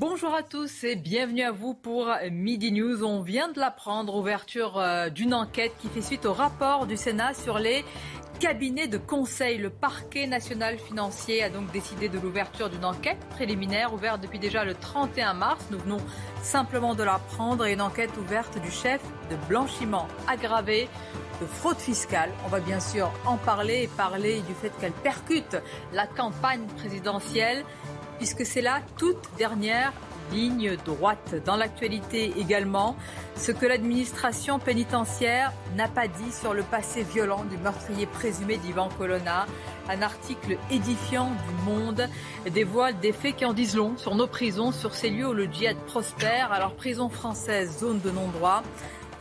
Bonjour à tous et bienvenue à vous pour Midi News. On vient de l'apprendre, ouverture euh, d'une enquête qui fait suite au rapport du Sénat sur les cabinet de conseil. Le parquet national financier a donc décidé de l'ouverture d'une enquête préliminaire ouverte depuis déjà le 31 mars. Nous venons simplement de l'apprendre et une enquête ouverte du chef de blanchiment aggravé de fraude fiscale. On va bien sûr en parler et parler du fait qu'elle percute la campagne présidentielle puisque c'est la toute dernière ligne droite. Dans l'actualité également, ce que l'administration pénitentiaire n'a pas dit sur le passé violent du meurtrier présumé d'Ivan Colonna. Un article édifiant du Monde dévoile des faits qui en disent long sur nos prisons, sur ces lieux où le djihad prospère. Alors, prison française, zone de non-droit.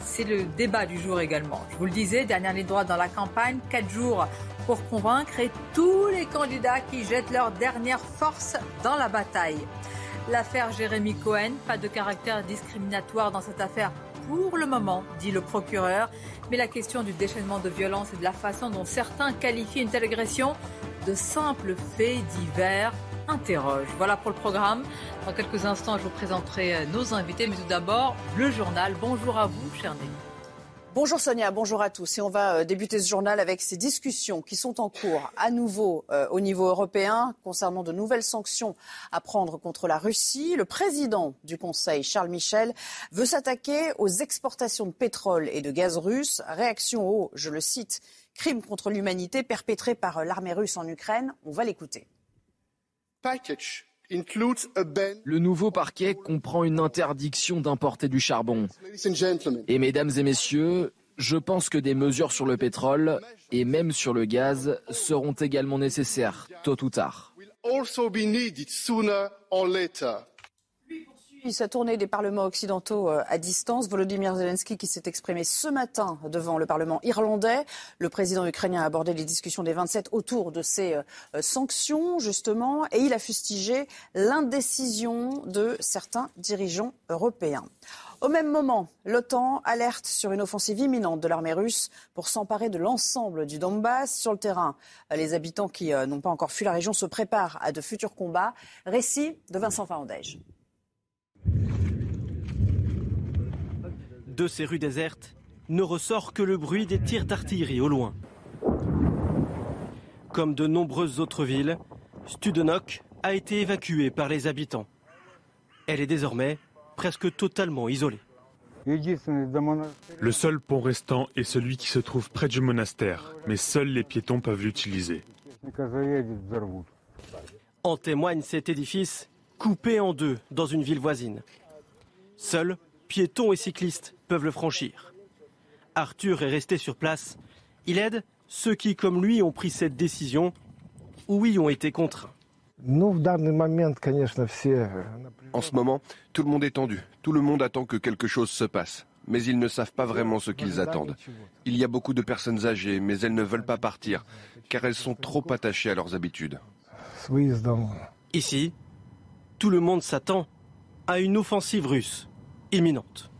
C'est le débat du jour également. Je vous le disais, dernière ligne droite dans la campagne, quatre jours pour convaincre et tous les candidats qui jettent leur dernière force dans la bataille. L'affaire Jérémy Cohen, pas de caractère discriminatoire dans cette affaire pour le moment, dit le procureur. Mais la question du déchaînement de violence et de la façon dont certains qualifient une telle agression de simple fait divers interroge. Voilà pour le programme. Dans quelques instants, je vous présenterai nos invités, mais tout d'abord, le journal. Bonjour à vous, cher Nelly. Bonjour Sonia, bonjour à tous. Et on va euh, débuter ce journal avec ces discussions qui sont en cours à nouveau euh, au niveau européen concernant de nouvelles sanctions à prendre contre la Russie. Le président du Conseil, Charles Michel, veut s'attaquer aux exportations de pétrole et de gaz russe. Réaction au, je le cite, crime contre l'humanité perpétré par l'armée russe en Ukraine. On va l'écouter. Le nouveau parquet comprend une interdiction d'importer du charbon. Et mesdames et messieurs, je pense que des mesures sur le pétrole et même sur le gaz seront également nécessaires, tôt ou tard sa tournée des parlements occidentaux euh, à distance. Volodymyr Zelensky qui s'est exprimé ce matin devant le Parlement irlandais. Le président ukrainien a abordé les discussions des 27 autour de ces euh, sanctions, justement, et il a fustigé l'indécision de certains dirigeants européens. Au même moment, l'OTAN alerte sur une offensive imminente de l'armée russe pour s'emparer de l'ensemble du Donbass. Sur le terrain, les habitants qui euh, n'ont pas encore fui la région se préparent à de futurs combats. Récit de Vincent Farandège. De ces rues désertes ne ressort que le bruit des tirs d'artillerie au loin. Comme de nombreuses autres villes, Studenok a été évacuée par les habitants. Elle est désormais presque totalement isolée. Le seul pont restant est celui qui se trouve près du monastère, mais seuls les piétons peuvent l'utiliser. En témoigne cet édifice coupé en deux dans une ville voisine. Seuls piétons et cyclistes peuvent le franchir. Arthur est resté sur place. Il aide ceux qui, comme lui, ont pris cette décision ou y ont été contraints. En ce moment, tout le monde est tendu. Tout le monde attend que quelque chose se passe. Mais ils ne savent pas vraiment ce qu'ils attendent. Il y a beaucoup de personnes âgées, mais elles ne veulent pas partir, car elles sont trop attachées à leurs habitudes. Ici, tout le monde s'attend à une offensive russe imminente.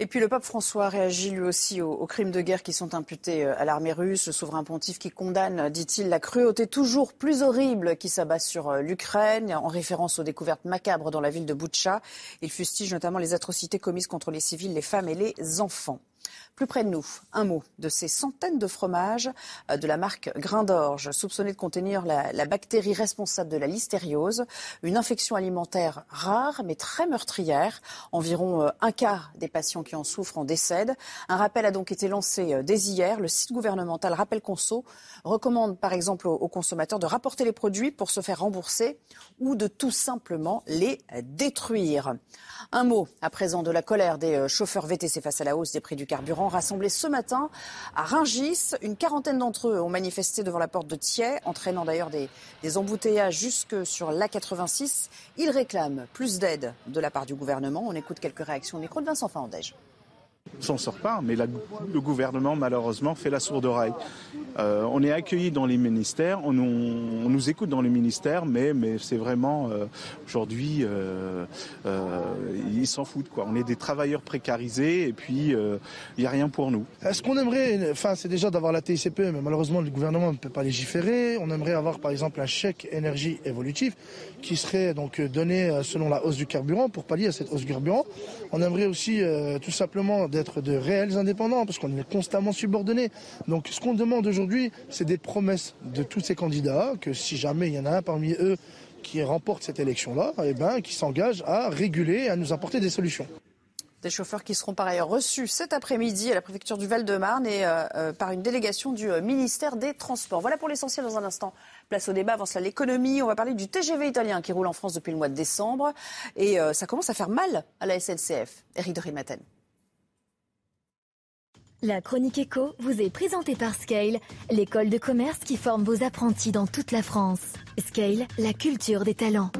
Et puis le pape François réagit lui aussi aux, crimes de guerre qui sont imputés euh, à l'armée russe. Le souverain pontife qui condamne, dit-il, la cruauté toujours plus horrible qui s'abat sur euh, l'Ukraine, en référence aux découvertes macabres dans la ville de Boutcha. Il fustige notamment les atrocités commises contre les civils, les femmes et les enfants. Plus près de nous, un mot de ces centaines de fromages euh, de la marque Grain d'Orge, soupçonnés de contenir la, bactérie responsable de la listériose, une infection alimentaire rare mais très meurtrière. Environ euh, un quart des patients qui en souffrent en décèdent. Un rappel a donc été lancé euh, dès hier. Le site gouvernemental Rappel Conso recommande par exemple aux consommateurs de rapporter les produits pour se faire rembourser ou de tout simplement les détruire. Un mot à présent de la colère des chauffeurs VTC face à la hausse des prix du carburant rassemblés ce matin à Ringis. Une quarantaine d'entre eux ont manifesté devant la porte de Thiers, entraînant d'ailleurs des, des embouteillages jusque sur l'A86. Ils réclament plus d'aide de la part du gouvernement. On écoute quelques réactions au micro de Vincent Fandège s'en sort pas, mais le gouvernement malheureusement fait la sourde oreille. Euh, on est accueillis dans les ministères, on, nous écoute dans les ministères, mais, mais c'est vraiment euh, aujourd'hui euh, ils s'en foutent quoi. On est des travailleurs précarisés et puis il n'y a rien pour nous. Ce qu'on aimerait, enfin c'est déjà d'avoir la TICPE, mais malheureusement le gouvernement ne peut pas légiférer. On aimerait avoir par exemple un chèque énergie évolutif qui serait donc donné selon la hausse du carburant pour pallier à cette hausse du carburant. On aimerait aussi tout simplement d'être de réels indépendants, parce qu'on est constamment subordonnés. Donc ce qu'on demande aujourd'hui, c'est des promesses de tous ces candidats, que si jamais il y en a un parmi eux qui remporte cette élection-là, eh ben, qui s'engage à réguler à nous apporter des solutions. Des chauffeurs qui seront par ailleurs reçus cet après-midi à la préfecture du Val-de-Marne et euh, euh, par une délégation du euh, ministère des Transports. Voilà pour l'essentiel dans un instant. Place au débat, avant cela l'économie. On va parler du TGV italien qui roule en France depuis le mois de décembre. Et ça commence à faire mal à la SNCF. Eric de Rimaten. La chronique éco vous est présentée par Scale, l'école de commerce qui forme vos apprentis dans toute la France. Scale, la culture des talents.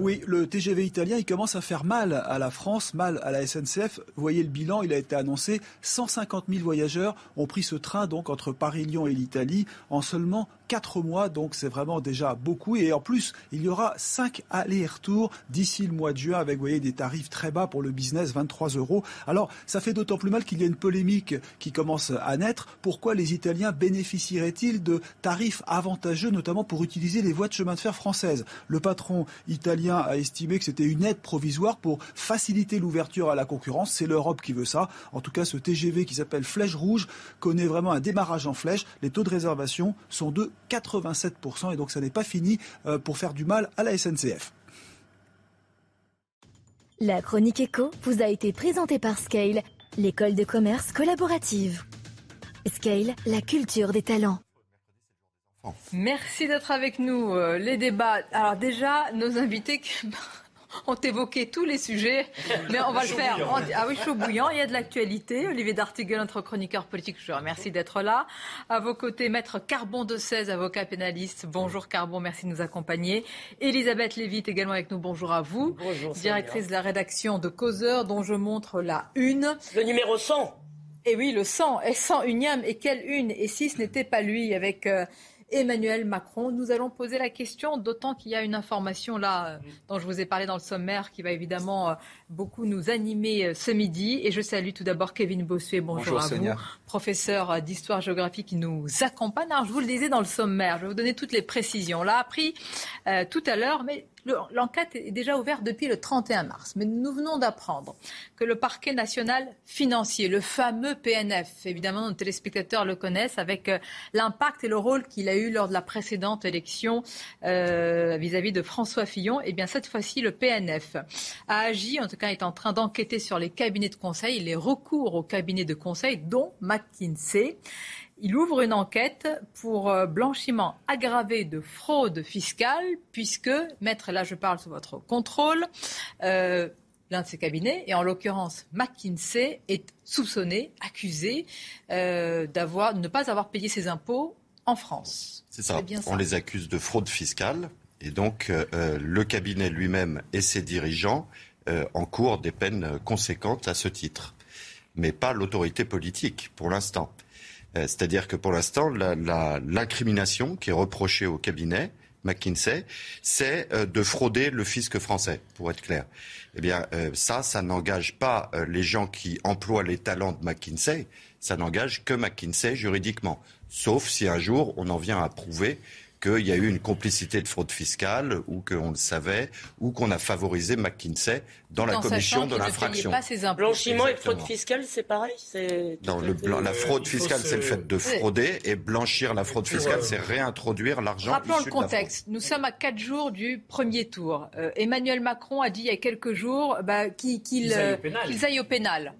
Oui, le TGV italien, il commence à faire mal à la France, mal à la SNCF. Vous voyez le bilan, il a été annoncé. 150 000 voyageurs ont pris ce train donc entre Paris, Lyon et l'Italie en seulement 4 mois, donc c'est vraiment déjà beaucoup. Et en plus, il y aura 5 allers-retours d'ici le mois de juin avec, vous voyez, des tarifs très bas pour le business, 23 euros. Alors, ça fait d'autant plus mal qu'il y a une polémique qui commence à naître. Pourquoi les Italiens bénéficieraient-ils de tarifs avantageux, notamment pour utiliser les voies de chemin de fer françaises? Le patron italien a estimé que c'était une aide provisoire pour faciliter l'ouverture à la concurrence. C'est l'Europe qui veut ça. En tout cas, ce TGV qui s'appelle Flèche Rouge connaît vraiment un démarrage en flèche. Les taux de réservation sont de 87%. Et donc ça n'est pas fini euh, pour faire du mal à la SNCF. La chronique éco vous a été présentée par Scale, l'école de commerce collaborative. Scale, la culture des talents. Merci d'être avec nous. Euh, les débats. Alors déjà, nos invités ont évoqué tous les sujets, mais on va le faire. Ah oui, chaud bouillant, il y a de l'actualité. Olivier D'Artigol, notre chroniqueur politique, je vous remercie d'être là. À vos côtés, maître Carbon de 16, avocat pénaliste. Bonjour Carbon, merci de nous accompagner. Elisabeth Lévite également avec nous, bonjour à vous. Bonjour. Directrice de la rédaction de Causeur, dont je montre la une. Le numéro 100. Et oui, le 100, et 100 unième, et quelle une Et si ce n'était pas lui, avec... Euh, Emmanuel Macron. Nous allons poser la question, d'autant qu'il y a une information là euh, dont je vous ai parlé dans le sommaire qui va évidemment euh, beaucoup nous animer euh, ce midi. Et je salue tout d'abord Kevin Bossuet. Bonjour, à vous, professeur d'histoire-géographie qui nous accompagne. Alors, je vous le disais dans le sommaire, je vais vous donner toutes les précisions. On l'a appris tout à l'heure, mais L'enquête est déjà ouverte depuis le 31 mars, mais nous venons d'apprendre que le parquet national financier, le fameux PNF, évidemment nos téléspectateurs le connaissent, avec euh, l'impact et le rôle qu'il a eu lors de la précédente élection euh, vis-à-vis de François Fillon, eh bien cette fois-ci le PNF a agi, en tout cas est en train d'enquêter sur les cabinets de conseil, les recours aux cabinets de conseil, dont McKinsey il ouvre une enquête pour euh, blanchiment aggravé de fraude fiscale, puisque, maître, là je parle sous votre contrôle, euh, l'un de ses cabinets, et en l'occurrence McKinsey, est soupçonné, accusé euh, d'avoir, de ne pas avoir payé ses impôts en France. C'est ça. On les accuse de fraude fiscale, et donc le cabinet lui-même et ses dirigeants encourent des peines conséquentes à ce titre, mais pas l'autorité politique pour l'instant. Euh, c'est-à-dire que pour l'instant, l'incrimination qui est reprochée au cabinet McKinsey, c'est euh, de frauder le fisc français, pour être clair. Eh bien, euh, ça, ça n'engage pas les gens qui emploient les talents de McKinsey, ça n'engage que McKinsey juridiquement. Sauf si un jour on en vient à prouver qu'il y a eu une complicité de fraude fiscale ou qu'on le savait ou qu'on a favorisé McKinsey dans la commission de l'infraction. Blanchiment et fraude fiscale, c'est pareil Non, le, la fraude fiscale, c'est le fait de frauder et blanchir la fraude fiscale, c'est réintroduire l'argent. Rappelons le contexte. Nous sommes à quatre jours du premier tour. Euh, Emmanuel Macron a dit il y a quelques jours bah, qu'il aille au pénal.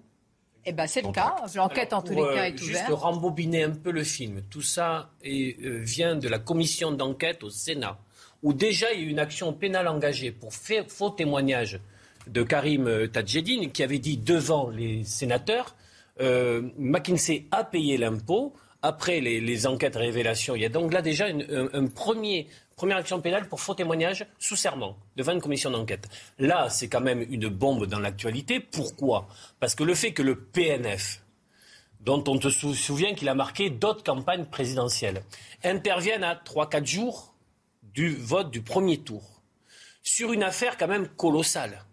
Eh ben, c'est le cas. L'enquête, en tous les cas, est juste ouverte. Juste rembobiner un peu le film. Tout ça est, euh, vient de la commission d'enquête au Sénat, où déjà il y a eu une action pénale engagée pour faire faux témoignage de Karim Tadjedine qui avait dit devant les sénateurs euh, McKinsey a payé l'impôt. Après les, enquêtes révélations, il y a donc là déjà une, premier, première action pénale pour faux témoignage sous serment devant une commission d'enquête. Là, c'est quand même une bombe dans l'actualité. Pourquoi? Parce que le fait que le PNF, dont on te souvient qu'il a marqué d'autres campagnes présidentielles, intervienne à 3-4 jours du vote du premier tour, sur une affaire quand même colossale.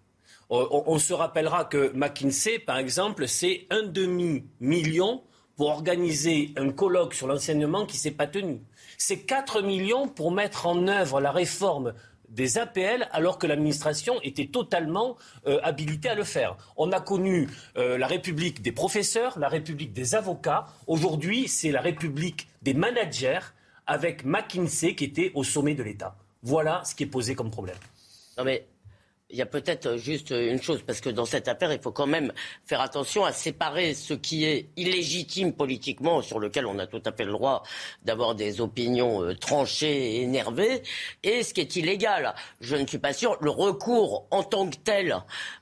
On, se rappellera que McKinsey, par exemple, c'est un demi-million pour organiser un colloque sur l'enseignement qui ne s'est pas tenu. C'est 4 millions pour mettre en œuvre la réforme des APL alors que l'administration était totalement euh, habilitée à le faire. On a connu euh, la République des professeurs, la République des avocats. Aujourd'hui, c'est la République des managers avec McKinsey qui était au sommet de l'État. Voilà ce qui est posé comme problème. Non mais il y a peut-être juste une chose, parce que dans cette affaire, il faut quand même faire attention à séparer ce qui est illégitime politiquement, sur lequel on a tout à fait le droit d'avoir des opinions euh, tranchées et énervées, et ce qui est illégal. Je ne suis pas sûr. Le recours en tant que tel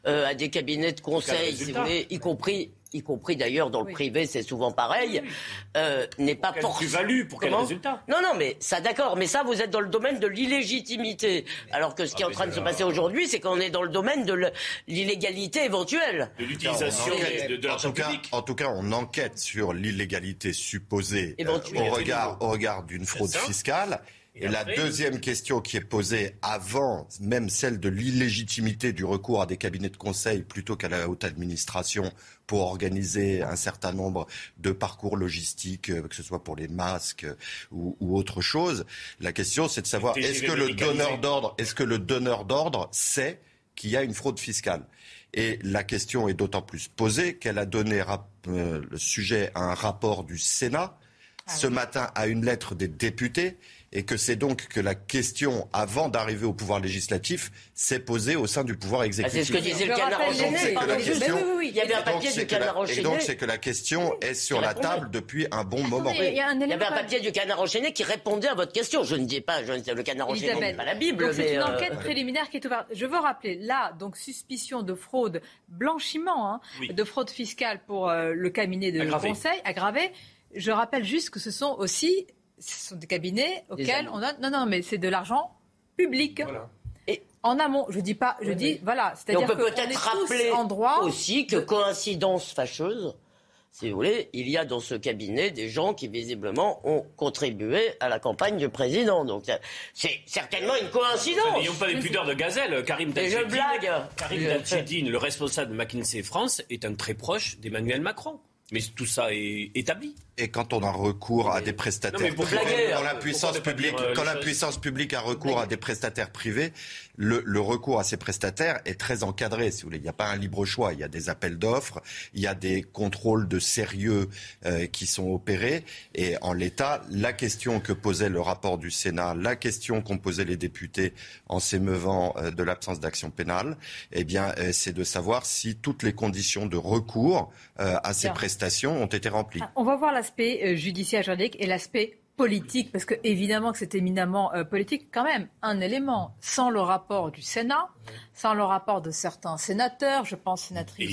euh, à des cabinets de conseil, si vous voulez, y compris y compris d'ailleurs dans le privé, c'est souvent pareil, euh, n'est pas pour plus-value pour quel résultat. Non, non, mais ça d'accord, mais ça vous êtes dans le domaine de l'illégitimité, alors que ce qui est en train de se passer aujourd'hui, c'est qu'on est dans le domaine de l'illégalité éventuelle. De l'utilisation de, de en, tout cas, en tout cas, on enquête sur l'illégalité supposée euh, au regard, au regard d'une fraude fiscale. Et, la deuxième question qui est posée avant même celle de l'illégitimité du recours à des cabinets de conseil plutôt qu'à la haute administration pour organiser un certain nombre de parcours logistiques, euh, que ce soit pour les masques euh, ou, ou autre chose, la question c'est de savoir est-ce que le donneur d'ordre, est-ce que le donneur d'ordre sait qu'il y a une fraude fiscale? Et la question est d'autant plus posée qu'elle a donné euh, le sujet à un rapport du Sénat ah ce matin à une lettre des députés et que c'est donc que la question, avant d'arriver au pouvoir législatif, s'est posée au sein du pouvoir exécutif. Ah, c'est ce que disait le canard enchaîné. Il y avait un papier du canard enchaîné. Et donc c'est que la question est sur la table depuis un bon moment. Il y, avait un papier du canard enchaîné qui répondait à votre question. Je ne dis pas, je, le canard enchaîné n'est pas la Bible. C'est une euh, enquête préliminaire qui est ouverte. Je veux rappeler, là, donc suspicion de fraude, blanchiment, hein, de fraude fiscale pour euh, le cabinet de conseil aggravé. Je rappelle juste que ce sont aussi ce sont des cabinets auxquels on donne. Non, non, mais c'est de l'argent public. Et en amont, je dis pas, je dis voilà, c'est-à-dire on peut peut-être rappeler en droit aussi que coïncidence fâcheuse, si vous voulez, il y a dans ce cabinet des gens qui visiblement ont contribué à la campagne du président. Donc c'est certainement une coïncidence. N'ayons pas les pudeurs de gazelle. Karim Tadjedine, Karim le responsable de McKinsey France, est un très proche d'Emmanuel Macron. Mais tout ça est établi. Et quand on a recours à des prestataires privés, quand la puissance publique, euh, quand la puissance publique a recours à des prestataires privés, le, le, recours à ces prestataires est très encadré. Si vous voulez, il n'y a pas un libre choix. Il y a des appels d'offres, il y a des contrôles de sérieux euh, qui sont opérés. Et en l'état, la question que posait le rapport du Sénat, la question qu'ont posé les députés en s'émeuvant euh, de l'absence d'action pénale, eh bien, c'est de savoir si toutes les conditions de recours à ces prestations ont été remplies. On va voir la l'aspect euh, judiciaire juridique et l'aspect politique, parce que évidemment que c'est éminemment euh, politique, quand même, un élément. Sans le rapport du Sénat, sans le rapport de certains sénateurs, je pense sénatrice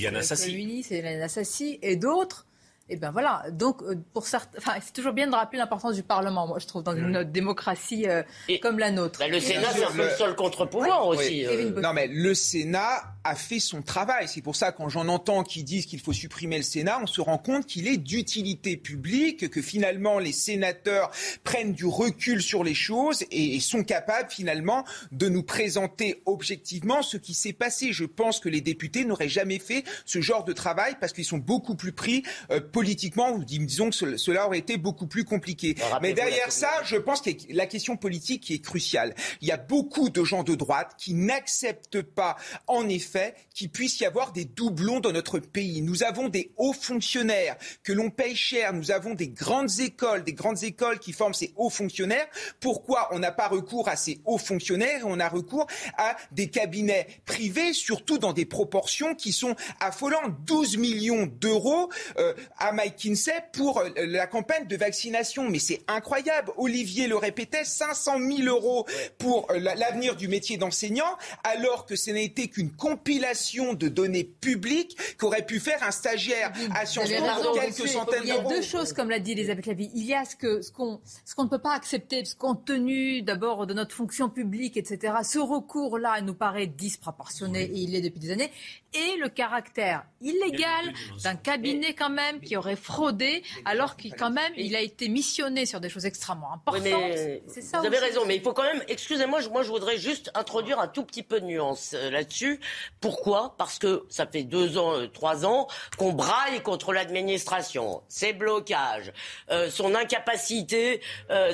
Hélène Assassi et d'autres, et ben voilà. Donc, euh, pour certains, enfin, c'est toujours bien de rappeler l'importance du Parlement. Moi, je trouve dans une démocratie euh, comme la nôtre. Ben, le Sénat, c'est un peu le seul contre-pouvoir aussi. Euh. Non, mais le Sénat a fait son travail. C'est pour ça quand j'en entends qui disent qu'il faut supprimer le Sénat, on se rend compte qu'il est d'utilité publique, que finalement les sénateurs prennent du recul sur les choses et, sont capables finalement de nous présenter objectivement ce qui s'est passé. Je pense que les députés n'auraient jamais fait ce genre de travail parce qu'ils sont beaucoup plus pris politiquement, disons que cela aurait été beaucoup plus compliqué. Mais derrière ça, je pense que la question politique est cruciale. Il y a beaucoup de gens de droite qui n'acceptent pas, en effet, qu'il puisse y avoir des doublons dans notre pays. Nous avons des hauts fonctionnaires que l'on paye cher. Nous avons des grandes écoles, des grandes écoles qui forment ces hauts fonctionnaires. Pourquoi on n'a pas recours à ces hauts fonctionnaires et on a recours à des cabinets privés, surtout dans des proportions qui sont affolantes? 12 millions d'euros euh, à McKinsey pour euh, la campagne de vaccination. Mais c'est incroyable. Olivier le répétait, 500 000 euros pour euh, l'avenir du métier d'enseignant, alors que ce n'était qu'une compilation de données publiques qu'aurait pu faire un stagiaire à Sciences Po quelques centaines d'euros. Il y a deux choses, comme l'a dit Elisabeth Lavie. Il y a ce qu'on ce ne peut pas accepter, ce compte tenu d'abord de notre fonction publique, etc. Ce recours-là nous paraît disproportionné et il est depuis des années. Et le caractère illégal d'un cabinet quand même qui aurait fraudé alors qu'il quand même il a été missionné sur des choses extrêmement importantes. ça vous avez raison, mais il faut quand même, excusez-moi, moi je voudrais juste introduire un tout petit peu de nuance euh, là-dessus. Pourquoi? Parce que ça fait deux ans, euh, trois ans qu'on braille contre l'administration, ses blocages, euh, son incapacité,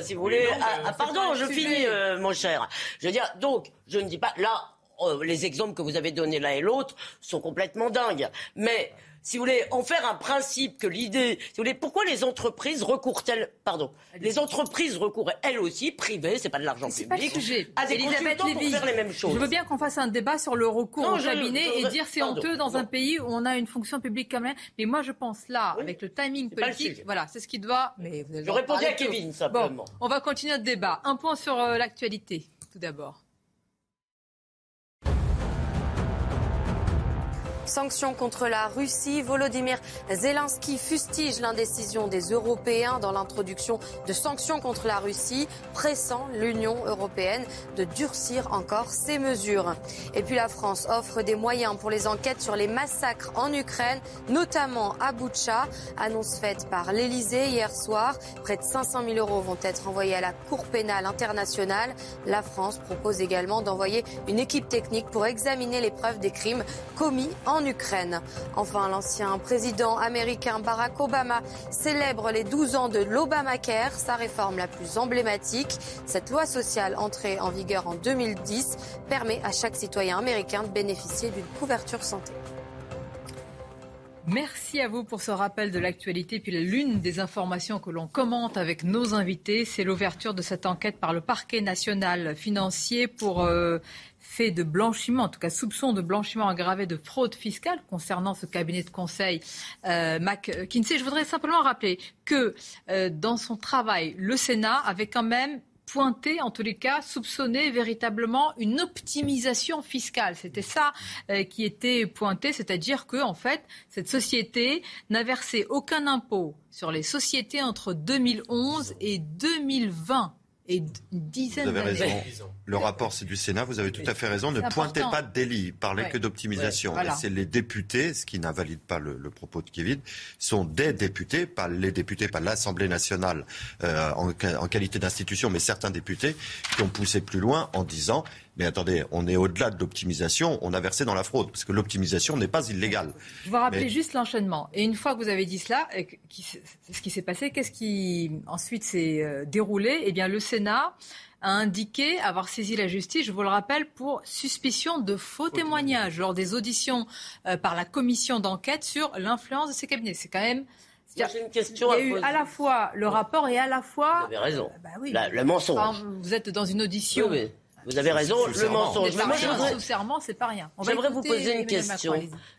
si vous voulez. à, pardon, je finis, mon cher. Je veux dire, donc, je ne dis pas là. Les exemples que vous avez donnés l'un et l'autre sont complètement dingues. Mais si vous voulez, en faire un principe que l'idée, si vous voulez, pourquoi les entreprises recourent-elles, pardon, les entreprises recourent elles aussi, privées, c'est pas de l'argent public, à des consultants pour faire les mêmes choses. Je veux bien qu'on fasse un débat sur le recours au cabinet et dire c'est honteux dans un pays où on a une fonction publique quand même. Mais moi, je pense là, avec le timing politique, voilà, c'est ce qui doit. Mais je répondais à Kevin simplement. on va continuer notre débat. Un point sur euh, l'actualité, tout d'abord. Sanctions contre la Russie. Volodymyr Zelensky fustige l'indécision des Européens dans l'introduction de sanctions contre la Russie, pressant l'Union européenne de durcir encore ses mesures. Et puis la France offre des moyens pour les enquêtes sur les massacres en Ukraine, notamment à Boutcha. Annonce faite par l'Elysée hier soir. Près de 500 000 euros vont être envoyés à la Cour pénale internationale. La France propose également d'envoyer une équipe technique pour examiner les preuves des crimes commis en Ukraine. Enfin, l'ancien président américain Barack Obama célèbre les 12 ans de l'Obamacare, sa réforme la plus emblématique. Cette loi sociale entrée en vigueur en 2010 permet à chaque citoyen américain de bénéficier d'une couverture santé. Merci à vous pour ce rappel de l'actualité. Puis l'une des informations que l'on commente avec nos invités, c'est l'ouverture de cette enquête par le parquet national financier pour euh, fait de blanchiment, en tout cas soupçon de blanchiment aggravé de fraude fiscale concernant ce cabinet de conseil euh, McKinsey. Je voudrais simplement rappeler que euh, dans son travail, le Sénat avait quand même pointé, en tous les cas, soupçonné véritablement une optimisation fiscale. C'était ça euh, qui était pointé, c'est-à-dire que, en fait, cette société n'a versé aucun impôt sur les sociétés entre 2011 et 2020 et une dizaine Vous avez raison. Le rapport, c'est du Sénat. Vous avez tout à fait raison. Ne pointez pas de délit. Parlez que d'optimisation. C'est les députés, ce qui n'invalide pas le, propos de Kevin, sont des députés, pas les députés, pas l'Assemblée nationale euh, en, en, qualité d'institution, mais certains députés qui ont poussé plus loin en disant mais attendez, on est au-delà de l'optimisation, on a versé dans la fraude, parce que l'optimisation n'est pas illégale. Je vous rappeler juste l'enchaînement. Et une fois que vous avez dit cela, ce qui s'est passé, qu'est-ce qui ensuite s'est euh, déroulé? Eh bien, le Sénat a indiqué avoir saisi la justice, je vous le rappelle, pour suspicion de faux témoignages lors des auditions euh, par la commission d'enquête sur l'influence de ces cabinets. C'est quand même... J'ai une question il y a eu à la fois le rapport et à la fois... Vous avez raison. bah oui. le mensonge. vous êtes dans une audition. Vous avez raison, le mensonge. Mais moi, je voudrais... serment, c'est pas rien. J'aimerais vous poser une question.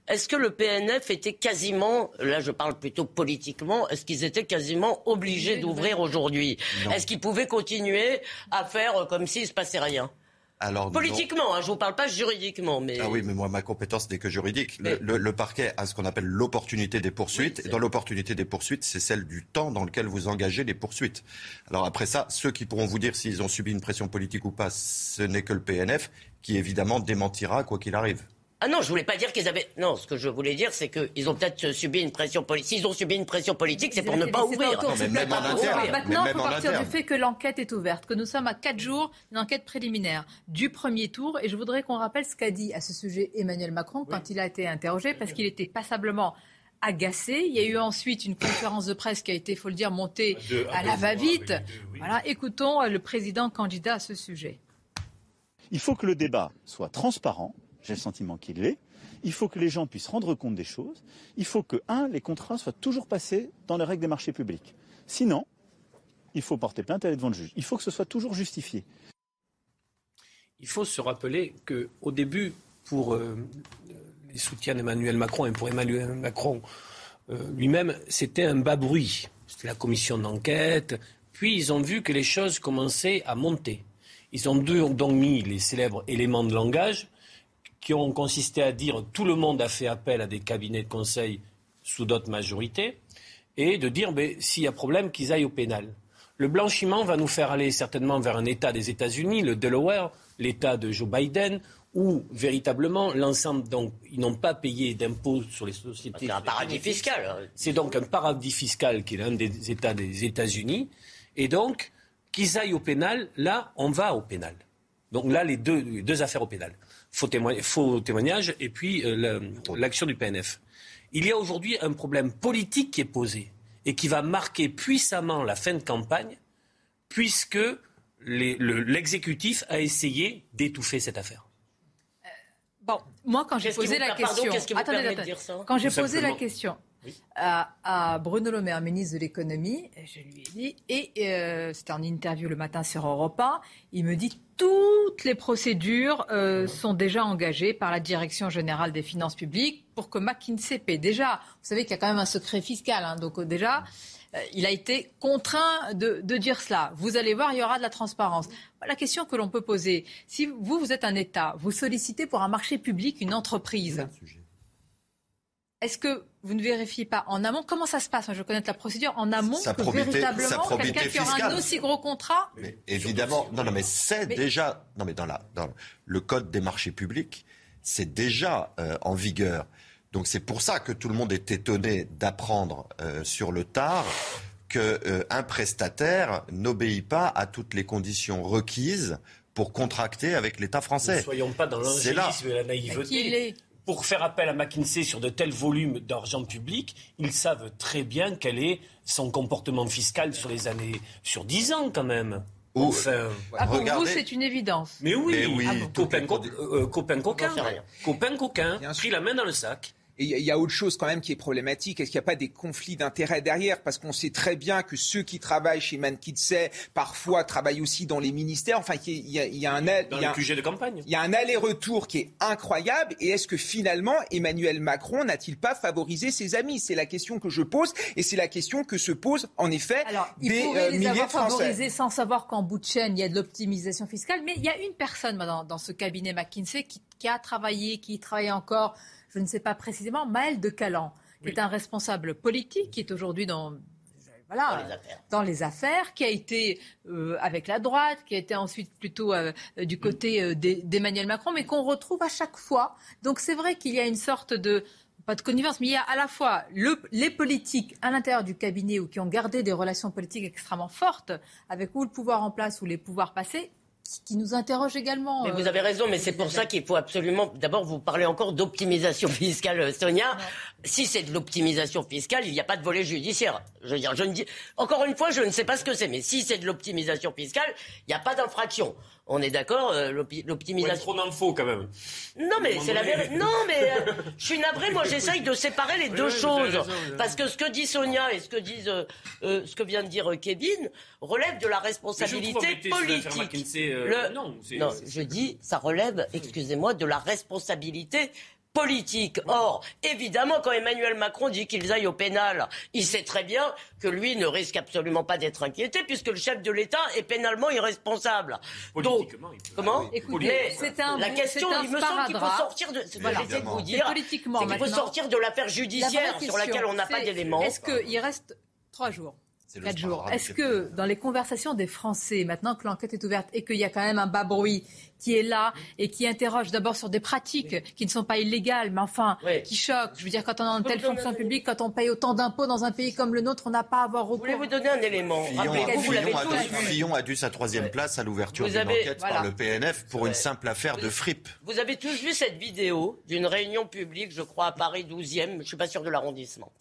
Est-ce que le PNF était quasiment, là je parle plutôt politiquement, est-ce qu'ils étaient quasiment obligés d'ouvrir aujourd'hui? Est-ce qu'ils pouvaient continuer à faire comme s'il se passait rien? Politiquement, hein, je ne vous parle pas juridiquement. Mais... Ah oui, mais moi, ma compétence n'est que juridique. Le, parquet a ce qu'on appelle l'opportunité des poursuites. et dans l'opportunité des poursuites, c'est celle du temps dans lequel vous engagez les poursuites. Alors après ça, ceux qui pourront vous dire s'ils ont subi une pression politique ou pas, ce n'est que le PNF qui évidemment démentira quoi qu'il arrive. Ah non, je voulais pas dire qu'ils avaient. Non, ce que je voulais dire, c'est qu'ils ont peut-être subi une pression politique. S'ils ont subi une pression politique, c'est pour ne pas ouvrir. Maintenant, il faut partir du fait que l'enquête est ouverte, que nous sommes à quatre jours d'une enquête préliminaire du premier tour. Et je voudrais qu'on rappelle ce qu'a dit à ce sujet Emmanuel Macron quand il a été interrogé, parce qu'il était passablement agacé. Il y a eu ensuite une conférence de presse qui a été, il faut le dire, montée à, la va-vite. Voilà, écoutons le président candidat à ce sujet. Il faut que le débat soit transparent j'ai le sentiment qu'il l'est. Il faut que les gens puissent rendre compte des choses. Il faut que, un, les contrats soient toujours passés dans les règles des marchés publics. Sinon, il faut porter plainte et aller devant le juge. Il faut que ce soit toujours justifié. Il faut se rappeler qu'au début, pour euh, les soutiens d'Emmanuel Macron et pour Emmanuel Macron, lui-même, c'était un bas bruit. C'était la commission d'enquête. Puis ils ont vu que les choses commençaient à monter. Ils ont donc mis les célèbres éléments de langage qui ont consisté à dire tout le monde a fait appel à des cabinets de conseil sous d'autres majorités et de dire ben, s'il y a problème qu'ils aillent au pénal. Le blanchiment va nous faire aller certainement vers un État des États-Unis, le Delaware, l'État de Joe Biden, où véritablement l'ensemble, donc, ils n'ont pas payé d'impôts sur les sociétés. C'est un paradis fiscal. C'est donc un paradis fiscal qui est l'un des États des États-Unis. Et donc, qu'ils aillent au pénal, là, on va au pénal. Donc là, les deux, deux affaires au pénal. Faux, témoignage et puis euh, l'action du PNF. Il y a aujourd'hui un problème politique qui est posé et qui va marquer puissamment la fin de campagne, puisque l'exécutif a essayé d'étouffer cette affaire. Euh, bon, moi, quand j'ai posé la question, quand j'ai posé la question à, Bruno Le Maire, ministre de l'économie. Je lui ai dit, et euh, c'était en interview le matin sur Europe 1, il me dit toutes les procédures euh, sont déjà engagées par la Direction générale des finances publiques pour que McKinsey paie. Déjà, vous savez qu'il y a quand même un secret fiscal, hein, donc euh, déjà, il a été contraint de, de, dire cela. Vous allez voir, il y aura de la transparence. La question que l'on peut poser, si vous, vous êtes un État, vous sollicitez pour un marché public une entreprise. Est-ce que vous ne vérifiez pas en amont Comment ça se passe? Je connais la procédure en amont que véritablement quelqu'un qui aura un aussi gros contrat. Mais évidemment, non, non, mais c'est déjà, non, mais dans, la, dans le code des marchés publics, c'est déjà euh, en vigueur. Donc c'est pour ça que tout le monde est étonné d'apprendre euh, sur le tard qu'un euh, prestataire n'obéit pas à toutes les conditions requises pour contracter avec l'État français. Ne soyons pas dans l'angélisme et la naïveté pour faire appel à McKinsey sur de tels volumes d'argent public, ils savent très bien quel est son comportement fiscal sur les années, sur 10 ans quand même. Enfin, ah, pour vous, c'est une évidence. Mais oui, Mais oui ah copain, euh, copain coquin, copain coquin, pris la main dans le sac. Et il y, a autre chose quand même qui est problématique. Est-ce qu'il n'y a pas des conflits d'intérêts derrière? Parce qu'on sait très bien que ceux qui travaillent chez McKinsey parfois travaillent aussi dans les ministères. Enfin, il y a, il y a un dans le QG de campagne. Il y a un aller-retour qui est incroyable. Et est-ce que finalement Emmanuel Macron n'a-t-il pas favorisé ses amis? C'est la question que je pose, et c'est la question que se pose en effet Alors, il des euh, les avoir favorisés sans savoir qu'en bout de chaîne il y a de l'optimisation fiscale. Mais il y a une personne dans, dans ce cabinet McKinsey qui, qui a travaillé, qui travaille encore je ne sais pas précisément, Maël de Calan, qui est un responsable politique, qui est aujourd'hui dans voilà, dans les, affaires, qui a été euh, avec la droite, qui a été ensuite plutôt euh, du côté euh, d'Emmanuel Macron, mais qu'on retrouve à chaque fois. Donc c'est vrai qu'il y a une sorte de pas de connivence, mais il y a à la fois les politiques à l'intérieur du cabinet ou qui ont gardé des relations politiques extrêmement fortes avec ou le pouvoir en place ou les pouvoirs passés, qui nous interroge également. Mais vous avez raison, mais c'est pour ça qu'il faut absolument. D'abord, vous parlez encore d'optimisation fiscale, Sonia. Si c'est de l'optimisation fiscale, il n'y a pas de volet judiciaire. Je veux dire, je ne dis. Encore une fois, je ne sais pas ce que c'est, mais si c'est de l'optimisation fiscale, il n'y a pas d'infraction. On est d'accord, euh, l'optimisation. trop d'infos quand même. Non mais c'est la vérité. Non mais euh, je suis navré. Moi j'essaye de séparer les deux choses parce que ce que dit Sonia et ce que disent, euh, ce que vient de dire Kevin relève de la responsabilité politique. non, non, je dis ça relève, excusez-moi, de la responsabilité politique. Or, évidemment, quand Emmanuel Macron dit qu'ils aillent au pénal, il sait très bien que lui ne risque absolument pas d'être inquiété puisque le chef de l'État est pénalement irresponsable. Donc, comment Écoutez, un, la question, il me semble qu'il faut sortir de. Voilà. de vous dire, politiquement, qu'il faut sortir de l'affaire judiciaire sur laquelle on n'a pas d'éléments. Est-ce qu'il reste trois jours Quatre jours? Est-ce que dans les conversations des Français, maintenant que l'enquête est ouverte et qu'il y a quand même un bas bruit qui est là et qui interroge d'abord sur des pratiques qui ne sont pas illégales, mais enfin qui choquent. Je veux dire, quand on a une telle fonction publique, quand on paye autant d'impôts dans un pays comme le nôtre, on n'a pas à avoir recours. Je voulais vous donner un élément? Fillon, a, dû sa troisième place à l'ouverture d'une enquête par le PNF pour une simple affaire de fripe. Vous avez tous vu cette vidéo d'une réunion publique, je crois, à Paris 12e, je ne suis pas sûr de l'arrondissement.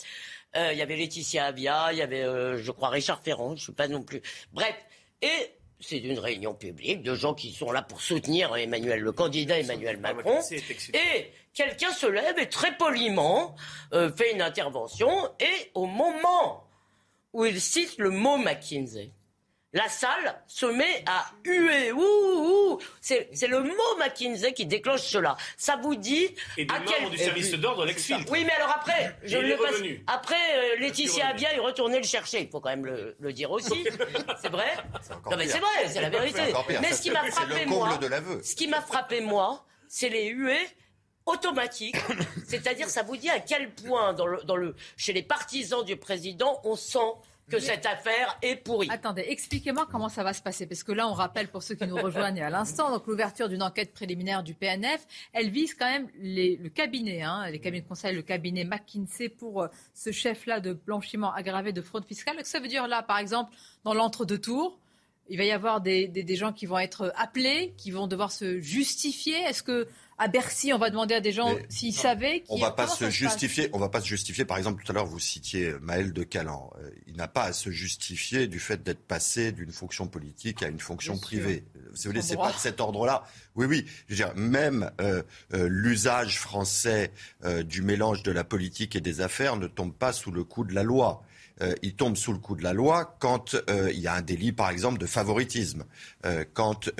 Euh, il y avait Laetitia Avia, il y avait, euh, je crois, Richard Ferrand, je ne suis pas non plus. Bref, et c'est une réunion publique de gens qui sont là pour soutenir Emmanuel, le candidat Emmanuel Macron. Et quelqu'un se lève et très poliment euh, fait une intervention. Et au moment où il cite le mot McKinsey, la salle se met à huer. Ouh, C'est, le mot McKinsey qui déclenche cela. Ça vous dit et des à membres du service d'ordre l'exfiltrent. Oui, mais alors après, je le passe. Après, euh, Laetitia a bien retourné le chercher. Il faut quand même le, dire aussi. c'est vrai. Non mais c'est vrai, c'est la vérité. Mais ce qui m'a frappé moi, ce qui m'a frappé moi, c'est les huées automatiques. C'est-à-dire, ça vous dit à quel point dans le, dans le, chez les partisans du président, on sent que cette affaire est pourrie. Attendez, expliquez-moi comment ça va se passer. Parce que là, on rappelle pour ceux qui nous rejoignent à l'instant, donc l'ouverture d'une enquête préliminaire du PNF, elle vise quand même le cabinet, hein, les cabinets de conseil, le cabinet McKinsey pour euh, ce chef-là de blanchiment aggravé de fraude fiscale. Ça veut dire là, par exemple, dans l'entre-deux tours, il va y avoir des, des, gens qui vont être appelés, qui vont devoir se justifier. Est-ce que à Bercy, on va demander à des gens s'ils savaient. On va pas se justifier. on va pas se justifier. Par exemple, tout à l'heure, vous citiez Maël de Calan. Euh, il n'a pas à se justifier du fait d'être passé d'une fonction politique à une fonction privée. Si vous voulez, c'est pas de cet ordre-là. Oui, oui. Je veux dire, même euh, euh, l'usage français du mélange de la politique et des affaires ne tombe pas sous le coup de la loi. Euh, il tombe sous le coup de la loi quand euh, il y a un délit, par exemple, de favoritisme, euh, quand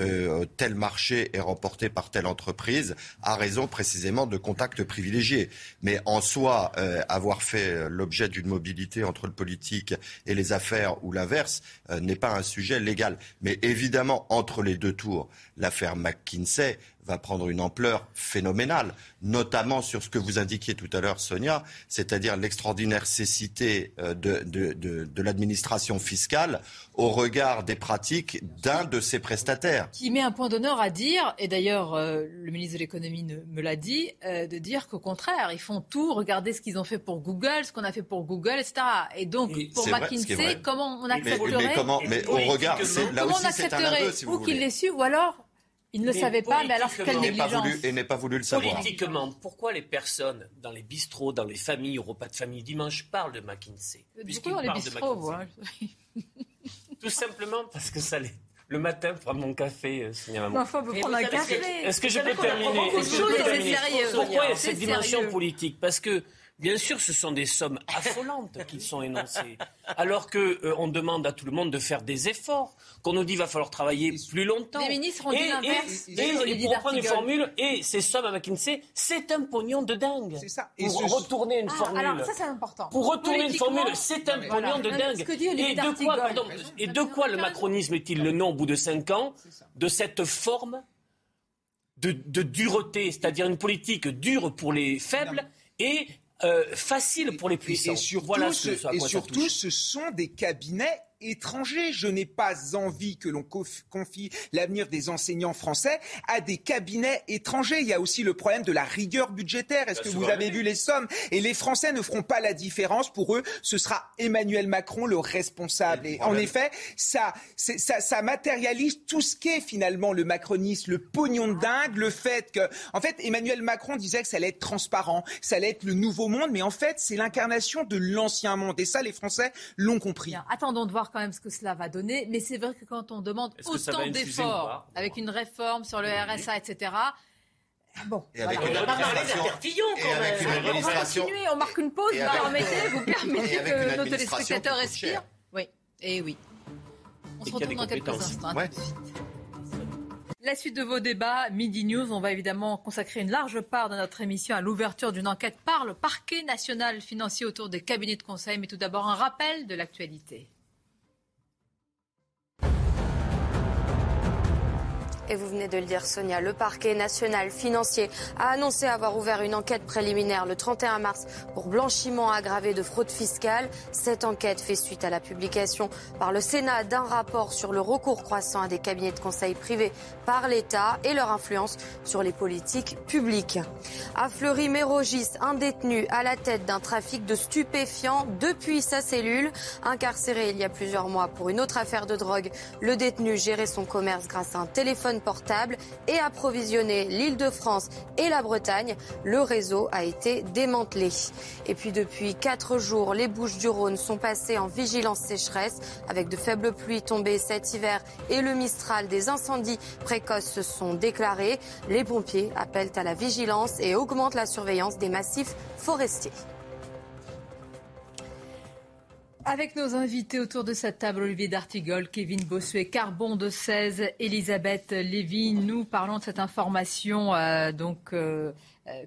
tel marché est remporté par telle entreprise, à raison précisément de contacts privilégiés. Mais en soi, avoir fait l'objet d'une mobilité entre le politique et les affaires ou l'inverse n'est pas un sujet légal. Mais évidemment, entre les deux tours, l'affaire McKinsey va prendre une ampleur phénoménale, notamment sur ce que vous indiquiez tout à l'heure, Sonia, c'est-à-dire l'extraordinaire cécité euh, de, de, de, de l'administration fiscale au regard des pratiques d'un de ses prestataires. Qui met un point d'honneur à dire, et d'ailleurs euh, le ministre de l'économie me l'a dit, euh, de dire qu'au contraire, ils font tout, regardez ce qu'ils ont fait pour Google, ce qu'on a fait pour Google, etc. Et donc, pour McKinsey, comment on accepterait... Mais, mais, comment, mais au regard, là aussi c'est un aveu, si vous ou qu'il l'ait su, ou alors il ne le savait pas, mais alors quelle négligence Et n'est pas voulu le savoir. Politiquement, pourquoi les personnes dans les bistrots, dans les familles, au repas de famille dimanche parlent de McKinsey Pourquoi dans les bistrots, Tout simplement parce que ça les... Le matin, prendre mon café, euh, Sonia Maman. Enfin, prendre un café. Est-ce que je peux terminer Pourquoi il y a cette dimension politique Parce que Bien sûr, ce sont des sommes affolantes qui sont énoncées, alors qu'on euh, demande à tout le monde de faire des efforts, qu'on nous dit qu'il va falloir travailler plus longtemps. Les ministres ont dit l'inverse. Et, et, pour reprendre une formule, et ces sommes à McKinsey, c'est un pognon de dingue. C'est ça. Et pour retourner une ah, formule. Alors ça, c'est important. Pour retourner une formule, c'est un pognon de dingue. et de quoi, pardon, et de quoi le macronisme est-il le nom au bout de cinq ans de cette forme de, de dureté, c'est-à-dire une politique dure pour les faibles et euh, facile pour les puissants. Et, surtout, voilà ce, et surtout ce sont des cabinets étrangers. Je n'ai pas envie que l'on confie l'avenir des enseignants français à des cabinets étrangers. Il y a aussi le problème de la rigueur budgétaire. Est-ce que vous avez vu les sommes? Et les Français ne feront pas la différence. Pour eux, ce sera Emmanuel Macron le responsable. Et en effet, ça, ça, ça matérialise tout ce qu'est finalement le macronisme, le pognon de dingue, le fait que, en fait, Emmanuel Macron disait que ça allait être transparent, ça allait être le nouveau monde, mais en fait, c'est l'incarnation de l'ancien monde. Et ça, les Français l'ont compris. attendons de voir quand même ce que cela va donner. Mais c'est vrai que quand on demande autant d'efforts, avec une réforme sur le RSA, etc., Bon, et avec une administration, et avec une administration, on va continuer, on marque une pause, vous permettez, vous permettez que nos téléspectateurs respirent. Oui, et oui. On se retrouve dans quelques instants. Ouais. La suite de vos débats, Midi News, on va évidemment consacrer une large part de notre émission à l'ouverture d'une enquête par le parquet national financier autour des cabinets de conseil. Mais tout d'abord, un rappel de l'actualité. Et vous venez de le dire, Sonia, le parquet national financier a annoncé avoir ouvert une enquête préliminaire le 31 mars pour blanchiment aggravé de fraude fiscale. Cette enquête fait suite à la publication par le Sénat d'un rapport sur le recours croissant à des cabinets de conseil privés par l'État et leur influence sur les politiques publiques. À Fleury-Mérogis, un détenu à la tête d'un trafic de stupéfiants depuis sa cellule. Incarcéré il y a plusieurs mois pour une autre affaire de drogue, le détenu gérait son commerce grâce à un téléphone et approvisionner l'île de France et la Bretagne. Le réseau a été démantelé. Et puis depuis quatre jours, les Bouches du Rhône sont passées en vigilance sécheresse avec de faibles pluies tombées cet hiver et le Mistral des incendies précoces se sont déclarés. Les pompiers appellent à la vigilance et augmentent la surveillance des massifs forestiers. Avec nos invités autour de cette table, Olivier D'Artigol, Kevin Bossuet, Carbon de 16, Elisabeth Lévy, nous parlons de cette information euh, donc euh,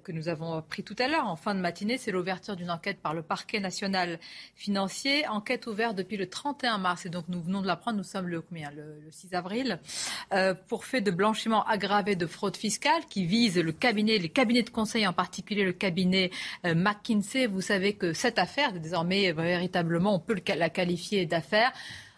que nous avons pris tout à l'heure en fin de matinée. C'est l'ouverture d'une enquête par le parquet national financier. Enquête ouverte depuis le 31 mars. Et donc nous venons de l'apprendre, nous sommes le, combien, le, 6 avril, euh, pour fait de blanchiment aggravé de fraude fiscale qui vise le cabinet, les cabinets de conseil, en particulier le cabinet euh, McKinsey. Vous savez que cette affaire, désormais véritablement, on peut la qualifier d'affaire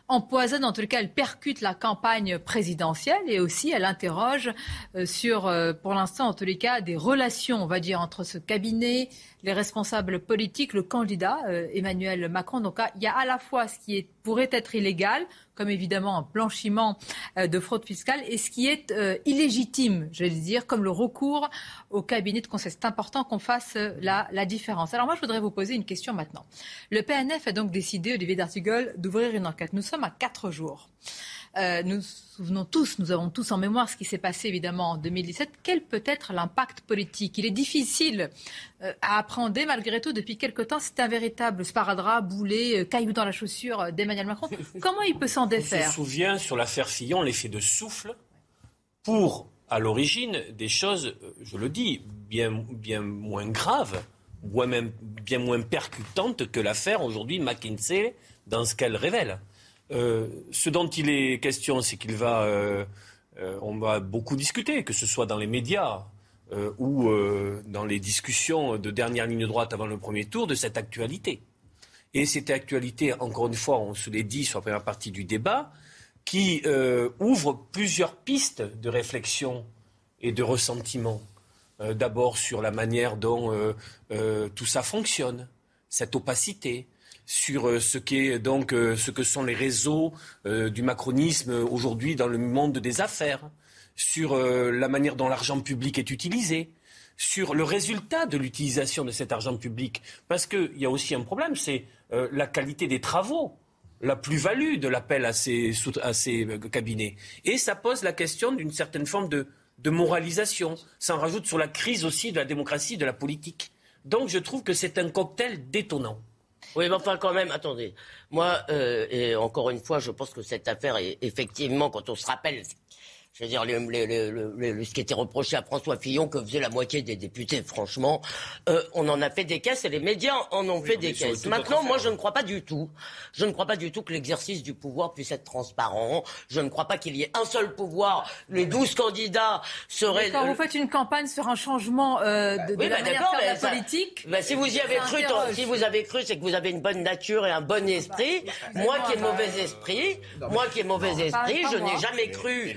empoisonne, en tout cas, elle percute la campagne présidentielle et aussi elle interroge euh, sur, euh, pour l'instant, en tous les cas, des relations, on va dire, entre ce cabinet, les responsables politiques, le candidat euh, Emmanuel Macron. Donc il y a à la fois ce qui pourrait être illégal, comme évidemment un blanchiment euh, de fraude fiscale, et ce qui est euh, illégitime, je dire, comme le recours au cabinet de conseil. C'est important qu'on fasse la, la, différence. Alors moi, je voudrais vous poser une question maintenant. Le PNF a donc décidé, Olivier D'Artigol, d'ouvrir une enquête. Nous sommes à quatre jours. Euh, nous nous souvenons tous, nous avons tous en mémoire ce qui s'est passé évidemment en 2017. Quel peut être l'impact politique? Il est difficile euh, à apprendre malgré tout depuis quelque temps. C'est un véritable sparadrap, boulet, euh, caillou dans la chaussure d'Emmanuel Macron. Comment il peut s'en défaire On se souvient sur l'affaire Fillon l'effet de souffle pour, à l'origine, des choses, je le dis, bien, bien moins graves, même bien moins percutantes que l'affaire aujourd'hui McKinsey dans ce qu'elle révèle. Euh, ce dont il est question, c'est qu'il va, euh, euh, on va beaucoup discuter, que ce soit dans les médias ou dans les discussions de dernière ligne droite avant le premier tour, de cette actualité. Et cette actualité, encore une fois, on se l'est dit sur la première partie du débat, qui ouvre plusieurs pistes de réflexion et de ressentiment. D'abord sur la manière dont tout ça fonctionne, cette opacité, sur euh, ce qu'est donc euh, ce que sont les réseaux euh, du macronisme aujourd'hui dans le monde des affaires, sur la manière dont l'argent public est utilisé, sur le résultat de l'utilisation de cet argent public. Parce qu'il y a aussi un problème, c'est la qualité des travaux la plus-value de l'appel à ces, à ces, cabinets. Et ça pose la question d'une certaine forme de, de, moralisation. Ça en rajoute sur la crise aussi de la démocratie, de la politique. Donc je trouve que c'est un cocktail détonnant. Oui, mais enfin, quand même, attendez. Moi, euh, et encore une fois, je pense que cette affaire est effectivement, quand on se rappelle je veux dire, le, ce qui était reproché à François Fillon, que faisait la moitié des députés, franchement, euh, on en a fait des caisses et les médias en ont fait des caisses. Maintenant, moi, je ne crois pas du tout. Je ne crois pas du tout que l'exercice du pouvoir puisse être transparent. Je ne crois pas qu'il y ait un seul pouvoir. Les douze candidats seraient. quand vous faites une campagne sur un changement euh, de, oui, la bah, politique. Bah, si vous y avez cru, si vous avez cru, c'est que vous avez une bonne nature et un bon esprit. Moi qui ai mauvais esprit, moi qui ai mauvais esprit, je n'ai jamais cru.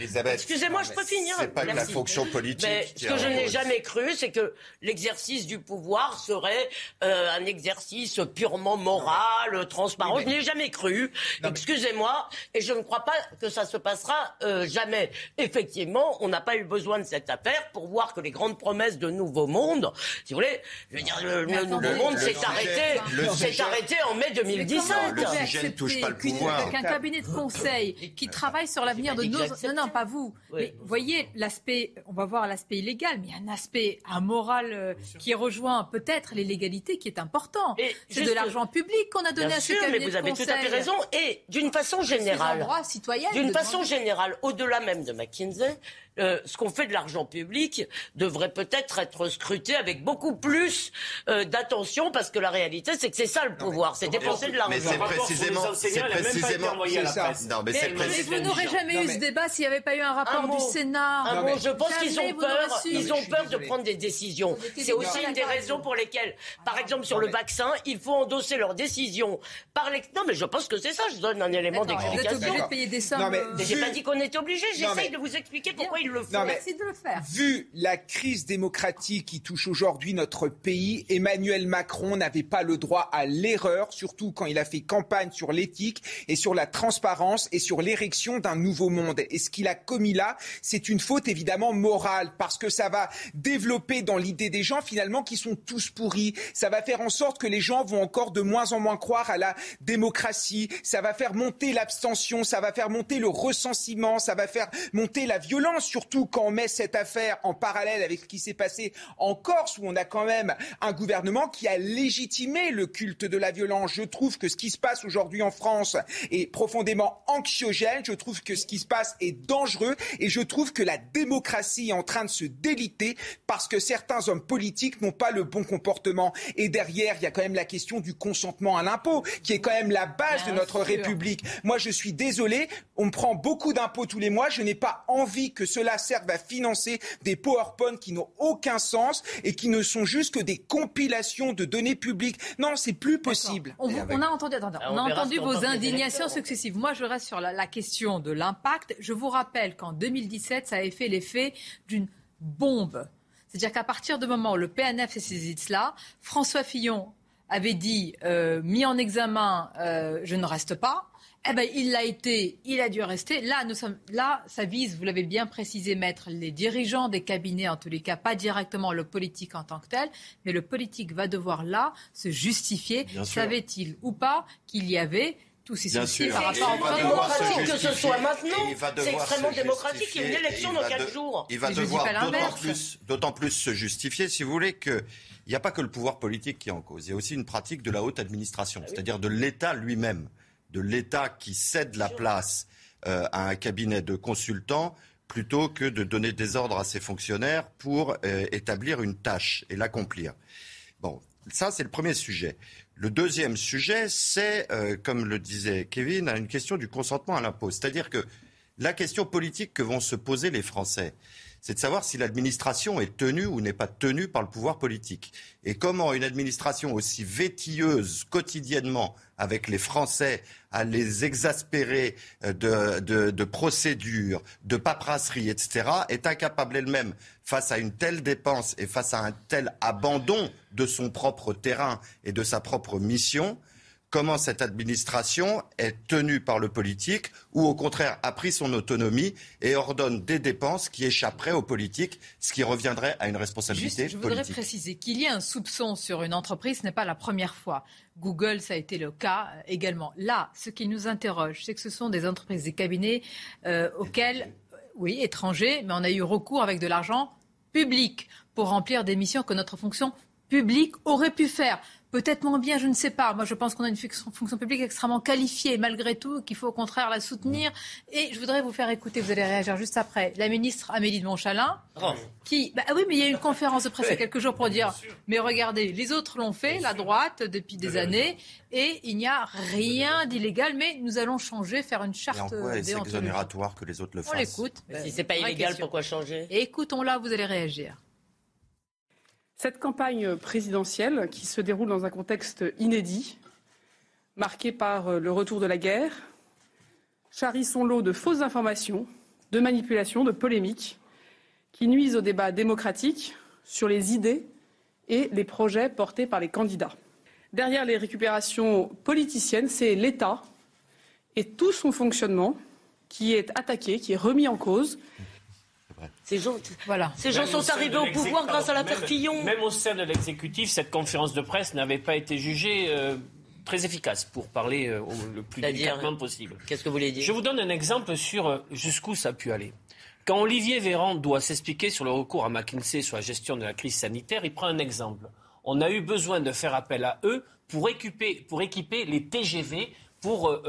Excusez-moi, je peux finir. C'est pas la fonction politique. ce que je n'ai jamais cru, c'est que l'exercice du pouvoir serait euh, un exercice purement moral, transparent. Je n'ai jamais cru. Excusez-moi, et je ne crois pas que ça se passera euh, jamais. Effectivement, on n'a pas eu besoin de cette affaire pour voir que les grandes promesses de Nouveau Monde, si vous voulez, je veux dire, le, Nouveau Monde s'est arrêté, s'est arrêté en mai 2017. Le sujet ne touche pas le pouvoir. Qu'un cabinet de conseil qui travaille sur l'avenir de nos... Non, non, pas vous. Mais voyez, l'aspect, on va voir l'aspect illégal, mais il y a un aspect amoral euh, qui rejoint peut-être l'illégalité qui est important. C'est de l'argent public qu'on a donné à ce cabinet mais vous avez tout à fait raison. Et d'une façon générale, d'une façon générale, au-delà même de McKinsey, euh, ce qu'on fait de l'argent public devrait peut-être être scruté avec beaucoup plus euh, d'attention parce que la réalité, c'est que c'est ça le pouvoir, c'est dépenser de l'argent. Mais c'est précisément, c'est précisément, Non, mais, mais, mais vous n'aurez jamais eu ce débat s'il n'y avait pas eu un rapport du Sénat. Un mot, je pense qu'ils ont peur, ils ont peur de prendre des décisions. C'est aussi une des raisons pour lesquelles, par exemple, sur le vaccin, il faut endosser leurs décisions par les. Non, mais je pense que c'est ça. Je donne un élément d'explication. Vous êtes obligé de payer des sommes. Mais j'ai pas dit qu'on était obligé. J'essaye de vous expliquer pourquoi ils Vu la crise démocratique qui touche aujourd'hui notre pays, Emmanuel Macron n'avait pas le droit à l'erreur, surtout quand il a fait campagne sur l'éthique et sur la transparence et sur l'érection d'un nouveau monde. Et ce qu'il a commis commis-là, c'est une faute évidemment morale parce que ça va développer dans l'idée des gens finalement qui sont tous pourris. Ça va faire en sorte que les gens vont encore de moins en moins croire à la démocratie. Ça va faire monter l'abstention, ça va faire monter le ressentiment, ça va faire monter la violence, surtout quand on met cette affaire en parallèle avec ce qui s'est passé en Corse où on a quand même un gouvernement qui a légitimé le culte de la violence. Je trouve que ce qui se passe aujourd'hui en France est profondément anxiogène. Je trouve que ce qui se passe est dangereux et je trouve que la démocratie est en train de se déliter parce que certains hommes politiques n'ont pas le bon comportement. Et derrière, il y a quand même la question du consentement à l'impôt, qui est quand même la base de notre République. Moi, je suis désolé, on me prend beaucoup d'impôts tous les mois. Je n'ai pas envie que cela serve à financer des PowerPoint qui n'ont aucun sens et qui ne sont juste que des compilations de données publiques. Non, c'est plus possible. On, a entendu, on a entendu vos indignations successives. Moi, je reste sur la, la question de l'impact. Je vous rappelle qu'en 2017, ça avait fait l'effet d'une bombe. C'est-à-dire qu'à partir du moment où le PNF s'est saisi de cela, François Fillon avait dit, euh, mis en examen, euh, je ne reste pas. Eh ben, il l'a été, il a dû rester. Là, nous sommes, là, ça vise, vous l'avez bien précisé, mettre les dirigeants des cabinets, en tous les cas, pas directement le politique en tant que tel, mais le politique va devoir là se justifier. Savait-il ou pas qu'il y avait tous ces soucis par rapport au démocratique que ce soit maintenant. C'est extrêmement démocratique. Il y a une élection dans quatre jours. Il va devoir d'autant plus, se justifier, si vous voulez, que il n'y a pas que le pouvoir politique qui est en cause. Il y a aussi une pratique de la haute administration, ah c'est-à-dire de l'État lui-même, de l'État qui cède la place euh, à un cabinet de consultants plutôt que de donner des ordres à ses fonctionnaires pour euh, établir une tâche et l'accomplir. Bon, ça c'est le premier sujet. Le deuxième sujet, c'est, euh, comme le disait Kevin, une question du consentement à l'impôt. C'est-à-dire que la question politique que vont se poser les Français, c'est de savoir si l'administration est tenue ou n'est pas tenue par le pouvoir politique. Et comment une administration aussi vétilleuse quotidiennement avec les Français à les exaspérer euh, de, procédures, de paperasserie, etc., est incapable elle-même, face à une telle dépense et face à un tel abandon de son propre terrain et de sa propre mission, comment cette administration est tenue par le politique ou au contraire a pris son autonomie et ordonne des dépenses qui échapperaient aux politiques, ce qui reviendrait à une responsabilité Juste, je voudrais préciser qu'il y a un soupçon sur une entreprise, ce n'est pas la première fois. Google, ça a été le cas également. Là, ce qui nous interroge, c'est que ce sont des entreprises, des cabinets euh, auxquels, oui, étrangers, mais on a eu recours avec de l'argent public pour remplir des missions que notre fonction publique aurait pu faire. Peut-être moins bien, je ne sais pas. Moi, je pense qu'on a une fonction publique extrêmement qualifiée, malgré tout, qu'il faut au contraire la soutenir. Et je voudrais vous faire écouter, vous allez réagir juste après, la ministre Amélie de Montchalin, oh. qui... Bah, oui, mais il y a eu une conférence de presse il y a quelques jours pour dire, mais regardez, les autres l'ont fait, la droite, depuis des années, et il n'y a rien d'illégal, mais nous allons changer, faire une charte C'est exonératoire que les autres le fassent? On l'écoute. si c'est pas illégal, pourquoi changer? Écoutons-la, vous allez réagir. Cette campagne présidentielle, qui se déroule dans un contexte inédit, marqué par euh, le retour de la guerre, charrie son lot de fausses informations, de manipulations, de polémiques, qui nuisent au débat démocratique sur les idées et les projets portés par les candidats. Derrière les récupérations politiciennes, c'est l'État et tout son fonctionnement qui est attaqué, qui est remis en cause ces gens, voilà. Ces gens sont arrivés au pouvoir grâce à la Fillon. Même au sein de l'exécutif, cette conférence de presse n'avait pas été jugée euh, très efficace pour parler euh, le plus délicatement possible. Qu'est-ce que vous voulez dire? Je vous donne un exemple sur euh, jusqu'où ça a pu aller. Quand Olivier Véran doit s'expliquer sur le recours à McKinsey sur la gestion de la crise sanitaire, il prend un exemple. On a eu besoin de faire appel à eux pour équiper, pour équiper les TGV pour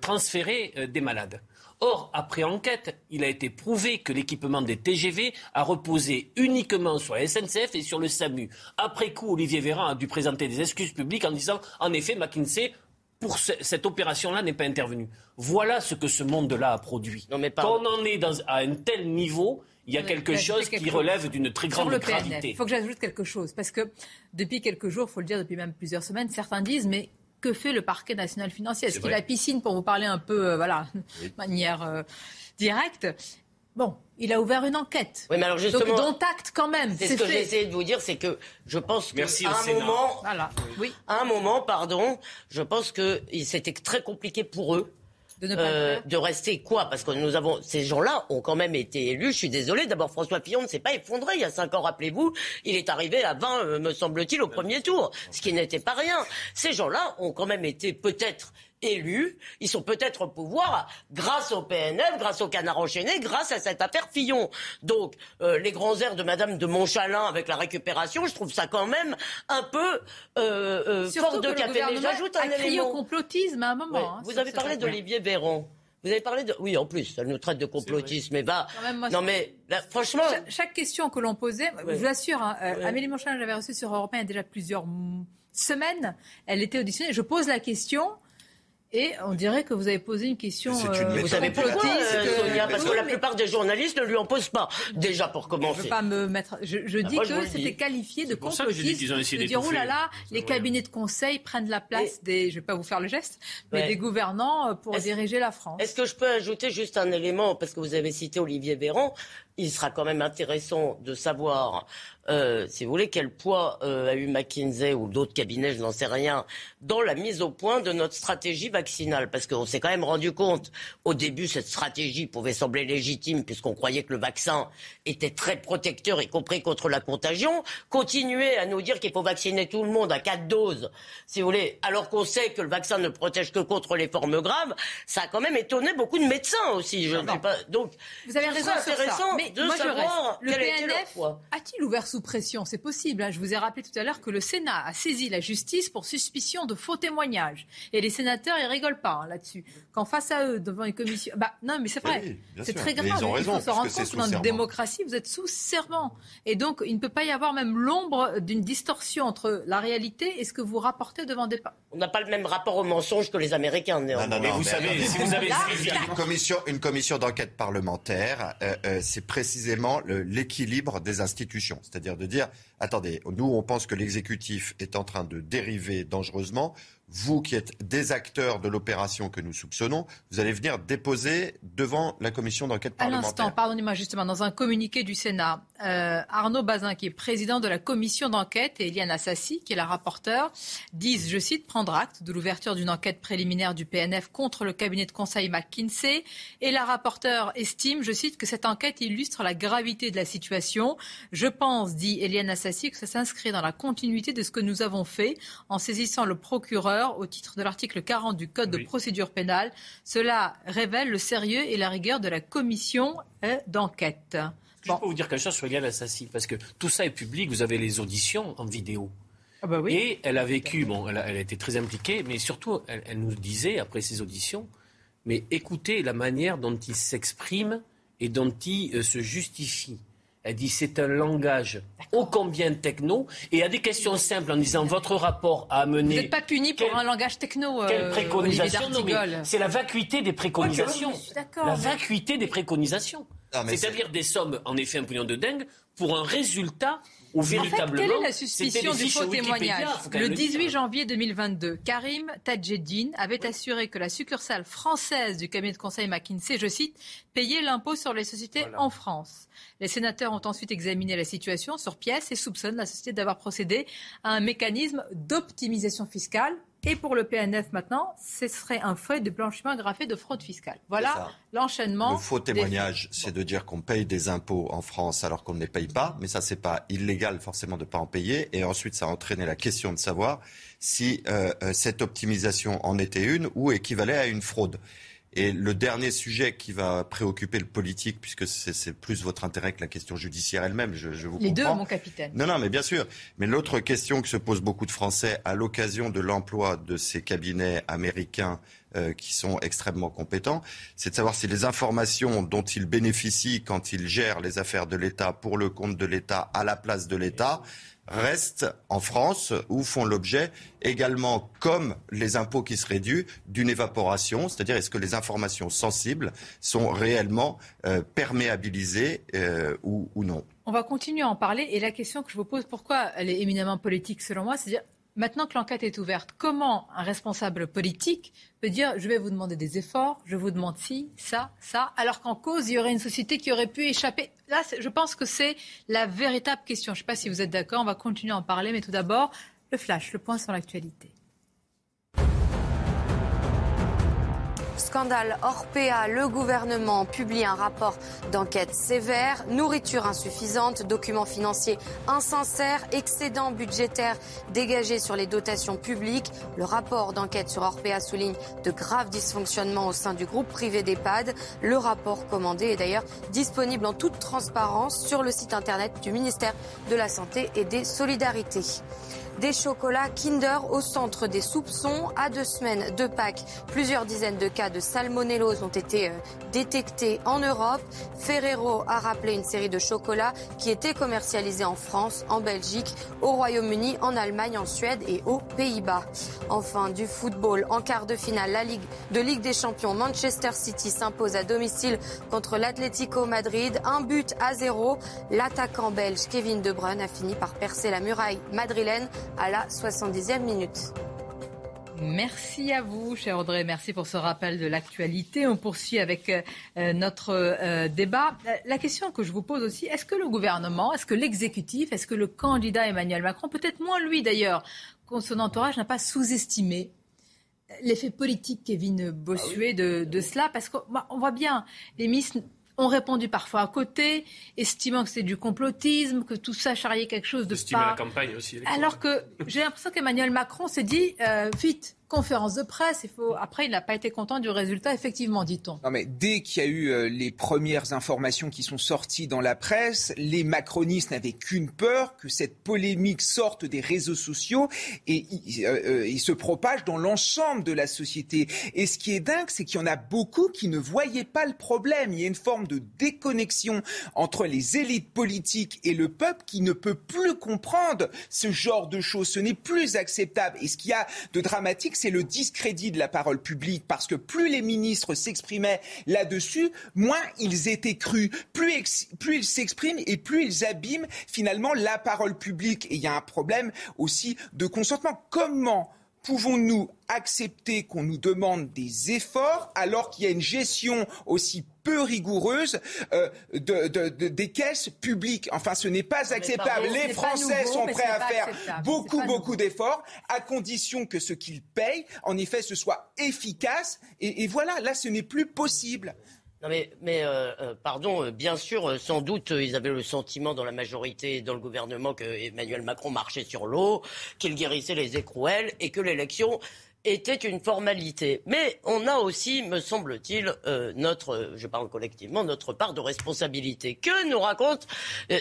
transférer des malades. Or, après enquête, il a été prouvé que l'équipement des TGV a reposé uniquement sur la SNCF et sur le SAMU. Après coup, Olivier Véran a dû présenter des excuses publiques en disant, en effet, McKinsey pour cette opération-là n'est pas intervenue. Voilà ce que ce monde-là a produit. Quand on en est à un tel niveau, il y a quelque chose qui relève d'une très grande gravité. Il faut que j'ajoute quelque chose, parce que depuis quelques jours, il faut le dire, depuis même plusieurs semaines, certains disent, mais que fait le parquet national financier Est-ce qu'il a piscine pour vous parler un peu, euh, voilà, de manière euh, directe? Bon, il a ouvert une enquête. Oui, mais alors justement, Donc, dont acte quand même. C'est ce que j'ai essayé de vous dire, c'est que je pense qu'à un moment, voilà. oui. à un moment, pardon, je pense que c'était très compliqué pour eux euh, de, rester quoi? Parce que nous avons ces gens-là ont quand même été élus. Je suis désolé. D'abord, François Fillon ne s'est pas effondré il y a cinq ans. Rappelez-vous, il est arrivé à 20, euh, me semble-t-il, au premier tour, ce qui n'était pas rien. Ces gens-là ont quand même été peut-être élus, ils sont peut-être au pouvoir grâce au PNF, grâce au canard enchaîné, grâce à cette affaire Fillon. Donc, euh, les grands airs de Madame de Montchalin avec la récupération, je trouve ça quand même un peu euh, euh fort de café. Mais j'ajoute un élément. au complotisme à un moment. Hein, vous avez parlé d'Olivier Véran. Vous avez parlé de... Oui, en plus, elle nous traite de complotisme. Mais va... non, mais franchement... chaque, question que l'on posait, je vous assure, hein, euh, Amélie Montchalin, j'avais reçu sur Europe 1 il y a déjà plusieurs semaines. Elle était auditionnée. Je pose la question et on dirait que vous avez posé une question. Euh, vous savez pourquoi, euh, Sonia Parce que la plupart des journalistes ne lui en posent pas. Déjà pour commencer. Je veux pas me mettre. Je, ah, dis que c'était qualifié de complotiste. De dire oh là là, les cabinets de conseil prennent la place des. Je vais pas vous faire le geste, mais des gouvernants euh, pour diriger la France. Est-ce que je peux ajouter juste un élément parce que vous avez cité Olivier Véran il sera quand même intéressant de savoir, euh, si vous voulez, quel poids euh, a eu McKinsey ou d'autres cabinets, je n'en sais rien, dans la mise au point de notre stratégie vaccinale. Parce qu'on s'est quand même rendu compte, au début, cette stratégie pouvait sembler légitime, puisqu'on croyait que le vaccin était très protecteur, y compris contre la contagion. Continuer à nous dire qu'il faut vacciner tout le monde à quatre doses, si vous voulez, alors qu'on sait que le vaccin ne protège que contre les formes graves, ça a quand même étonné beaucoup de médecins aussi. Je ne sais pas. Donc, vous avez raison intéressant moi, je Le PNF a-t-il ouvert sous pression? C'est possible. Hein. Je vous ai rappelé tout à l'heure que le Sénat a saisi la justice pour suspicion de faux témoignages. Et les sénateurs, ils rigolent pas hein, là-dessus. Quand face à eux, devant une commission... Bah, non, mais c'est vrai. c'est très grave. Ils raison, il faut se rendre compte que dans une démocratie, vous êtes sous serment. Et donc, il ne peut pas y avoir même l'ombre d'une distorsion entre la réalité et ce que vous rapportez devant des... On n'a pas le même rapport au mensonge que les Américains, Non, non, non, vous savez, si vous avez une commission, une commission d'enquête parlementaire, euh, euh, c'est précisément l'équilibre des institutions. C'est-à-dire de dire, attendez, nous on pense que l'exécutif est en train de dériver dangereusement vous qui êtes des acteurs de l'opération que nous soupçonnons, vous allez venir déposer devant la commission d'enquête parlementaire. À l'instant, pardonnez-moi justement, dans un communiqué du Sénat, euh, Arnaud Bazin, qui est président de la commission d'enquête, et Eliane Assassi, qui est la rapporteure, disent, je cite, prendre acte de l'ouverture d'une enquête préliminaire du PNF contre le cabinet de conseil McKinsey. Et la rapporteure estime, je cite, que cette enquête illustre la gravité de la situation. Je pense, dit Eliane Assassi, que ça s'inscrit dans la continuité de ce que nous avons fait en saisissant le procureur au titre de l'article 40 du Code de procédure pénale. Cela révèle le sérieux et la rigueur de la commission euh, d'enquête. Je peux vous dire quelque chose sur Yann Assassi, parce que tout ça est public, vous avez les auditions en vidéo. Ah bah oui. Et elle a vécu, bon, elle a, été très impliquée, mais surtout, elle, nous disait, après ces auditions, mais écoutez la manière dont il s'exprime et dont il euh, se justifie. Elle dit c'est un langage ô combien techno et à des questions simples en disant votre rapport a amené. Vous n'êtes pas puni pour un langage techno. Euh, Quelle préconisation C'est la vacuité des préconisations. la vacuité des préconisations. C'est-à-dire des sommes, en effet, un pognon de dingue pour un résultat où véritablement. quelle est la suspicion du faux témoignage Le 18 janvier 2022, Karim Tadjedine avait assuré que la succursale française du cabinet de conseil McKinsey, je cite, payait l'impôt sur les sociétés en France. Les sénateurs ont ensuite examiné la situation sur pièce et soupçonnent la société d'avoir procédé à un mécanisme d'optimisation fiscale et pour le PNF maintenant, ce serait un fait de blanchiment aggravé de fraude fiscale. Voilà l'enchaînement. Le faux témoignage, c'est de dire qu'on paye des impôts en France alors qu'on ne les paye pas, mais ça c'est pas illégal forcément de ne pas en payer. Et ensuite, ça a entraîné la question de savoir si euh, euh, cette optimisation en était une ou équivalait à une fraude. Et le dernier sujet qui va préoccuper le politique, puisque c'est plus votre intérêt que la question judiciaire elle-même, je, je, vous Les deux, mon capitaine. Non, non, mais bien sûr. Mais l'autre question que se posent beaucoup de Français à l'occasion de l'emploi de ces cabinets américains euh, qui sont extrêmement compétents, c'est de savoir si les informations dont ils bénéficient quand ils gèrent les affaires de l'État pour le compte de l'État à la place de l'État, restent en France ou font l'objet également, comme les impôts qui seraient dus, d'une évaporation, c'est-à-dire est-ce que les informations sensibles sont réellement euh, perméabilisées euh, ou, ou, non? On va continuer à en parler et la question que je vous pose, pourquoi elle est éminemment politique selon moi, c'est-à-dire Maintenant que l'enquête est ouverte, comment un responsable politique peut dire je vais vous demander des efforts, je vous demande ci, ça, ça, alors qu'en cause, il y aurait une société qui aurait pu échapper? Là, je pense que c'est la véritable question. Je ne sais pas si vous êtes d'accord, on va continuer à en parler, mais tout d'abord, le flash, le point sur l'actualité. Scandale Orpea, le gouvernement publie un rapport d'enquête sévère. Nourriture insuffisante, documents financiers insincères, excédents budgétaires dégagés sur les dotations publiques. Le rapport d'enquête sur Orpea souligne de graves dysfonctionnements au sein du groupe privé d'EHPAD. Le rapport commandé est d'ailleurs disponible en toute transparence sur le site internet du ministère de la Santé et des Solidarités. Des chocolats Kinder au centre des soupçons. À deux semaines de Pâques, plusieurs dizaines de cas de salmonellose ont été euh, détectés en Europe. Ferrero a rappelé une série de chocolats qui étaient commercialisés en France, en Belgique, au Royaume-Uni, en Allemagne, en Suède et aux Pays-Bas. Enfin, du football. En quart de finale, la Ligue de Ligue des Champions, Manchester City s'impose à domicile contre l'Atlético Madrid. Un but à zéro. L'attaquant belge Kevin De Bruyne a fini par percer la muraille madrilène à la 70e minute. Merci à vous, cher Audrey. Merci pour ce rappel de l'actualité. On poursuit avec euh, notre euh, débat. La question que je vous pose aussi, est-ce que le gouvernement, est-ce que l'exécutif, est-ce que le candidat Emmanuel Macron, peut-être moins lui d'ailleurs, son entourage n'a pas sous-estimé l'effet politique, Kevin Bossuet, de, de, cela? Parce qu'on voit bien, les ministres ont répondu parfois à côté, estimant que c'est du complotisme, que tout ça charriait quelque chose de pas... la campagne aussi. Alors que j'ai l'impression qu'Emmanuel Macron s'est dit, euh, vite, conférence de presse. Il faut... Après, il n'a pas été content du résultat, effectivement, dit-on. Non, mais dès qu'il y a eu euh, les premières informations qui sont sorties dans la presse, les macronistes n'avaient qu'une peur, que cette polémique sorte des réseaux sociaux et euh, euh, se propage dans l'ensemble de la société. Et ce qui est dingue, c'est qu'il y en a beaucoup qui ne voyaient pas le problème. Il y a une forme de déconnexion entre les élites politiques et le peuple qui ne peut plus comprendre ce genre de choses. Ce n'est plus acceptable. Et ce qu'il y a de dramatique, c'est le discrédit de la parole publique, parce que plus les ministres s'exprimaient là-dessus, moins ils étaient crus. Plus, ils s'expriment et plus ils abîment finalement la parole publique. Et il y a un problème aussi de consentement. Comment pouvons-nous accepter qu'on nous demande des efforts alors qu'il y a une gestion aussi peu rigoureuse euh, de, de, de, des caisses publiques? Enfin, ce n'est pas acceptable. Les Français sont prêts à faire beaucoup, beaucoup d'efforts, à condition que ce qu'ils payent, en effet, ce soit efficace. Et, et voilà, là, ce n'est plus possible. Non mais, euh, euh, pardon, euh, bien sûr, sans doute, ils avaient le sentiment dans la majorité, dans le gouvernement, que Emmanuel Macron marchait sur l'eau, qu'il guérissait les écrouelles et que l'élection était une formalité. Mais on a aussi, me semble-t-il, notre, je parle collectivement, notre part de responsabilité. Que nous raconte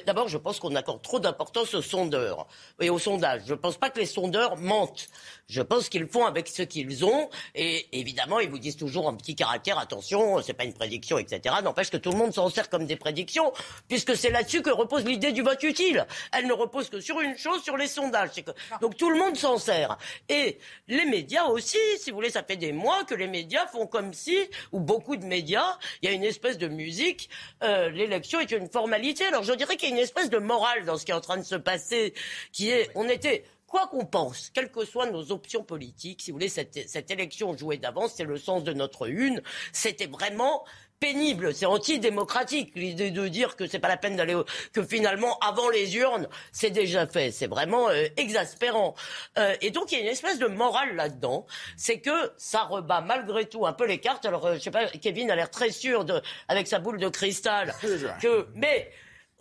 D'abord, je pense qu'on accorde trop d'importance aux sondeurs et aux sondages. Je ne pense pas que les sondeurs mentent. Je pense qu'ils font avec ce qu'ils ont. Et évidemment, ils vous disent toujours un petit caractère, attention, c'est pas une prédiction, etc. N'empêche que tout le monde s'en sert comme des prédictions, puisque c'est là-dessus que repose l'idée du vote utile. Elle ne repose que sur une chose, sur les sondages. Que... Donc tout le monde s'en sert. Et les médias aussi, si vous voulez, ça fait des mois que les médias font comme si, ou beaucoup de médias, il y a une espèce de musique, euh, l'élection est une formalité. Alors je dirais qu'il y a une espèce de morale dans ce qui est en train de se passer, qui est, on était quoi qu'on pense, quelles que soient nos options politiques, si vous voulez, cette, cette élection jouée d'avance, c'est le sens de notre une. C'était vraiment pénible, c'est antidémocratique l'idée de dire que c'est pas la peine d'aller que finalement avant les urnes c'est déjà fait, c'est vraiment euh, exaspérant. Euh, et donc il y a une espèce de morale là-dedans, c'est que ça rebat malgré tout un peu les cartes. Alors euh, je sais pas, Kevin a l'air très sûr de avec sa boule de cristal que mais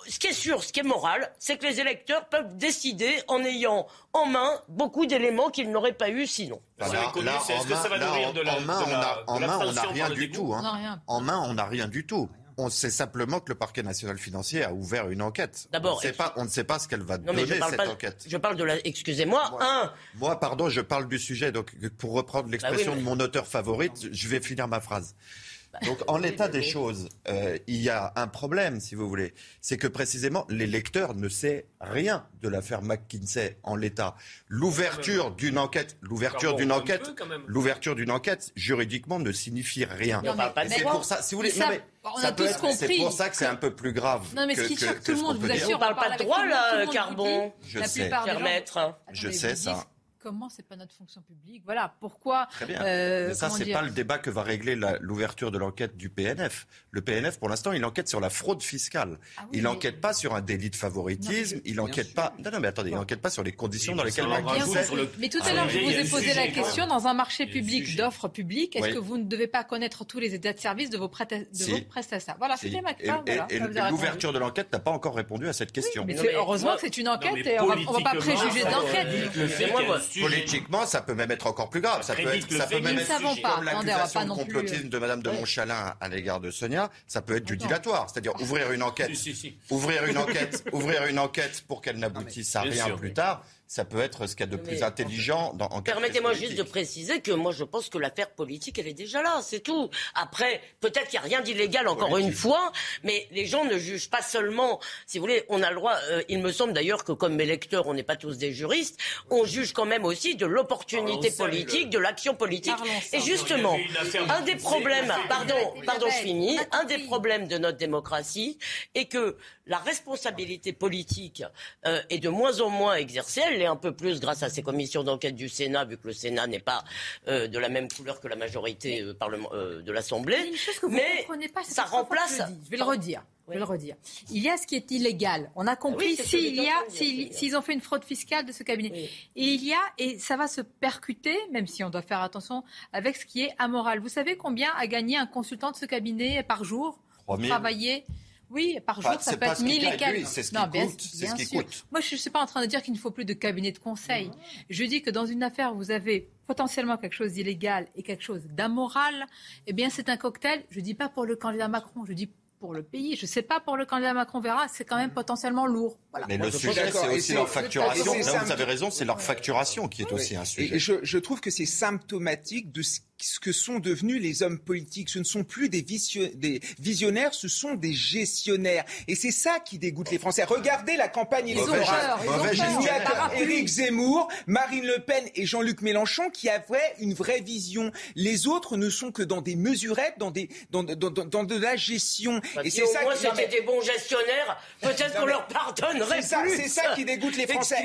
ce qui est sûr, ce qui est moral, c'est que les électeurs peuvent décider en ayant en main beaucoup d'éléments qu'ils n'auraient pas eu sinon. en main, on n'a rien du tout. Hein. En main, on n'a rien du tout. On sait simplement que le parquet national financier a ouvert une enquête. D'abord, on, ne sait pas ce qu'elle va donner cette enquête. Je parle de la. Excusez-moi. Un. Moi, pardon, je parle du sujet. Donc, pour reprendre bah l'expression de mon auteur favorite, je vais finir ma phrase. Donc en l'état des choses, euh, il y a un problème, si vous voulez. C'est que précisément, les lecteurs ne savent rien de l'affaire McKinsey en l'état. L'ouverture d'une enquête, l'ouverture d'une enquête, l'ouverture d'une enquête, juridiquement, ne signifie rien. C'est pour ça, si vous voulez, c'est pour ça que c'est un peu plus grave. Non, mais ce qui tout le monde, vous assure, on parle pas de droit là, Carbon. Je sais. Je sais ça. Comment c'est pas notre fonction publique Voilà pourquoi. Très bien. Euh, Mais ça, c'est pas le débat que va régler l'ouverture de l'enquête du PNF. Le PNF, pour l'instant, il enquête sur la fraude fiscale. Ah il n'enquête pas sur un délit de favoritisme. il n'enquête pas. Non, non, mais attendez, il n'enquête pas sur les conditions dans lesquelles. Mais tout à l'heure, je vous ai posé la question dans un marché public d'offres publiques. Est-ce que vous ne devez pas connaître tous les états de service de vos, prestataires Voilà, c'était ma question. Et, l'ouverture de l'enquête n'a pas encore répondu à cette question. mais heureusement que c'est une enquête et on ne va pas préjuger de Politiquement, ça peut même être encore plus grave. Ça peut être, ça peut même être pas. comme l'accusation de complotisme de Madame de Montchalin à l'égard de Sonia. Ça peut être du dilatoire, c'est-à-dire ouvrir une enquête, ouvrir une enquête, ouvrir une enquête pour qu'elle n'aboutisse à rien plus tard ça peut être ce qu'il y a de plus intelligent dans en Permettez-moi juste de préciser que moi je pense que l'affaire politique elle est déjà là, c'est tout. Après, peut-être qu'il n'y a rien d'illégal encore une fois, mais les gens ne jugent pas seulement, si vous voulez, on a le droit, euh, il me semble d'ailleurs que comme mes lecteurs, on n'est pas tous des juristes, on juge quand même aussi de l'opportunité politique, de l'action politique. Et justement, un des problèmes, pardon, pardon, je finis, un des problèmes de notre démocratie est que la responsabilité politique euh, est de moins en moins exercée. Elle l'est un peu plus grâce à ces commissions d'enquête du Sénat, vu que le Sénat n'est pas euh, de la même couleur que la majorité euh, de l'Assemblée. Mais ça remplace. Je, vais le redire. Je vais le redire. Il y a ce qui est illégal. On a compris s'il y a, s'ils ont fait une fraude fiscale de ce cabinet. Et il y a, et ça va se percuter, même si on doit faire attention, avec ce qui est amoral. Vous savez combien a gagné un consultant de ce cabinet par jour Travailler oui, par jour, ça peut être 1000 et quelques. C'est ce, qui coûte, bien, ce qui coûte. Moi, je ne suis pas en train de dire qu'il ne faut plus de cabinet de conseil. Je dis que dans une affaire, vous avez potentiellement quelque chose d'illégal et quelque chose d'amoral. Eh bien, c'est un cocktail. Je ne dis pas pour le candidat Macron, je dis pour le pays. Je ne sais pas pour le candidat Macron verra, c'est quand même potentiellement lourd. Mais le sujet, c'est aussi leur facturation. Là, vous avez raison, c'est leur facturation qui est aussi un sujet. Et je, je trouve que c'est symptomatique de ce ce que sont devenus les hommes politiques. Ce ne sont plus des, des visionnaires, ce sont des gestionnaires. Et c'est ça qui dégoûte les Français. Regardez la campagne électorale. Il y a Éric Zemmour, Marine Le Pen et Jean-Luc Mélenchon qui avaient une vraie vision. Les autres ne sont que dans des mesurettes, dans, des, dans, dans, dans, de la gestion. et c'est ça qui... c'était des bons gestionnaires, peut-être qu'on leur pardonnerait C'est ça, qui dégoûte les Français.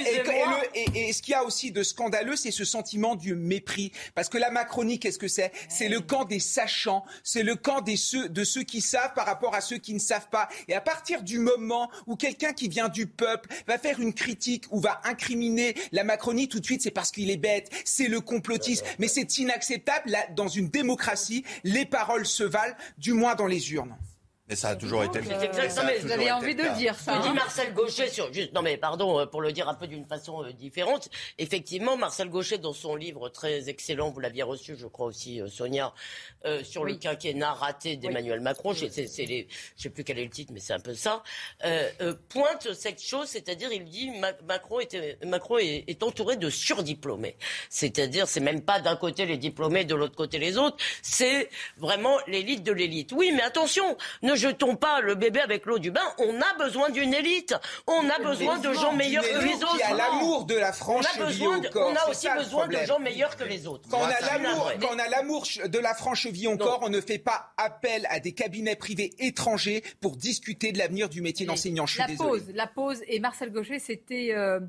Et, et, et, ce qu'il y a aussi de scandaleux, c'est ce sentiment du mépris. Parce que la Macronie, qu'est-ce que c'est C'est le camp des sachants, c'est le camp des ceux, de ceux qui savent par rapport à ceux qui ne savent pas. Et à partir du moment où quelqu'un qui vient du peuple va faire une critique ou va incriminer la Macronie, tout de suite, c'est parce qu'il est bête, c'est le complotisme. Mais c'est inacceptable. Là, dans une démocratie, les paroles se valent, du moins dans les urnes. Mais ça a toujours été le cas. vous avez envie de dire ça. dit hein. Marcel Gauchet sur juste non mais pardon euh, pour le dire un peu d'une façon euh, différente. Effectivement, Marcel Gauchet dans son livre très excellent, vous l'aviez reçu, je crois aussi euh, Sonia, sur le quinquennat raté d'Emmanuel Macron. Je sais, sais plus quel est le titre, mais c'est un peu ça. pointe cette chose, c'est-à-dire il dit Macron était Macron est, entouré de surdiplômés. C'est-à-dire c'est même pas d'un côté les diplômés, de l'autre côté les autres. C'est vraiment l'élite de l'élite. Oui, mais attention, ne jetons pas le bébé avec l'eau du bain. On a besoin d'une élite. On a besoin de gens meilleurs que les autres. Qui a l'amour de la France on a, besoin on a aussi besoin de gens meilleurs que les autres. Quand on a l'amour, de la vie encore, on ne fait pas appel à des cabinets privés étrangers pour discuter de l'avenir du métier d'enseignant. Je suis la pause, la pause. Et Marcel Gaucher, c'était. Euh,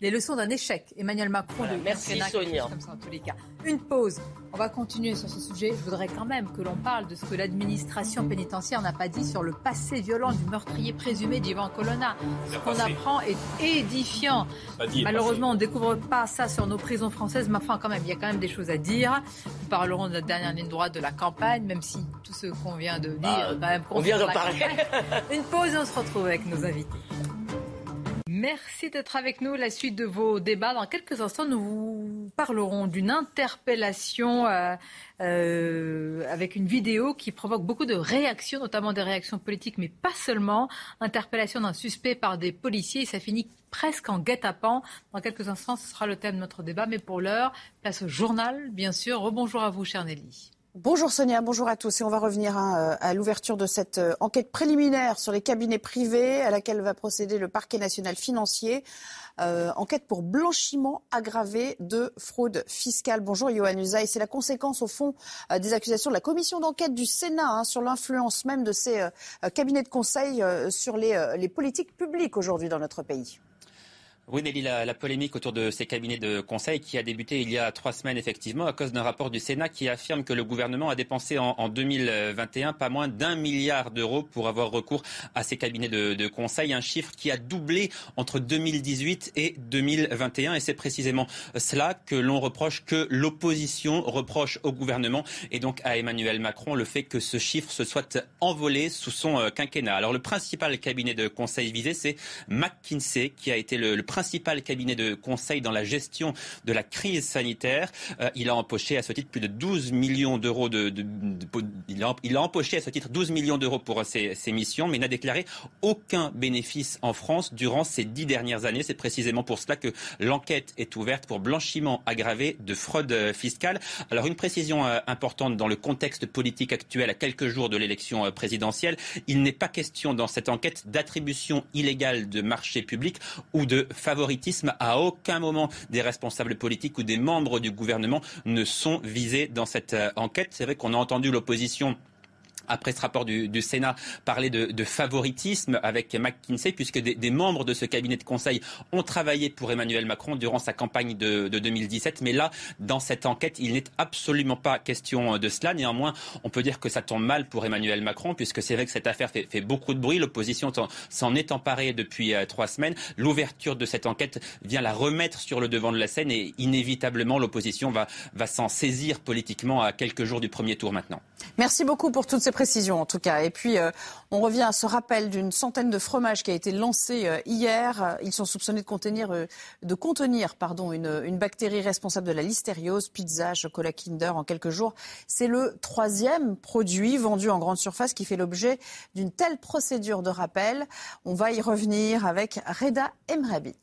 les leçons d'un échec. Emmanuel Macron de Merci Sonia. Comme ça, en tous les cas. Une pause. On va continuer sur ce sujet. Je voudrais quand même que l'on parle de ce que l'administration pénitentiaire n'a pas dit sur le passé violent du meurtrier présumé d'Ivan Colonna. Ce qu'on apprend est édifiant. Malheureusement, on ne découvre pas ça sur nos prisons françaises, mais enfin, quand même, il y a quand même des choses à dire. Nous parlerons de la dernière ligne droite de la campagne, même si tout ce qu'on vient de dire, bah, quand même, on vient de parler. Une pause et on se retrouve avec nos invités. Merci d'être avec nous. La suite de vos débats. Dans quelques instants, nous vous parlerons d'une interpellation euh, euh, avec une vidéo qui provoque beaucoup de réactions, notamment des réactions politiques, mais pas seulement. Interpellation d'un suspect par des policiers. ça finit presque en guet-apens. Dans quelques instants, ce sera le thème de notre débat. Mais pour l'heure, place au journal, bien sûr. Rebonjour à vous, cher Nelly. Bonjour Sonia, bonjour à tous. Et on va revenir hein, euh, à l'ouverture de cette euh, enquête préliminaire sur les cabinets privés à laquelle va procéder le parquet national financier. Euh, enquête pour blanchiment aggravé de fraude fiscale. Bonjour Johan Usaï. C'est la conséquence au fond des accusations de la commission d'enquête du Sénat hein, sur l'influence même de ces cabinets de conseil sur les politiques publiques aujourd'hui dans notre pays. Oui, Nelly, la, polémique autour de ces cabinets de conseil qui a débuté il y a trois semaines, effectivement, à cause d'un rapport du Sénat qui affirme que le gouvernement a dépensé en, 2021 pas moins d'un milliard d'euros pour avoir recours à ces cabinets de, conseil, un chiffre qui a doublé entre 2018 et 2021. Et c'est précisément cela que l'on reproche, que l'opposition reproche au gouvernement et donc à Emmanuel Macron, le fait que ce chiffre se soit envolé sous son euh, quinquennat. Alors le principal cabinet de conseil visé, c'est McKinsey, qui a été le, cabinet de conseil dans la gestion de la crise sanitaire. Euh, il a empoché à ce titre plus de 12 millions d'euros de, il, a, empoché à ce titre 12 millions d'euros pour ses, missions, mais n'a déclaré aucun bénéfice en France durant ces dix dernières années. C'est précisément pour cela que l'enquête est ouverte pour blanchiment aggravé de fraude fiscale. Alors une précision euh, importante dans le contexte politique actuel à quelques jours de l'élection euh, présidentielle, il n'est pas question dans cette enquête d'attribution illégale de marchés publics ou de favoritisme. À aucun moment des responsables politiques ou des membres du gouvernement ne sont visés dans cette euh, enquête. C'est vrai qu'on a entendu l'opposition après ce rapport du, Sénat, parler de, favoritisme avec McKinsey, puisque des, membres de ce cabinet de conseil ont travaillé pour Emmanuel Macron durant sa campagne de, 2017. Mais là, dans cette enquête, il n'est absolument pas question de cela. Néanmoins, on peut dire que ça tombe mal pour Emmanuel Macron, puisque c'est vrai que cette affaire fait, beaucoup de bruit. L'opposition s'en est emparée depuis euh, trois semaines. L'ouverture de cette enquête vient la remettre sur le devant de la scène et inévitablement, l'opposition va, va s'en saisir politiquement à quelques jours du premier tour maintenant. Merci beaucoup pour toutes ces précisions en tout cas. Et puis euh, on revient à ce rappel d'une centaine de fromages qui a été lancé euh, hier. Ils sont soupçonnés de contenir, euh, de contenir pardon, une, une, bactérie responsable de la listériose, pizza, chocolat Kinder en quelques jours. C'est le troisième produit vendu en grande surface qui fait l'objet d'une telle procédure de rappel. On va y revenir avec Reda Emrabit.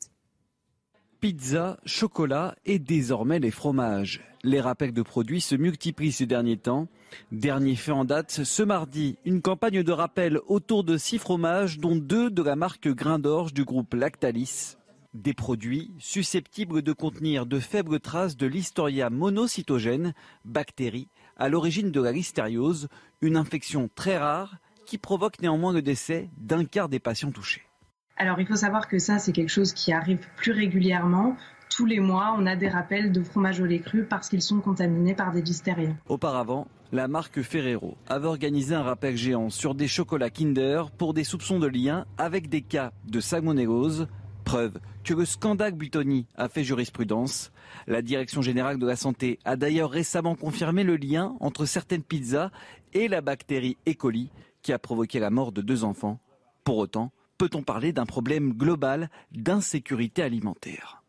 Pizza, chocolat et désormais les fromages. Les rappels de produits se multiplient ces derniers temps. Dernier fait en date, ce mardi, une campagne de rappel autour de six fromages, dont deux de la marque Grain d'Orge du groupe Lactalis. Des produits susceptibles de contenir de faibles traces de l'historia monocytogène, bactérie à l'origine de la listériose, une infection très rare qui provoque néanmoins le décès d'un quart des patients touchés. Alors il faut savoir que ça, c'est quelque chose qui arrive plus régulièrement tous les mois, on a des rappels de fromage au lait cru parce qu'ils sont contaminés par des listériens. Auparavant, la marque Ferrero avait organisé un rappel géant sur des chocolats Kinder pour des soupçons de lien avec des cas de salmonellose. Preuve que le scandale Buitoni a fait jurisprudence. La Direction générale de la santé a d'ailleurs récemment confirmé le lien entre certaines pizzas et la bactérie E. coli qui a provoqué la mort de deux enfants. Pour autant, peut-on parler d'un problème global d'insécurité alimentaire?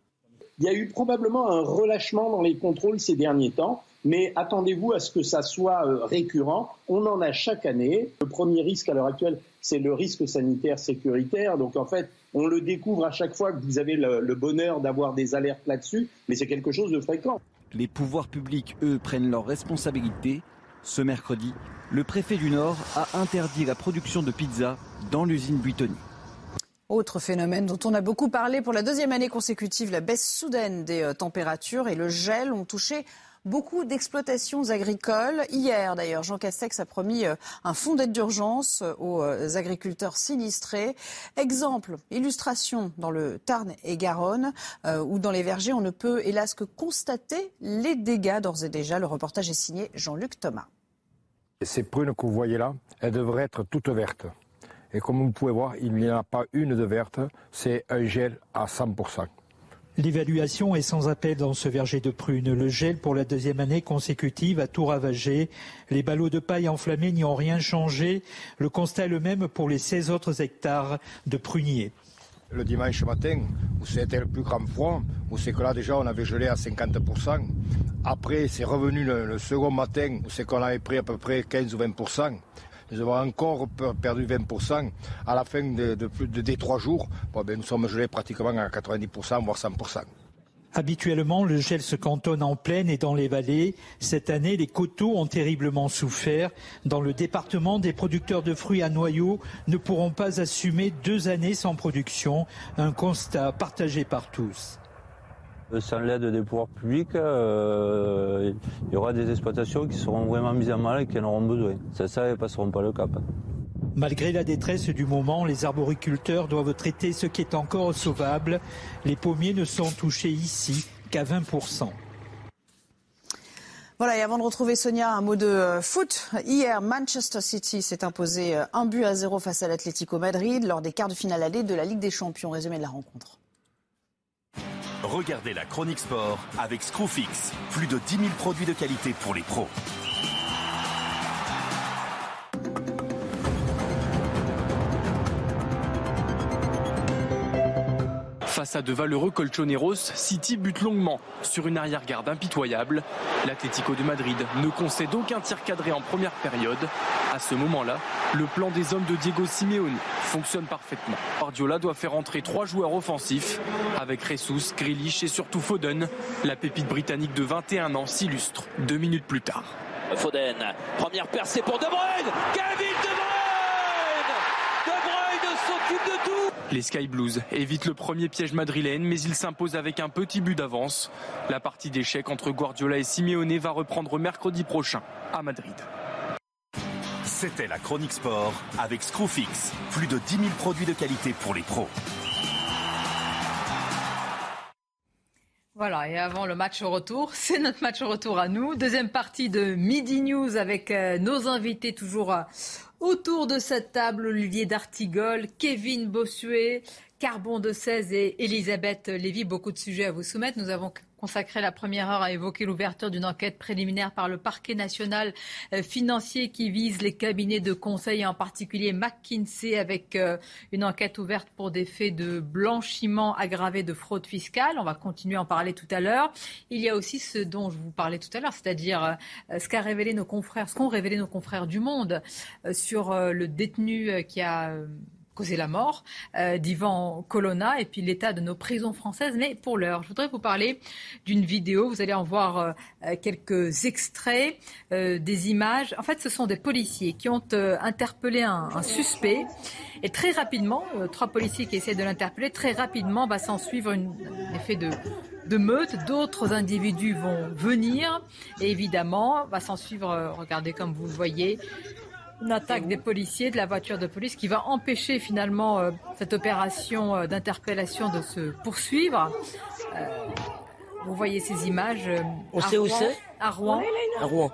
Il y a eu probablement un relâchement dans les contrôles ces derniers temps, mais attendez-vous à ce que ça soit euh, récurrent. On en a chaque année. Le premier risque à l'heure actuelle, c'est le risque sanitaire sécuritaire. Donc en fait, on le découvre à chaque fois que vous avez le, bonheur d'avoir des alertes là-dessus, mais c'est quelque chose de fréquent. Les pouvoirs publics, eux, prennent leurs responsabilités. Ce mercredi, le préfet du Nord a interdit la production de pizza dans l'usine Buitoni. Autre phénomène dont on a beaucoup parlé pour la deuxième année consécutive, la baisse soudaine des euh, températures et le gel ont touché beaucoup d'exploitations agricoles. Hier, d'ailleurs, Jean Castex a promis euh, un fonds d'aide d'urgence euh, aux agriculteurs sinistrés. Exemple, illustration dans le Tarn et Garonne, où dans les vergers, on ne peut hélas que constater les dégâts d'ores et déjà. Le reportage est signé Jean-Luc Thomas. Ces prunes que vous voyez là, elles devraient être toutes vertes. Et comme vous pouvez voir, il n'y en a pas une de verte, c'est un gel à 100%. L'évaluation est sans appel dans ce verger de prunes. Le gel pour la deuxième année consécutive a tout ravagé. Les ballots de paille enflammés n'y ont rien changé. Le constat est le même pour les 16 autres hectares de pruniers. Le dimanche matin, où c'était le plus grand froid, où c'est que là déjà on avait gelé à 50%. Après, c'est revenu le, second matin, où c'est qu'on avait pris à peu près 15 ou 20%. Nous avons encore perdu 20% à la fin de, des trois jours. Ben, nous sommes gelés pratiquement à 90%, voire 100%. Habituellement, le gel se cantonne en plaine et dans les vallées. Cette année, les coteaux ont terriblement souffert. Dans le département, des producteurs de fruits à noyaux ne pourront pas assumer deux années sans production, un constat partagé par tous. Sans l'aide des pouvoirs publics, euh, il y aura des exploitations qui seront vraiment mises à mal et qui en auront besoin. Ça, ça, ne passeront pas le cap. Malgré la détresse du moment, les arboriculteurs doivent traiter ce qui est encore sauvable. Les pommiers ne sont touchés ici qu'à 20%. Voilà, et avant de retrouver Sonia, un mot de euh, foot. Hier, Manchester City s'est imposé euh, un but à zéro face à l'Atlético Madrid lors des quarts de finale allée de la Ligue des Champions. Résumé de la rencontre. Regardez la chronique sport avec Screwfix. Plus de 10 000 produits de qualité pour les pros. Face à de valeureux Colchoneros, City bute longuement sur une arrière-garde impitoyable. L'Atlético de Madrid ne concède aucun tir cadré en première période. À ce moment-là, le plan des hommes de Diego Simeone fonctionne parfaitement. Guardiola doit faire entrer trois joueurs offensifs avec Ressus, Grealish et surtout Foden. La pépite britannique de 21 ans s'illustre deux minutes plus tard. Foden, première percée pour De Bruyne s'occupe de tout Les Sky Blues évitent le premier piège madrilène, mais ils s'imposent avec un petit but d'avance. La partie d'échecs entre Guardiola et Simeone va reprendre mercredi prochain à Madrid. C'était la chronique sport avec Screwfix. Plus de 10 000 produits de qualité pour les pros. Voilà, et avant le match au retour, c'est notre match au retour à nous. Deuxième partie de Midi News avec euh, nos invités toujours euh, autour de cette table. Olivier D'Artigol, Kevin Bossuet, Carbon de 16 et Elisabeth Lévy. Beaucoup de sujets à vous soumettre. Nous avons consacré la première heure à évoquer l'ouverture d'une enquête préliminaire par le parquet national euh, financier qui vise les cabinets de conseil, en particulier McKinsey, avec euh, une enquête ouverte pour des faits de blanchiment aggravé de fraude fiscale. On va continuer à en parler tout à l'heure. Il y a aussi ce dont je vous parlais tout à l'heure, c'est-à-dire euh, ce qu'a révélé nos qu'ont révélé nos confrères du Monde sur le détenu qui a causé la mort euh, d'Ivan Colonna et puis l'état de nos prisons françaises. Mais pour l'heure, je voudrais vous parler d'une vidéo. Vous allez en voir euh, euh, quelques extraits, des images. En fait, ce sont des policiers qui ont interpellé un, suspect. Et très rapidement, trois policiers qui essaient de l'interpeller, très rapidement va s'en suivre un effet de, de meute. D'autres individus vont venir. Et évidemment, va s'en suivre, regardez comme vous le voyez, une attaque des policiers, de la voiture de police, qui va empêcher finalement euh, cette opération euh, d'interpellation de se poursuivre. Euh, vous voyez ces images. on sait où c'est À Rouen. À Rouen.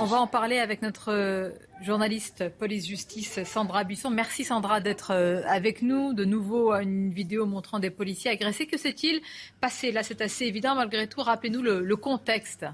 on va en parler avec notre journaliste police-justice Sandra Buisson. Merci Sandra d'être avec nous. De nouveau, une vidéo montrant des policiers agressés. Que s'est-il passé? Là, c'est assez évident. Malgré tout, rappelez-nous le, le contexte.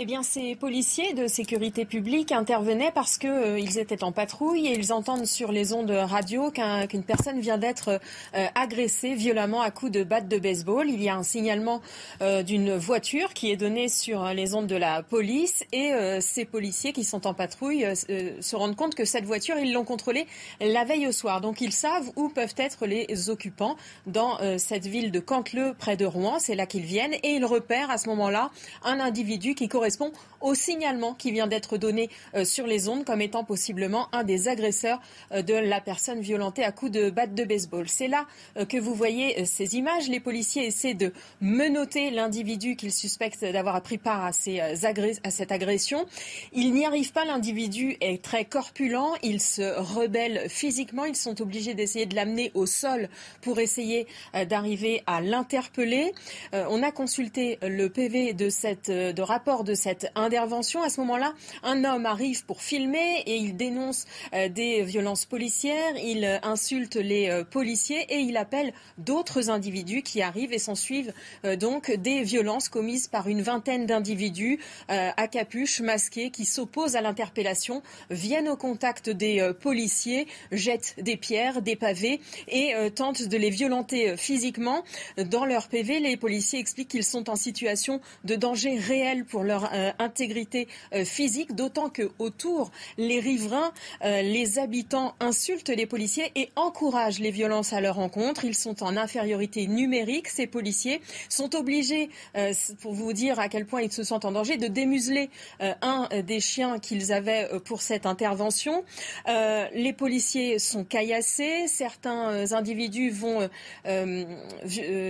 Eh bien, ces policiers de sécurité publique intervenaient parce qu'ils euh, étaient en patrouille et ils entendent sur les ondes radio qu'une personne vient d'être euh, agressée violemment à coups de batte de baseball. Il y a un signalement euh, d'une voiture qui est donné sur les ondes de la police et ces policiers qui sont en patrouille se rendent compte que cette voiture, ils l'ont contrôlée la veille au soir. Donc, ils savent où peuvent être les occupants dans cette ville de Cantleux, près de Rouen. C'est là qu'ils viennent et ils repèrent à ce moment-là un individu qui correspond correspond au signalement qui vient d'être donné euh, sur les ondes comme étant possiblement un des agresseurs euh, de la personne violentée à coups de batte de baseball. C'est là euh, que vous voyez ces images. Les policiers essaient de menotter l'individu qu'ils suspectent d'avoir pris part à, cette agression. Ils n'y arrivent pas. L'individu est très corpulent. Il se rebelle physiquement. Ils sont obligés d'essayer de l'amener au sol pour essayer d'arriver à l'interpeller. On a consulté le PV de cette de rapport de cette intervention. À ce moment-là, un homme arrive pour filmer et il dénonce euh, des violences policières, il euh, insulte les euh, policiers et il appelle d'autres individus qui arrivent et s'en suivent donc des violences commises par une vingtaine d'individus à capuche masqués qui s'opposent à l'interpellation, viennent au contact des policiers, jettent des pierres, des pavés et tentent de les violenter physiquement. Dans leur PV, les policiers expliquent qu'ils sont en situation de danger réel pour leur intégrité euh, physique, d'autant que autour, les riverains, euh, les habitants insultent les policiers et encouragent les violences à leur encontre. Ils sont en infériorité numérique. Ces policiers sont obligés, euh, pour vous dire à quel point ils se sentent en danger, de démuseler un des chiens qu'ils avaient pour cette intervention. les policiers sont caillassés. Certains individus vont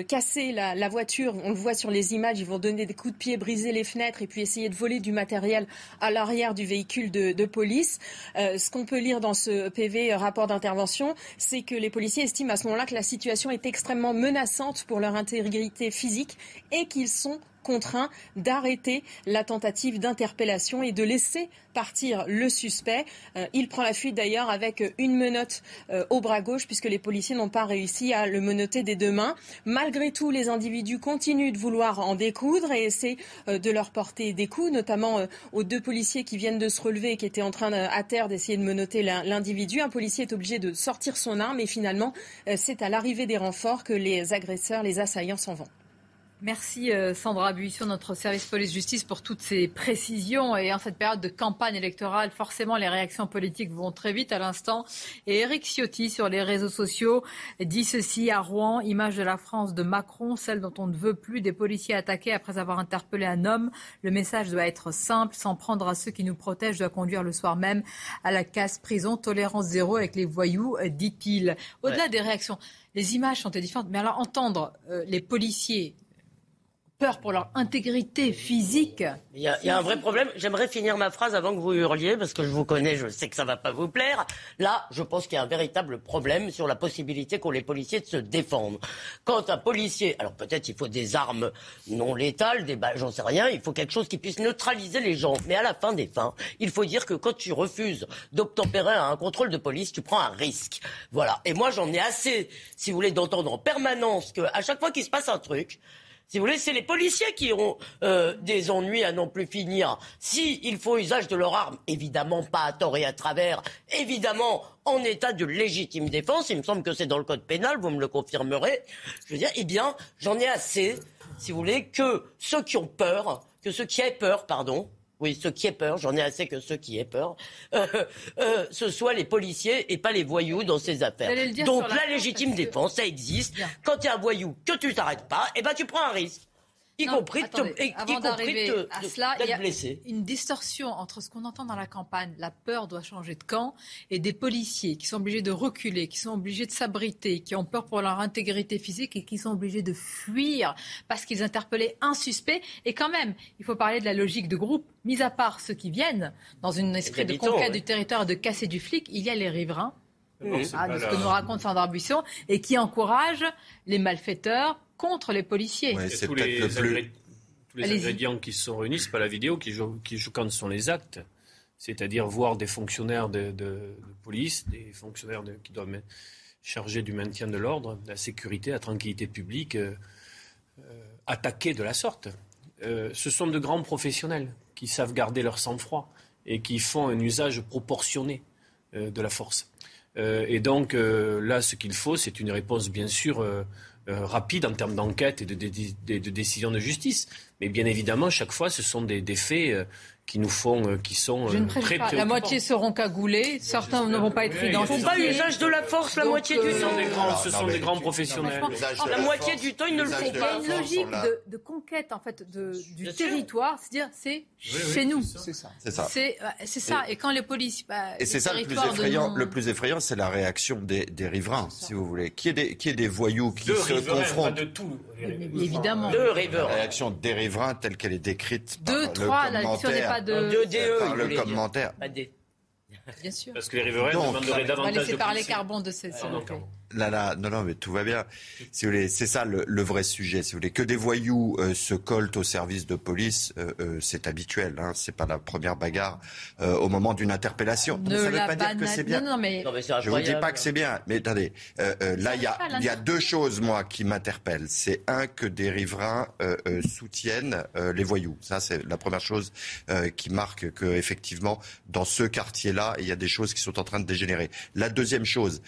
casser la, la voiture. On le voit sur les images. Ils vont donner des coups de pied, briser les fenêtres et puis puis essayer de voler du matériel à l'arrière du véhicule de, police. Euh, ce qu'on peut lire dans ce PV rapport d'intervention, c'est que les policiers estiment à ce moment-là que la situation est extrêmement menaçante pour leur intégrité physique et qu'ils sont contraint d'arrêter la tentative d'interpellation et de laisser partir le suspect. Euh, il prend la fuite d'ailleurs avec une menotte euh, au bras gauche puisque les policiers n'ont pas réussi à le menotter des deux mains. Malgré tout, les individus continuent de vouloir en découdre et essaient euh, de leur porter des coups, notamment aux deux policiers qui viennent de se relever et qui étaient en train à terre d'essayer de menotter l'individu. Un policier est obligé de sortir son arme et finalement, c'est à l'arrivée des renforts que les agresseurs, les assaillants s'en vont. Merci euh, Sandra Buisson, notre service police-justice, pour toutes ces précisions. Et en cette période de campagne électorale, forcément, les réactions politiques vont très vite à l'instant. Et Eric Ciotti, sur les réseaux sociaux, dit ceci à Rouen, image de la France de Macron, celle dont on ne veut plus des policiers attaqués après avoir interpellé un homme. Le message doit être simple, s'en prendre à ceux qui nous protègent doit conduire le soir même à la casse prison, tolérance zéro avec les voyous, dit-il. Au-delà des réactions, les images sont différentes. Mais alors entendre euh, les policiers peur pour leur intégrité physique. Il y, a, un vrai problème. J'aimerais finir ma phrase avant que vous hurliez, parce que je vous connais, je sais que ça va pas vous plaire. Là, je pense qu'il y a un véritable problème sur la possibilité qu'ont les policiers de se défendre. Quand un policier, alors peut-être il faut des armes non létales, des balles, j'en sais rien, il faut quelque chose qui puisse neutraliser les gens. Mais à la fin des fins, il faut dire que quand tu refuses d'obtempérer à un contrôle de police, tu prends un risque. Voilà. Et moi, j'en ai assez, si vous voulez, d'entendre en permanence qu'à chaque fois qu'il se passe un truc, si vous voulez, c'est les policiers qui auront euh, des ennuis à non plus finir. S'il il faut usage de leur arme, évidemment pas à tort et à travers, évidemment en état de légitime défense, il me semble que c'est dans le code pénal, vous me le confirmerez. Je veux dire, eh bien, j'en ai assez, si vous voulez, que ceux qui ont peur, que ceux qui aient peur, pardon, oui, ceux qui aient peur, j'en ai assez que ceux qui aient peur, euh, euh, ce soit les policiers et pas les voyous dans ces affaires. Donc la, légitime défense, ça existe. Quand tu es un voyou, que tu t'arrêtes pas, et eh ben tu prends un risque y compris, avant d'arriver à cela, il y a une distorsion entre ce qu'on entend dans la campagne, la peur doit changer de camp, et des policiers qui sont obligés de reculer, qui sont obligés de s'abriter, qui ont peur pour leur intégrité physique et qui sont obligés de fuir parce qu'ils interpellaient un suspect. Et quand même, il faut parler de la logique de groupe. Mis à part ceux qui viennent dans une esprit de conquête du territoire et de casser du flic, il y a les riverains. Ah, de ce que nous raconte Sandra Buisson, et qui encouragent les malfaiteurs contre les policiers. c'est tous les, le plus... tous les ingrédients qui se sont réunis, ce pas la vidéo qui joue, qui joue quand ce sont les actes. C'est-à-dire voir des fonctionnaires de, police, des fonctionnaires qui doivent être chargés du maintien de l'ordre, de la sécurité, la tranquillité publique, euh, euh, attaquer de la sorte. Euh, ce sont de grands professionnels qui savent garder leur sang-froid et qui font un usage proportionné de la force. et donc là, ce qu'il faut, c'est une réponse bien sûr euh, rapide en termes d'enquête et de, de, de, décision de justice. Mais bien évidemment, chaque fois, ce sont des, des faits euh, qui nous font, euh, qui sont Je ne très pas. La moitié seront cagoulés, certains ne vont pas être identifiés. Ils ne font pas usage de la force la moitié du temps. ce sont des grands professionnels. La moitié du temps, ils ne le font pas. Il y a une logique de, conquête en fait du territoire, c'est-à-dire c'est chez nous. C'est ça. C'est ça. Et quand les polices, bah, et c'est ça le plus effrayant. Le plus effrayant, c'est la réaction des, riverains, si vous voulez, qui est des, qui est des voyous qui se confrontent? De tout. Évidemment. Deux riverains. La réaction des riverains telle qu'elle est décrite par le commentaire de... Par le commentaire. Bien sûr. Parce que les riverains demanderaient davantage On va laisser parler Carbon de ces Là, là, non, non, mais tout va bien. Si vous voulez, c'est ça le, vrai sujet. Si vous voulez, que des voyous euh, se collent au service de police, euh, euh, c'est habituel. Hein, c'est pas la première bagarre au moment d'une interpellation. Ne ça veut pas dire que c'est bien. Non, non, mais... je vous dis pas que c'est bien. Mais attendez, là, il y a, il y a deux choses moi qui m'interpellent. C'est un que des riverains soutiennent les voyous. Ça, c'est la première chose qui marque que effectivement, dans ce quartier-là, il y a des choses qui sont en train de dégénérer. La deuxième chose,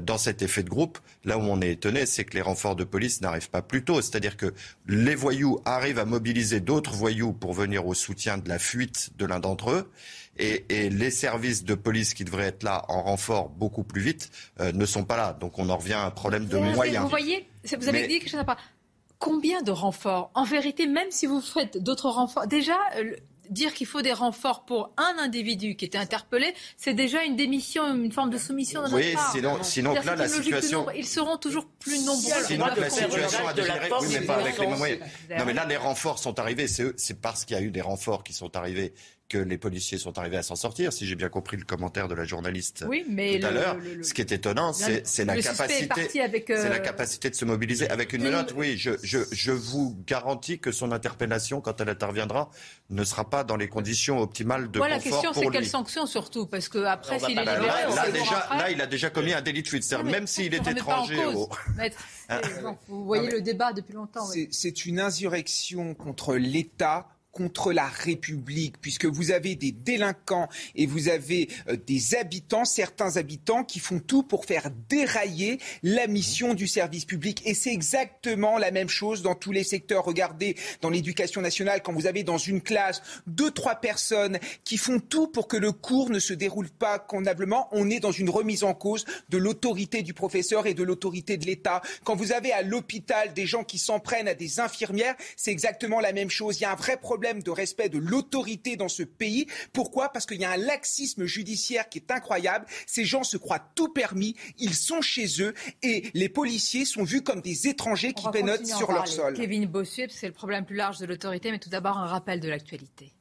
dans cet effet de groupe, là où on est étonné, c'est que les renforts de police n'arrivent pas plus tôt. C'est-à-dire que les voyous arrivent à mobiliser d'autres voyous pour venir au soutien de la fuite de l'un d'entre eux. Et, les services de police qui devraient être là en renfort beaucoup plus vite euh, ne sont pas là. Donc on en revient à un problème de moyens. Vous voyez, vous avez dit que je ne sais pas. Combien de renforts? En vérité, même si vous faites d'autres renforts, déjà, dire qu'il faut des renforts pour un individu qui était interpellé, c'est déjà une démission, une forme de soumission de notre Oui, part. sinon, sinon là, la situation. nombre. Ils seront toujours plus nombreux. Sinon, la situation a de la dégénéré. force, Oui, mais pas avec les moyens. Non, mais là, les renforts sont arrivés. C'est eux- C'est parce qu'il y a eu des renforts qui sont arrivés que les policiers sont arrivés à s'en sortir, si j'ai bien compris le commentaire de la journaliste Oui, mais tout à l'heure. Ce qui est étonnant, c'est la capacité, avec, euh, c'est la capacité de se mobiliser avec une menotte. Oui, je, je, je vous garantis que son interpellation, quand elle interviendra, ne sera pas dans les conditions optimales de Moi, la confort question, c'est pour quelle lui. sanction surtout Parce que après, s'il est la- libéré, Là, on là, sait déjà, après. là, il a déjà commis un délit de fuite. C'est-à-dire, Non, même s'il est étranger cause. au... Maître, Hein bon, vous voyez le débat depuis longtemps. C'est une insurrection contre l'État contre la République, puisque vous avez des délinquants et vous avez euh, des habitants, certains habitants, qui font tout pour faire dérailler la mission du service public. Et c'est exactement la même chose dans tous les secteurs. Regardez, dans l'éducation nationale, quand vous avez dans une classe deux, trois personnes qui font tout pour que le cours ne se déroule pas convenablement, on est dans une remise en cause de l'autorité du professeur et de l'autorité de l'État. Quand vous avez à l'hôpital des gens qui s'en prennent à des infirmières, c'est exactement la même chose. Il y a un vrai problème de respect de l'autorité dans ce pays. Pourquoi? Parce qu'il y a un laxisme judiciaire qui est incroyable. Ces gens se croient tout permis, ils sont chez eux et les policiers sont vus comme des étrangers qui On en sur leur parler. sol. Kevin Bossuet, c'est le problème plus large de l'autorité, mais tout d'abord un rappel de l'actualité.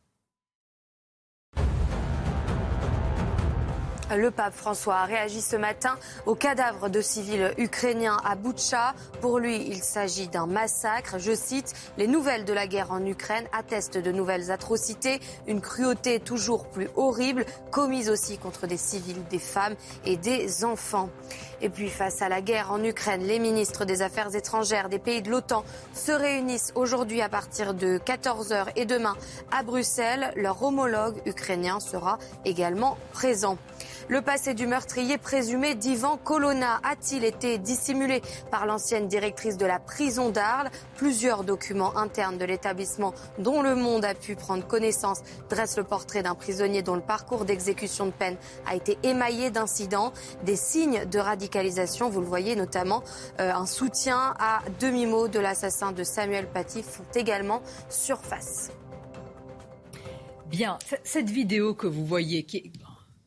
Le pape François a réagi ce matin au cadavre de civils ukrainiens à Boutcha. Pour lui, il s'agit d'un massacre. Je cite, Les nouvelles de la guerre en Ukraine attestent de nouvelles atrocités, une cruauté toujours plus horrible, commise aussi contre des civils, des femmes et des enfants. Et puis face à la guerre en Ukraine, les ministres des Affaires étrangères des pays de l'OTAN se réunissent aujourd'hui à partir de 14h et demain à Bruxelles. Leur homologue ukrainien sera également présent. Le passé du meurtrier présumé d'Ivan Colonna a-t-il été dissimulé par l'ancienne directrice de la prison d'Arles? Plusieurs documents internes de l'établissement dont le monde a pu prendre connaissance dressent le portrait d'un prisonnier dont le parcours d'exécution de peine a été émaillé d'incidents, des signes de radicalisation. Vous le voyez notamment, euh, un soutien à demi-mot de l'assassin de Samuel Paty font également surface. Bien, cette vidéo que vous voyez,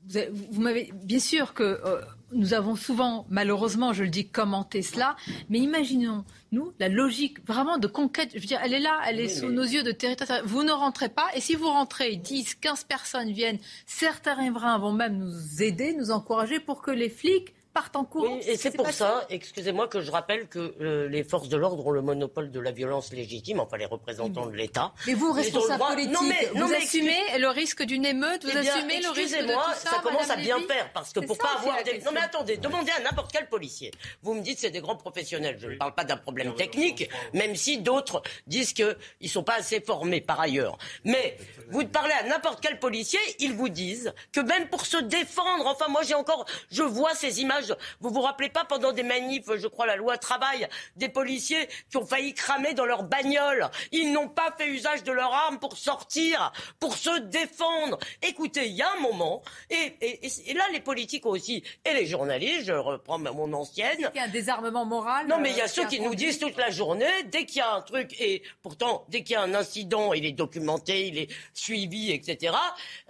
vous, avez- vous m'avez bien sûr que euh, nous avons souvent, malheureusement, je le dis, commenté cela, mais imaginons nous la logique vraiment de conquête. Je veux dire, elle est là, elle est Oui, sous nos yeux de territoire. Vous ne rentrez pas, et si vous rentrez, 10, 15 personnes viennent, certains riverains vont même nous aider, nous encourager pour que les flics partent en courant. Oui, et c'est pour ça, excusez-moi, que je rappelle que euh, les forces de l'ordre ont le monopole de la violence légitime, enfin les représentants de l'État. Mais vous, Ils ont le responsables droit- politiques, Non, mais, non, vous mais assumez excuse- le risque d'une émeute, vous Eh bien, assumez le risque de excusez-moi, tout ça, ça commence Madame à bien Lévy faire parce que pour ça pas avoir des. Non mais attendez, demandez à n'importe quel policier. Vous me dites c'est des grands professionnels. Je ne parle pas d'un problème technique, même si d'autres disent qu'ils ne sont pas assez formés par ailleurs. Mais vous parlez à n'importe quel policier, ils vous disent que même pour se défendre, enfin moi j'ai encore, je vois ces images. Vous vous rappelez pas pendant des manifs, je crois la loi travail, des policiers qui ont failli cramer dans leur bagnole. Ils n'ont pas fait usage de leur arme pour sortir, pour se défendre. Écoutez, il y a un moment, et, et- et- et là les politiques aussi, et les journalistes, je reprends mon ancienne. Il y a un désarmement moral. Non, mais il y a euh, ceux qui nous disent toute la journée, dès qu'il y a un truc, et pourtant, dès qu'il y a un incident, il est documenté, il est suivi, etc.,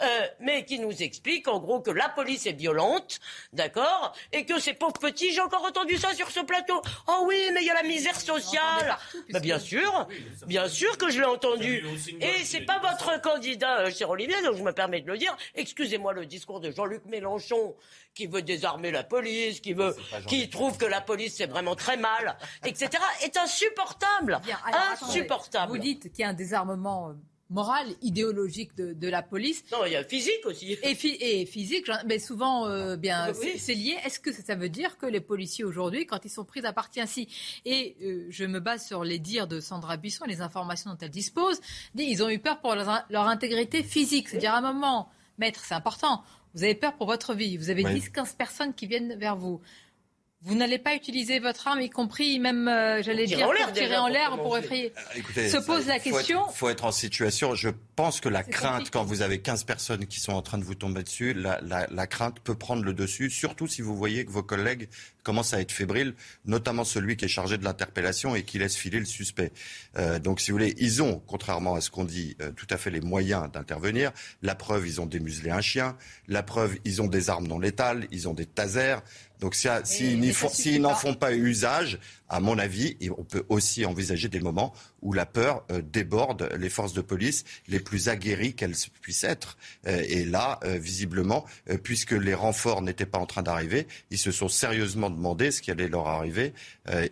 euh, mais qui nous expliquent en gros que la police est violente, d'accord, et que ces pauvres petits, j'ai encore entendu ça sur ce plateau. Oh oui, mais il y a la misère sociale. Bah, bien sûr, bien sûr que je l'ai entendu. Et c'est pas votre candidat, euh, cher Olivier, donc je me permets de le dire. Excusez-moi le discours de Jean-Luc Mélenchon, qui veut désarmer la police, qui veut, qui trouve que la police c'est vraiment très mal, etc., est insupportable. Bien, alors, attendez. insupportable. Vous dites qu'il y a un désarmement euh, moral, idéologique de, de la police. Non, il y a physique aussi. Et, et physique, mais souvent, euh, bien, Oui. c'est- lié. Est-ce que ça veut dire que les policiers aujourd'hui, quand ils sont pris à partie ainsi, et euh, je me base sur les dires de Sandra Buisson, les informations dont elle dispose, dit, ils ont eu peur pour leur, leur intégrité physique. C'est-à-dire, à un moment, maître, c'est important, vous avez peur pour votre vie. Vous avez Oui. 10-15 personnes qui viennent vers vous. Vous n'allez pas utiliser votre arme, y compris même, euh, j'allais Tirer dire, en l'air pour tirer en l'air pour effrayer. Écoutez, Se pose ça, la question. Il faut, être en situation. Je pense que la C'est crainte, compliqué. quand vous avez 15 personnes qui sont en train de vous tomber dessus, la, la- la crainte peut prendre le dessus, surtout si vous voyez que vos collègues commencent à être fébriles, notamment celui qui est chargé de l'interpellation et qui laisse filer le suspect. Euh, donc, si vous voulez, ils ont, contrairement à ce qu'on dit, euh, tout à fait les moyens d'intervenir. La preuve, ils ont démuselé un chien. La preuve, ils ont des armes non létales. Ils ont des tasers. Donc, si- s'ils font- suffit s'ils n'en font pas usage, à mon avis, et on peut aussi envisager des moments où la peur euh, déborde les forces de police les plus aguerries qu'elles puissent être. Euh, et là, euh, visiblement, puisque les renforts n'étaient pas en train d'arriver, ils se sont sérieusement demandé ce qui allait leur arriver,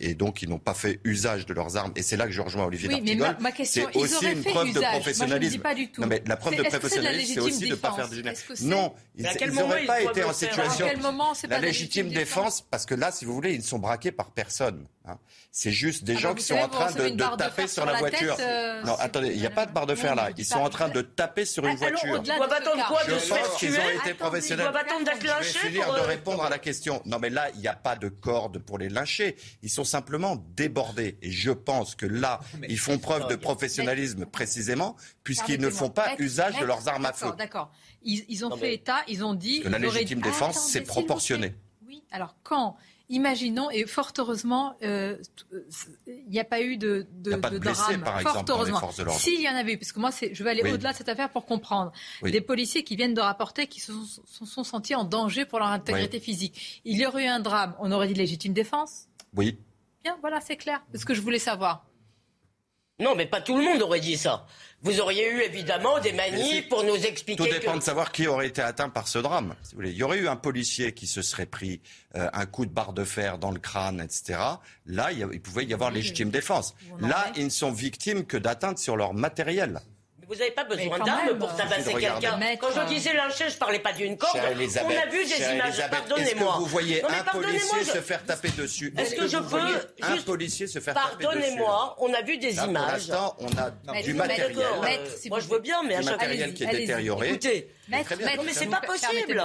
et donc ils n'ont pas fait usage de leurs armes. Et c'est là que je rejoins Olivier Oui, mais ma, ma question, c'est aussi une preuve usage. de Moi, je ne professionnalisme. dis pas du tout. Non, mais la preuve de professionnalisme, c'est aussi de ne pas faire de c'est- Non, ils n'auraient pas été en situation. À quel moment la légitime défense, parce que là, si vous voulez, ils ne sont braqués par personne. Hein. C'est juste des Ah gens bah, qui sont savez, en train de, taper sur sur la la voiture. tête, euh, non, attendez, il n'y a pas de barre de fer là. Ils sont en train de taper sur une voiture. de ce attendre quoi, de Je se faire pense qu'ils tuer ont été professionnels. attendre d'être Je vais finir de euh, répondre à la question. Non, mais là, il n'y a pas de corde pour les lyncher. Ils sont simplement débordés. Et je pense que là, ils font preuve de professionnalisme précisément, puisqu'ils ne font pas usage de leurs armes à feu. D'accord, d'accord. Ils, ils ont Non, fait mais- état, ils ont dit. Que la légitime défense, c'est proportionné. Oui, alors quand Imaginons, et fort heureusement, euh, il n'y a pas eu de, de, Il y a pas de de blessés, drame. par fort exemple, heureusement. S'il y en avait eu, parce que moi, je vais aller Oui. au-delà de cette affaire pour comprendre. Oui. Des policiers qui viennent de rapporter qu'ils se sont, se sont sentis en danger pour leur intégrité physique. Il y aurait eu un drame, on aurait dit légitime défense Oui. Bien, voilà, c'est clair. C'est ce que je voulais savoir. Non, mais pas tout le monde aurait dit ça. Vous auriez eu évidemment des manifs pour nous expliquer Tout dépend que... de savoir qui aurait été atteint par ce drame. si vous voulez. Il y aurait eu un policier qui se serait pris euh, un coup de barre de fer dans le crâne, etc. Là, il, y a- il pouvait y avoir légitime défense. Là, ils ne sont victimes que d'atteintes sur leur matériel. Vous n'avez pas besoin d'armes pour tabasser Regardez. quelqu'un. Quand je disais lyncher, je parlais pas d'une corde. On a vu des images. Elisabeth, Est-ce Pardonnez-moi. que vous voyez Non, un pardonnez-moi, policier je- se faire taper dessus Est-ce que je vous peux un juste- policier se faire taper dessus Pardonnez-moi, on a vu des Là, pour images. l'instant, on a Mais du matériel. d'accord, euh, Moi, je veux bien, mais à chaque matériel qui est détérioré. Écoutez, non, mais c'est pas possible.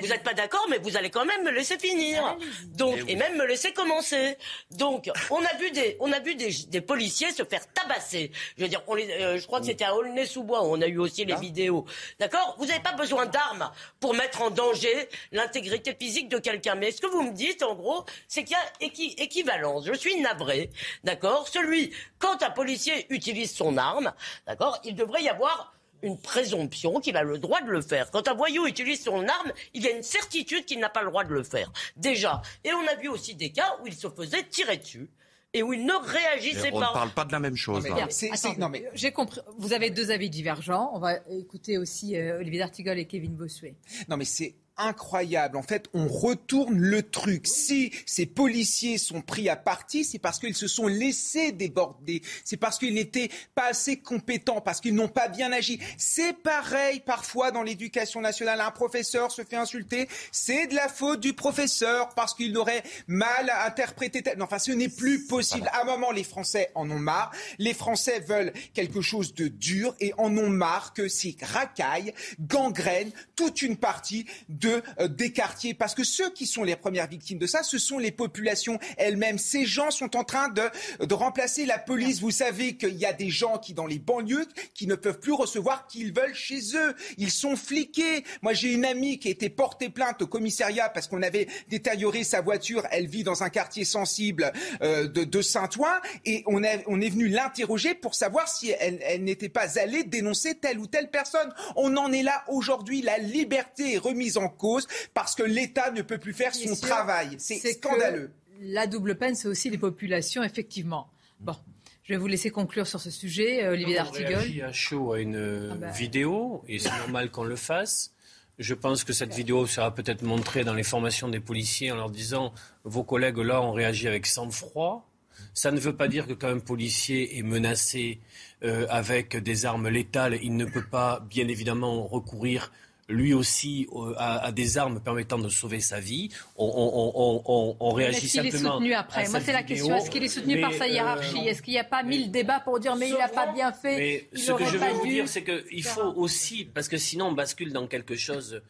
Vous n'êtes pas d'accord, mais vous allez quand même me laisser finir. Donc, et même me laisser commencer. Donc, on a vu des, on a vu des, des policiers se faire tabasser. Je veux dire, on les, euh, je crois que c'était à Aulnay-sous-Bois où on a eu aussi les vidéos. D'accord? Vous n'avez pas besoin d'armes pour mettre en danger l'intégrité physique de quelqu'un. Mais ce que vous me dites, en gros, c'est qu'il y a équi- équivalence. Je suis navré. D'accord? Celui, quand un policier utilise son arme, d'accord, il devrait y avoir une présomption qu'il a le droit de le faire. Quand un voyou utilise son arme, il y a une certitude qu'il n'a pas le droit de le faire. Déjà. Et on a vu aussi des cas où il se faisait tirer dessus et où il ne réagissait On pas. ne parle pas de la même chose. Là. attendez, J'ai compris. Vous avez deux avis divergents. On va écouter aussi euh, Olivier D'Artigol et Kevin Bossuet. Non, mais c'est incroyable. En fait, on retourne le truc. Si ces policiers sont pris à partie, c'est parce qu'ils se sont laissés déborder. C'est parce qu'ils n'étaient pas assez compétents, parce qu'ils n'ont pas bien agi. C'est pareil parfois dans l'éducation nationale. Un professeur se fait insulter. C'est de la faute du professeur parce qu'il aurait mal interprété. tel- Non, enfin, ce n'est plus possible. À un moment, les Français en ont marre. Les Français veulent quelque chose de dur et en ont marre que ces racailles gangrènent toute une partie de, euh, des quartiers. Parce que ceux qui sont les premières victimes de ça, ce sont les populations elles-mêmes. Ces gens sont en train de, de remplacer la police. Vous savez qu'il y a des gens qui, dans les banlieues, qui ne peuvent plus recevoir qu'ils veulent chez eux. Ils sont fliqués. Moi, j'ai une amie qui a été portée plainte au commissariat parce qu'on avait détérioré sa voiture. Elle vit dans un quartier sensible euh, de, de Saint-Ouen et on, a- on est venu l'interroger pour savoir si elle, elle n'était pas allée dénoncer telle ou telle personne. On en est là aujourd'hui. La liberté est remise en cause parce que l'État ne peut plus faire son sûr, travail. C'est scandaleux. La double peine, c'est aussi les populations, effectivement. Bon, je vais vous laisser conclure sur ce sujet, euh, Olivier On D'Artigol. réagit à chaud à une Ah bah. vidéo et c'est normal qu'on le fasse. Je pense que cette vidéo sera peut-être montrée dans les formations des policiers en leur disant vos collègues là ont réagi avec sang-froid. Ça ne veut pas dire que quand un policier est menacé euh, avec des armes létales, il ne peut pas bien évidemment recourir lui aussi euh, à des armes permettant de sauver sa vie. On, on- on- on- on réagit Est-ce qu'il est simplement. soutenu après Moi, c'est la question. Est-ce qu'il est soutenu par sa euh, hiérarchie Est-ce qu'il n'y a pas mille débats pour dire mais il n'a pas bien fait mais il ce que je pas veux vous dire, c'est qu'il faut aussi, parce que sinon on bascule dans quelque chose.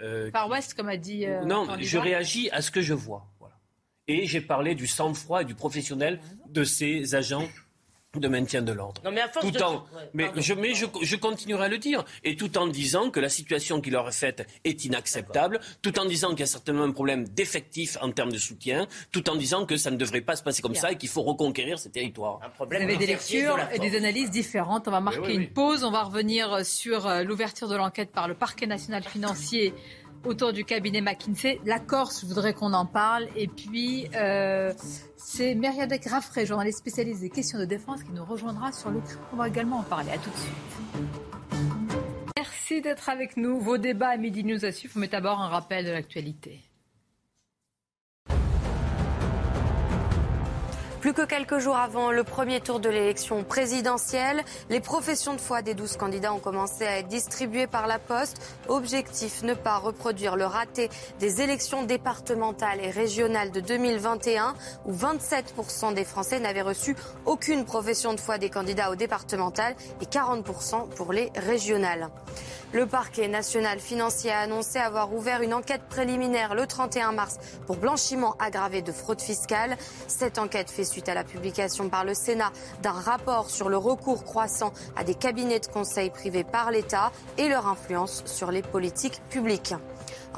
euh, Far West, comme a dit. euh, non, Jean je réagis à ce que je vois. Voilà. et j'ai parlé du sang-froid et du professionnel de ces agents de maintien de l'ordre. Non, mais à force tout de- en, Ouais, mais pardon. je, mais je, je continuerai à le dire, et tout en disant que la situation qui leur est faite est inacceptable, tout en disant qu'il y a certainement un problème d'effectif en termes de soutien, tout en disant que ça ne devrait pas se passer comme Bien. ça et qu'il faut reconquérir ces territoires. Un Vous avez des lectures de et des analyses différentes. On va marquer oui, une pause. On va revenir sur euh, l'ouverture de l'enquête par le parquet national financier autour du cabinet McKinsey. La Corse, je voudrais qu'on en parle. Et puis, euh, c'est Myriadek Raffray, journaliste spécialiste des questions de défense, qui nous rejoindra sur le On va également en parler. À tout de suite. Merci d'être avec nous. Vos débats à Midi News à suivre, mais d'abord un rappel de l'actualité. Plus que quelques jours avant le premier tour de l'élection présidentielle, les professions de foi des 12 candidats ont commencé à être distribuées par la Poste. Objectif, ne pas reproduire le raté des élections départementales et régionales de 2021 où 27% des Français n'avaient reçu aucune profession de foi des candidats aux départementales et 40% pour les régionales. Le parquet national financier a annoncé avoir ouvert une enquête préliminaire le 31 mars pour blanchiment aggravé de fraude fiscale. Cette enquête fait suite à la publication par le Sénat d'un rapport sur le recours croissant à des cabinets de conseil privés par l'État et leur influence sur les politiques publiques.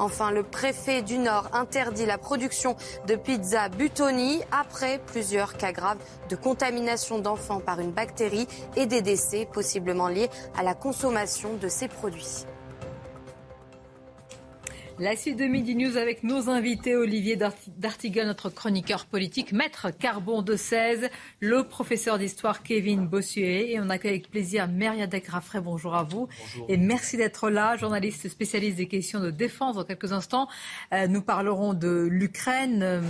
Enfin, le préfet du Nord interdit la production de pizza Butoni après plusieurs cas graves de contamination d'enfants par une bactérie et des décès possiblement liés à la consommation de ces produits. La suite de Midi News avec nos invités, Olivier Darti- D'Artigal, notre chroniqueur politique, Maître Carbon de 16, le professeur d'histoire Kevin Bossuet, et on accueille avec plaisir Myriadek Raffray, bonjour à vous. Et merci d'être là, journaliste spécialiste des questions de défense. Dans quelques instants, euh, nous parlerons de l'Ukraine.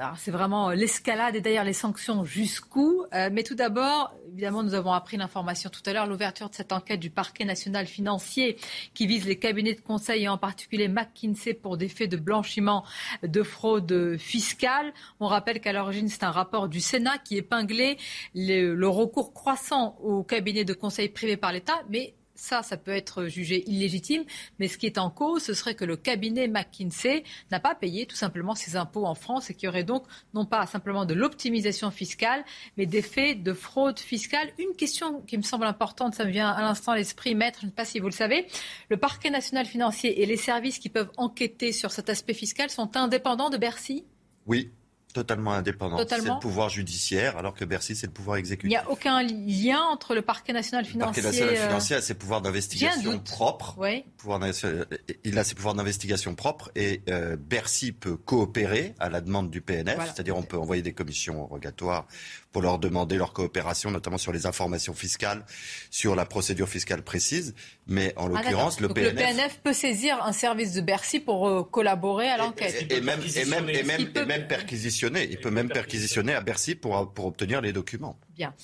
Euh, c'est vraiment l'escalade et d'ailleurs les sanctions jusqu'où. Euh, mais tout d'abord, évidemment, nous avons appris l'information tout à l'heure, l'ouverture de cette enquête du parquet national financier qui vise les cabinets de conseil et en particulier McKinsey pour des faits de blanchiment de fraude fiscale. On rappelle qu'à l'origine, c'est un rapport du Sénat qui épinglait le, le recours croissant aux cabinets de conseil privés par l'État, mais ça, ça peut être jugé illégitime, mais ce qui est en cause, ce serait que le cabinet McKinsey n'a pas payé tout simplement ses impôts en France et qu'il y aurait donc non pas simplement de l'optimisation fiscale, mais des faits de fraude fiscale. Une question qui me semble importante, ça me vient à l'instant l'esprit, maître, je ne sais pas si vous le savez, le parquet national financier et les services qui peuvent enquêter sur cet aspect fiscal sont indépendants de Bercy? Oui, totalement indépendant. C'est le pouvoir judiciaire, alors que Bercy, c'est le pouvoir Il exécutif. n'y a aucun lien entre le parquet national Le financier. parquet national euh, financier a ses pouvoirs d'investigation propres. Oui. pouvoir d'investi- il a ses pouvoirs d'investigation propres et euh, Bercy peut coopérer à la demande du PNF, Voilà. c'est-à-dire on peut envoyer des commissions rogatoires pour leur demander leur coopération, notamment sur les informations fiscales, sur la procédure fiscale précise. Mais en Ah, l'occurrence, le Donc PNF, peut saisir un service de Bercy pour euh, collaborer à l'enquête. et même, et même, et même, Il peut- et même perquisitionner, il peut même perquisitionner à Bercy pour, pour obtenir les documents. Bien.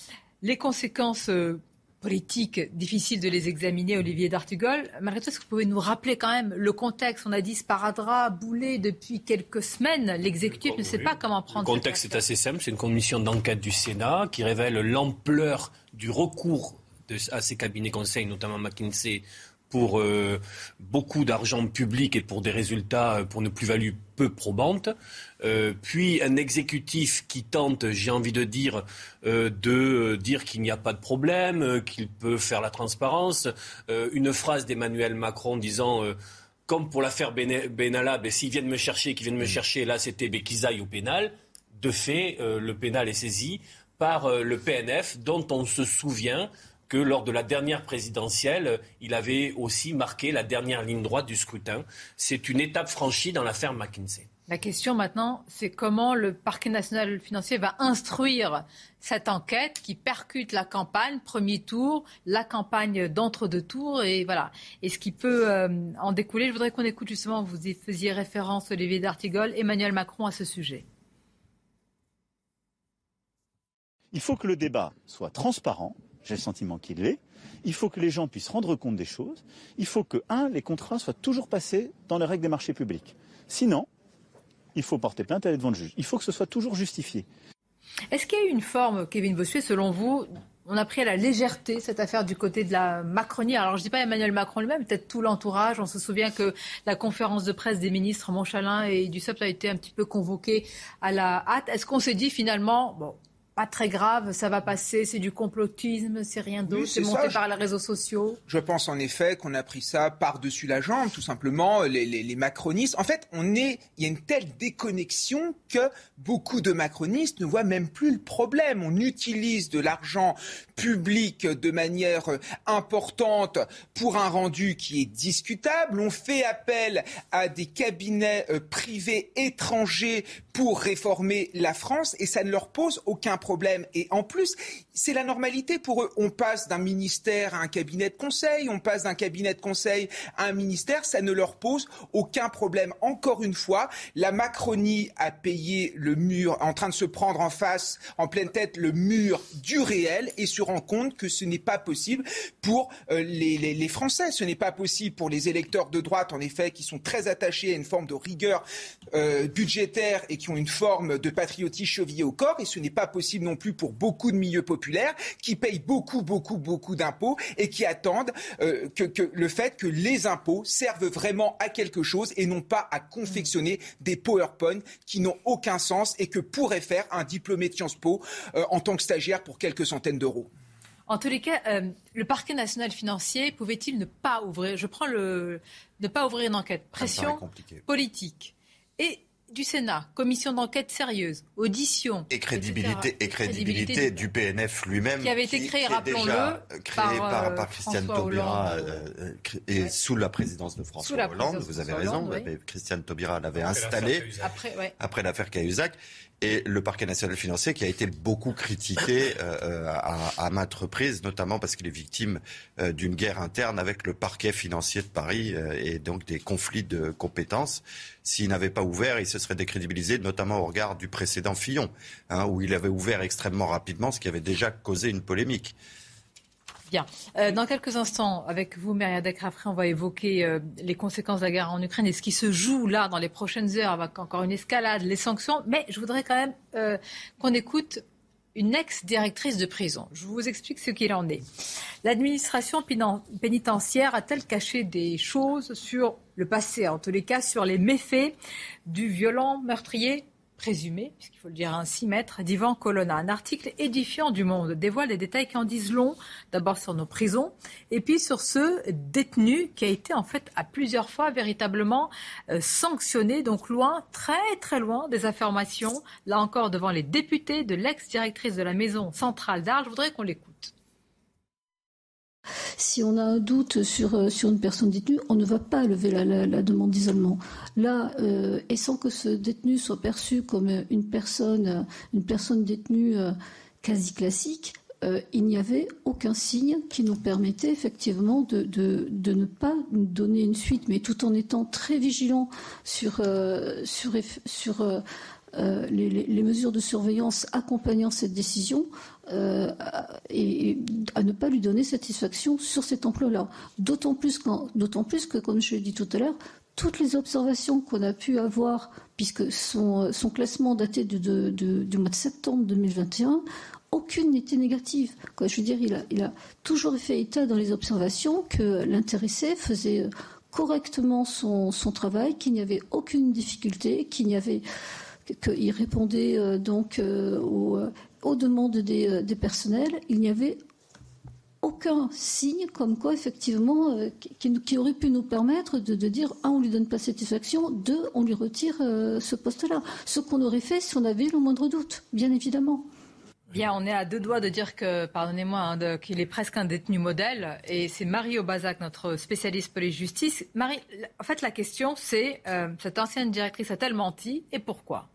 Les conséquences euh, politiques, difficiles de les examiner, Olivier D'Artigol. Malgré tout, est-ce que vous pouvez nous rappeler quand même le contexte? On a dit sparadrap, boulet depuis quelques semaines. L'exécutif ne sait pas comment Le prendre contexte est assez simple. C'est une commission d'enquête du Sénat qui révèle l'ampleur du recours de- à ces cabinets conseils, notamment McKinsey, pour euh, beaucoup d'argent public et pour des résultats, euh, pour une plus-value peu probante. Euh, puis un exécutif qui tente, j'ai envie de dire, euh, de dire qu'il n'y a pas de problème, qu'il peut faire la transparence. Une phrase d'Emmanuel Macron disant... comme pour l'affaire Benalla, ben, s'ils viennent me chercher, qu'ils viennent me chercher, là c'était ben, qu'ils aillent au pénal. De fait, euh, le pénal est saisi par euh, le PNF, dont on se souvient que lors de la dernière présidentielle, euh, il avait aussi marqué la dernière ligne droite du scrutin. C'est une étape franchie dans l'affaire McKinsey. La question maintenant, c'est comment le parquet national financier va instruire cette enquête qui percute la campagne, premier tour, la campagne d'entre-deux tours, et voilà. Et ce qui peut euh, en découler, je voudrais qu'on écoute justement, vous y faisiez référence, Olivier D'Artigol, Emmanuel Macron à ce sujet. Il faut que le débat soit transparent, j'ai le sentiment qu'il l'est. Il faut que les gens puissent rendre compte des choses. Il faut que, un, les contrats soient toujours passés dans les règles des marchés publics. Sinon, il faut porter plainte et aller devant le juge. Il faut que ce soit toujours justifié. Est-ce qu'il y a eu une forme, Kevin Bossuet, selon vous, on a pris à la légèreté cette affaire du côté de la Macronie? Alors je ne dis pas Emmanuel Macron lui-même, peut-être tout l'entourage. On se souvient que la conférence de presse des ministres Monchalin et Dussopt a été un petit peu convoquée à la hâte. Est-ce qu'on s'est dit finalement, bon, pas très grave, ça va passer, c'est du complotisme, c'est rien d'autre, c'est monté par les réseaux sociaux. Je pense en effet qu'on a pris ça par-dessus la jambe, tout simplement, les, les, macronistes. En fait, on est, il y a une telle déconnexion que beaucoup de macronistes ne voient même plus le problème. On utilise de l'argent public de manière importante pour un rendu qui est discutable. On fait appel à des cabinets euh, privés étrangers pour réformer la France et ça ne leur pose aucun problème. Et en plus, c'est la normalité pour eux. On passe d'un ministère à un cabinet de conseil, on passe d'un cabinet de conseil à un ministère, ça ne leur pose aucun problème. Encore une fois, la Macronie a payé le mur, en train de se prendre en face, en pleine tête, le mur du réel et se rend compte que ce n'est pas possible pour euh, les, Français. Ce n'est pas possible pour les électeurs de droite, en effet, qui sont très attachés à une forme de rigueur euh, budgétaire et qui ont une forme de patriotisme chevillé au corps. Et ce n'est pas possible non plus pour beaucoup de milieux populaires qui payent beaucoup, beaucoup, beaucoup d'impôts et qui attendent euh, que, le fait que les impôts servent vraiment à quelque chose et non pas à confectionner des PowerPoint qui n'ont aucun sens et que pourrait faire un diplômé de Sciences Po euh, en tant que stagiaire pour quelques centaines d'euros. En tous les cas, euh, le parquet national financier pouvait-il ne pas ouvrir Je prends le ne pas ouvrir une enquête. Pression politique. Et du Sénat, commission d'enquête sérieuse, audition. Et crédibilité, et crédibilité, du PNF lui-même. Qui avait été créé, rappelons-le, créé par, par, euh, Christiane Taubira euh, et sous la présidence de François Hollande. Vous avez raison. Christiane Taubira l'avait installé après, après l'affaire Cahuzac et le parquet national financier qui a été beaucoup critiqué euh, à, à maintes reprises, notamment parce qu'il est victime euh, d'une guerre interne avec le parquet financier de Paris euh, et donc des conflits de compétences. S'il n'avait pas ouvert, il se serait décrédibilisé, notamment au regard du précédent Fillon, hein, où il avait ouvert extrêmement rapidement, ce qui avait déjà causé une polémique. Bien. Euh, dans quelques instants, avec vous, Myriam après, on va évoquer euh, les conséquences de la guerre en Ukraine et ce qui se joue là dans les prochaines heures, avec encore une escalade, les sanctions. Mais je voudrais quand même euh, qu'on écoute une ex-directrice de prison. Je vous explique ce qu'il en est. L'administration pénitentiaire a-t-elle caché des choses sur le passé, en tous les cas sur les méfaits du violent meurtrier présumé, puisqu'il faut le dire ainsi, maître d'Ivan Colonna. Un article édifiant du Monde dévoile des détails qui en disent long, d'abord sur nos prisons, et puis sur ce détenu qui a été en fait à plusieurs fois véritablement euh, sanctionné, donc loin, très très loin des informations, là encore devant les députés de l'ex-directrice de la maison centrale d'Arles. Je voudrais qu'on l'écoute. Si on a un doute sur, euh, sur une personne détenue, on ne va pas lever la, demande d'isolement. Là, euh, et sans que ce détenu soit perçu comme une personne, une personne détenue euh, quasi classique, il n'y avait aucun signe qui nous permettait effectivement de, ne pas donner une suite, mais tout en étant très vigilant sur, euh, les, mesures de surveillance accompagnant cette décision euh, et, à ne pas lui donner satisfaction sur cet emploi-là. D'autant plus, que, comme je l'ai dit tout à l'heure, toutes les observations qu'on a pu avoir, puisque son, classement datait du mois de septembre 2021, aucune n'était négative. Je veux dire, il a, toujours fait état dans les observations que l'intéressé faisait correctement son, travail, qu'il n'y avait aucune difficulté, qu'il répondait euh, donc euh, euh, aux, demandes des, personnels. Il n'y avait aucun signe comme quoi, effectivement, qui, aurait pu nous permettre de, dire un, on lui donne pas satisfaction, deux, on lui retire ce poste-là. Ce qu'on aurait fait si on avait le moindre doute, bien évidemment. Bien, on est à deux doigts de dire que, pardonnez-moi, hein, qu'il est presque un détenu modèle. Et c'est Marie Aubazac, notre spécialiste police-justice. Marie, en fait, la question, c'est cette ancienne directrice a-t-elle menti et pourquoi?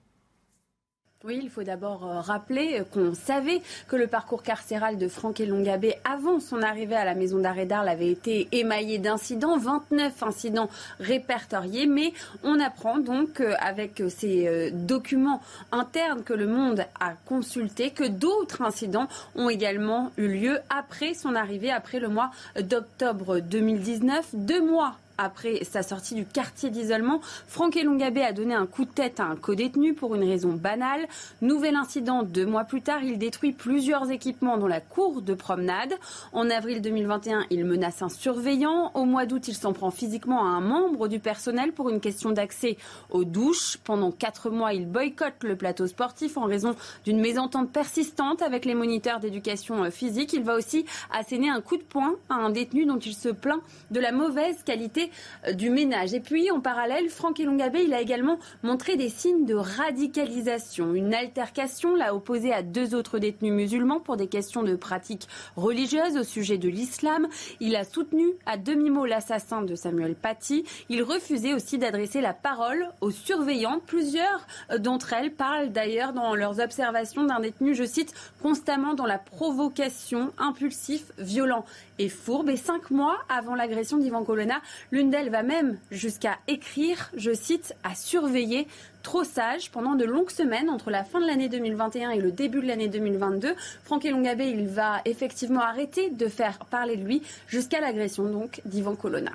Oui, il faut d'abord euh, rappeler qu'on savait que le parcours carcéral de Franck Elongabé, avant son arrivée à la maison d'arrêt d'Arles, avait été émaillé d'incidents, 29 incidents répertoriés, mais on apprend donc euh, avec ces euh, documents internes que le monde a consultés que d'autres incidents ont également eu lieu après son arrivée, après le mois d'octobre 2019, deux mois après sa sortie du quartier d'isolement. Franck Elongabé a donné un coup de tête à un co-détenu pour une raison banale. Nouvel incident, deux mois plus tard, il détruit plusieurs équipements dans la cour de promenade. En avril 2021, il menace un surveillant. Au mois d'août, il s'en prend physiquement à un membre du personnel pour une question d'accès aux douches. Pendant quatre mois, il boycotte le plateau sportif en raison d'une mésentente persistante avec les moniteurs d'éducation physique. Il va aussi asséner un coup de poing à un détenu dont il se plaint de la mauvaise qualité euh, du ménage. Et puis, en parallèle, Franck Elongabé, il a également montré des signes de radicalisation. Une altercation l'a opposé à deux autres détenus musulmans pour des questions de pratiques religieuses au sujet de l'islam. Il a soutenu à demi-mot l'assassin de Samuel Paty. Il refusait aussi d'adresser la parole aux surveillants. Plusieurs euh, d'entre elles parlent d'ailleurs dans leurs observations d'un détenu, je cite, constamment dans la provocation, impulsif, violent et fourbe. Et cinq mois avant l'agression d'Ivan Colonna, l'une d'elles va même jusqu'à écrire, je cite, à surveiller trop sage pendant de longues semaines entre la fin de l'année 2021 et le début de l'année 2022. Franck Elongabé, il va effectivement arrêter de faire parler de lui jusqu'à l'agression donc d'Ivan Colonna.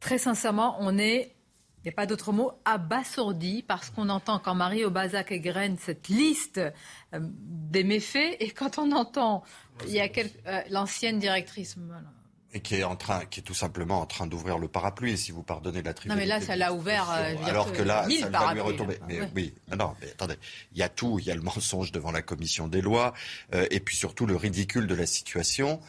Très sincèrement, on est il n'y a pas d'autre mot, abasourdi, parce qu'on entend quand Marie Aubazac égrène cette liste euh, des méfaits, et quand on entend il y a euh, l'ancienne directrice. Et qui est en train, qui est tout simplement en train d'ouvrir le parapluie, si vous pardonnez la Non, mais là, ça l'a ouvert. Euh, alors que là, ça va lui retomber. Mais oui, non, mais attendez, il y a tout, il y a le mensonge devant la commission des lois, et puis surtout le ridicule de la situation,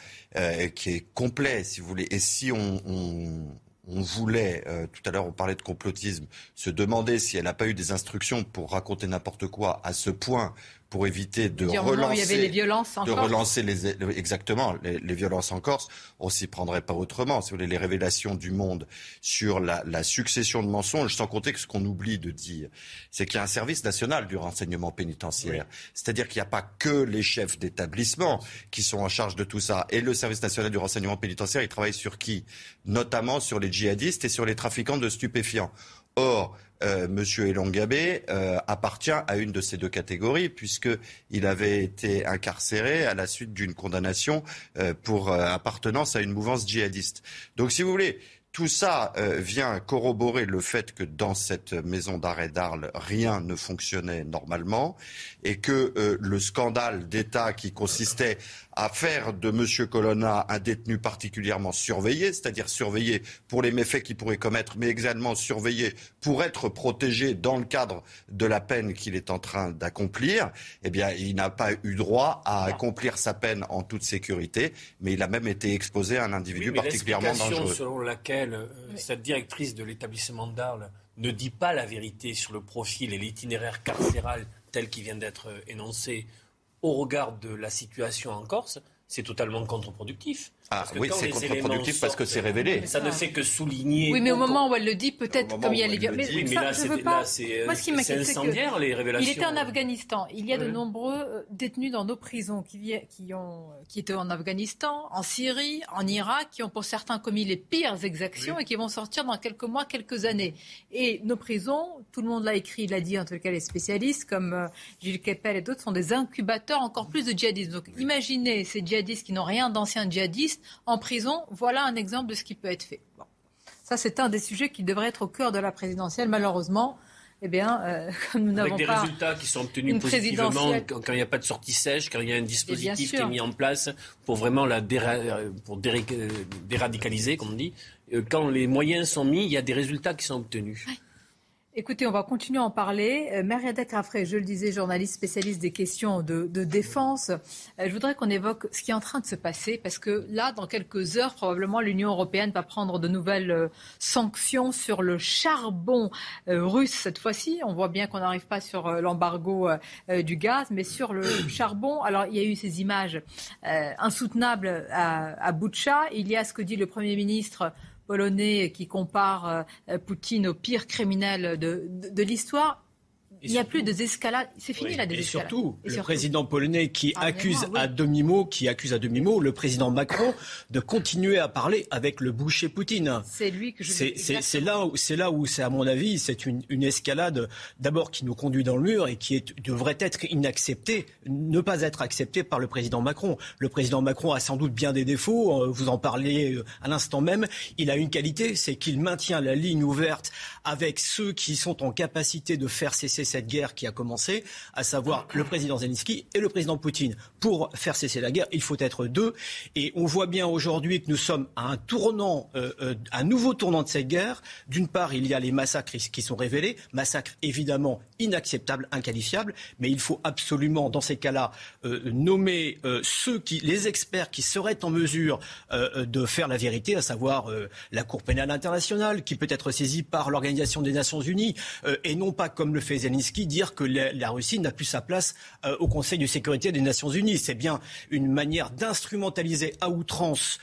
qui est complet, si vous voulez. Et si on, on on voulait, euh, tout à l'heure on parlait de complotisme, se demander si elle n'a pas eu des instructions pour raconter n'importe quoi à ce point pour éviter de relancer, les violences en de relancer les, exactement les, violences en Corse. On s'y prendrait pas autrement. Si vous voulez, les révélations du monde sur la, la succession de mensonges, sans compter que ce qu'on oublie de dire, c'est qu'il y a un service national du renseignement pénitentiaire. C'est-à-dire qu'il n'y a pas que les chefs d'établissement qui sont en charge de tout ça. Et le service national du renseignement pénitentiaire, il travaille sur qui? Notamment sur les djihadistes et sur les trafiquants de stupéfiants. Or, euh, Monsieur Elongabé euh, appartient à une de ces deux catégories puisqu'il avait été incarcéré à la suite d'une condamnation euh, pour appartenance à une mouvance djihadiste. Donc, si vous voulez, tout ça vient corroborer le fait que dans cette maison d'arrêt d'Arles, rien ne fonctionnait normalement et que le scandale d'État qui consistait à faire de M. Colonna un détenu particulièrement surveillé, c'est-à-dire surveillé pour les méfaits qu'il pourrait commettre, mais également surveillé pour être protégé dans le cadre de la peine qu'il est en train d'accomplir, eh bien, il n'a pas eu droit à accomplir sa peine en toute sécurité, mais il a même été exposé à un individu particulièrement dangereux. selon laquelle euh, cette directrice de l'établissement d'Arles ne dit pas la vérité sur le profil et l'itinéraire carcéral tel qu'il vient d'être euh, énoncé au regard de la situation en Corse, c'est totalement contre-productif. Ah oui, c'est contre-productif parce que c'est révélé. Ça ne fait que souligner. Oui, mais au moment où elle le dit, peut-être comme il y a les violences. Mais, là, c'est incendiaire les révélations. Il était en Afghanistan. Il y a de nombreux euh, détenus dans nos prisons qui, qui, ont, qui étaient en Afghanistan, en Syrie, en Irak, qui ont pour certains commis les pires exactions et qui vont sortir dans quelques mois, quelques années. Et nos prisons, tout le monde l'a écrit, l'a dit, en tout cas les spécialistes comme euh, Gilles Kepel et d'autres, sont des incubateurs encore plus de djihadistes. Donc imaginez ces djihadistes qui n'ont rien d'anciens djihadistes en prison. Voilà un exemple de ce qui peut être fait. Ça, c'est un des sujets qui devrait être au cœur de la présidentielle. Malheureusement, eh bien, euh, comme nous n'avons pas. Avec des résultats qui sont obtenus positivement quand il n'y a pas de sortie sèche, quand il y a un dispositif qui est mis en place pour vraiment la pour déradicaliser, comme on dit. Euh, quand les moyens sont mis, il y a des résultats qui sont obtenus. Écoutez, on va continuer à en parler. Euh, Crafray, je le disais, journaliste spécialiste des questions de, défense. Euh, je voudrais qu'on évoque ce qui est en train de se passer parce que là, dans quelques heures, probablement l'Union européenne va prendre de nouvelles euh, sanctions sur le charbon russe cette fois-ci. On voit bien qu'on n'arrive pas sur l'embargo du gaz, mais sur le charbon. Alors, il y a eu ces images insoutenables à, à Boucha. Il y a ce que dit le Premier ministre polonais qui compare euh, Poutine au pire criminel de, l'histoire. Il n'y a plus de désescalade. C'est fini la Et désescalade. surtout, Et le surtout- président polonais qui Ah, accuse oui. à demi-mot, qui accuse à demi-mot le président Macron de continuer à parler avec le boucher Poutine. C'est lui que je C'est- là où c'est là où c'est à mon avis c'est une, une escalade d'abord qui nous conduit dans le mur et qui est, devrait être inacceptée, ne pas être acceptée par le président Macron. Le président Macron a sans doute bien des défauts. euh, Vous en parliez euh, à l'instant même. Il a une qualité, c'est qu'il maintient la ligne ouverte avec ceux qui sont en capacité de faire cesser cette guerre qui a commencé, à savoir le président Zelensky et le président Poutine. Pour faire cesser la guerre, il faut être deux. Et on voit bien aujourd'hui que nous sommes à un tournant, euh, euh, un nouveau tournant de cette guerre. D'une part, il y a les massacres qui sont révélés, massacres évidemment inacceptables, inqualifiables, mais il faut absolument, dans ces cas-là, euh, nommer euh, ceux qui, les experts qui seraient en mesure euh, de faire la vérité, à savoir la Cour pénale internationale, qui peut être saisie par l'Organisation des Nations Unies, et non pas, comme le fait Zelensky, dire que la, Russie n'a plus sa place au Conseil de sécurité des Nations Unies. C'est bien une manière d'instrumentaliser à outrance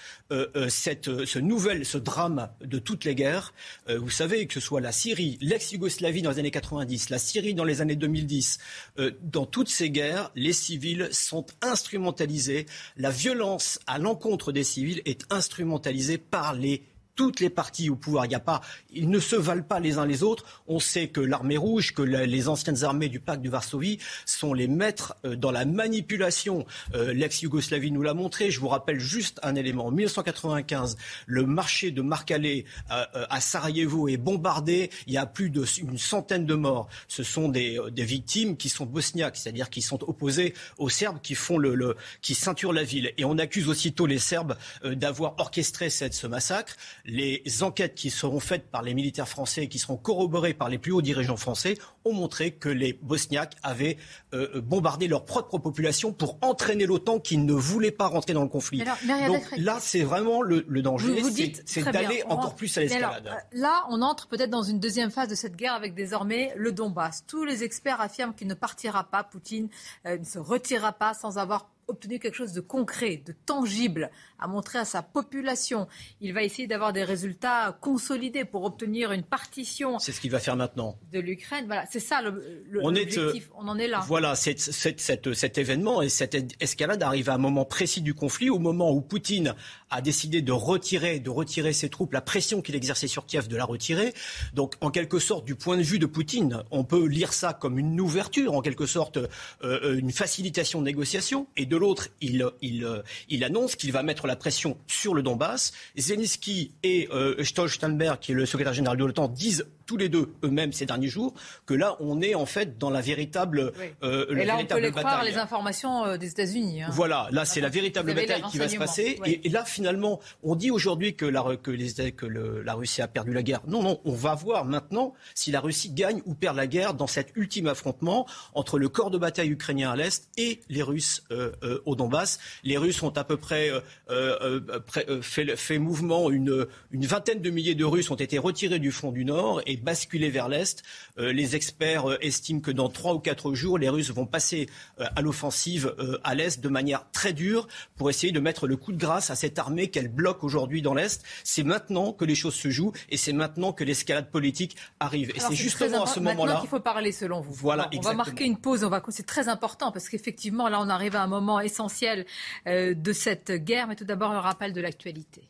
cette, euh, ce nouvel, ce drame de toutes les guerres. Euh, vous savez que ce soit la Syrie, l'ex-Yougoslavie dans les années 90, la Syrie dans les années 2010, euh, dans toutes ces guerres, les civils sont instrumentalisés. La violence à l'encontre des civils est instrumentalisée par les toutes les parties au pouvoir. Il y a pas, ils ne se valent pas les uns les autres. On sait que l'armée rouge, que les anciennes armées du pacte de Varsovie sont les maîtres euh, dans la manipulation. Euh, L'ex-Yougoslavie nous l'a montré. Je vous rappelle juste un élément. En 1995, le marché de Marcalé euh, à Sarajevo est bombardé. Il y a plus d'une centaine de morts. Ce sont des, victimes qui sont bosniaques, c'est-à-dire qui sont opposés aux Serbes qui font le, le- qui ceinturent la ville. Et on accuse aussitôt les Serbes d'avoir orchestré cette, ce massacre. Les enquêtes qui seront faites par les militaires français et qui seront corroborées par les plus hauts dirigeants français ont montré que les Bosniaques avaient euh, bombardé leur propre population pour entraîner l'OTAN qui ne voulait pas rentrer dans le conflit. Alors, Donc là, c'est vraiment le, le danger, Vous, vous c'est- d'aller encore rentre- plus à l'escalade. euh, là, on entre peut-être dans une deuxième phase de cette guerre avec désormais le Donbass. Tous les experts affirment qu'il ne partira pas, Poutine euh, ne se retirera pas sans avoir obtenu quelque chose de concret, de tangible à montrer à sa population. Il va essayer d'avoir des résultats consolidés pour obtenir une partition C'est ce qu'il va faire maintenant. de l'Ukraine. Voilà, c'est ça le, le- On est, l'objectif. euh, on en est là. Voilà, cet événement et cette escalade arrive à un moment précis du conflit, au moment où Poutine a décidé de retirer, de retirer ses troupes, la pression qu'il exerçait sur Kiev, de la retirer. Donc, en quelque sorte, du point de vue de Poutine, on peut lire ça comme une ouverture, en quelque sorte, euh, euh, une facilitation de négociation. Et de l'autre, il, il, euh, il annonce qu'il va mettre la pression sur le Donbass. Zelensky et euh, Stoltenberg, qui est le secrétaire général de l'OTAN, disent tous les deux eux-mêmes ces derniers jours que là, on est en fait dans la véritable, euh, la Et là, on peut les croire, les informations euh, des États-Unis. hein. Voilà, là c'est la véritable bataille qui va se passer. ouais. Et, et là finalement, on dit aujourd'hui que, la, que, les, que le- la Russie a perdu la guerre. Non, non, on va voir maintenant si la Russie gagne ou perd la guerre dans cet ultime affrontement entre le corps de bataille ukrainien à l'est et les Russes euh, euh, au Donbass. Les Russes ont à peu près euh, euh, euh, euh, fait mouvement. Une, une vingtaine de milliers de Russes ont été retirés du front du Nord et basculés vers l'est. Euh, les experts euh, estiment que dans trois ou quatre jours, les Russes vont passer euh, à l'offensive à l'est de manière très dure pour essayer de mettre le coup de grâce à cette armée qu'elle bloque aujourd'hui dans l'est. C'est maintenant que les choses se jouent et c'est maintenant que l'escalade politique arrive. Et c'est justement à ce moment-là. qu'il faut parler selon vous. Voilà, on va marquer une pause. On va. C'est très important parce qu'effectivement, là, on arrive à un moment essentiel de cette guerre. Mais tout d'abord, le rappel de l'actualité.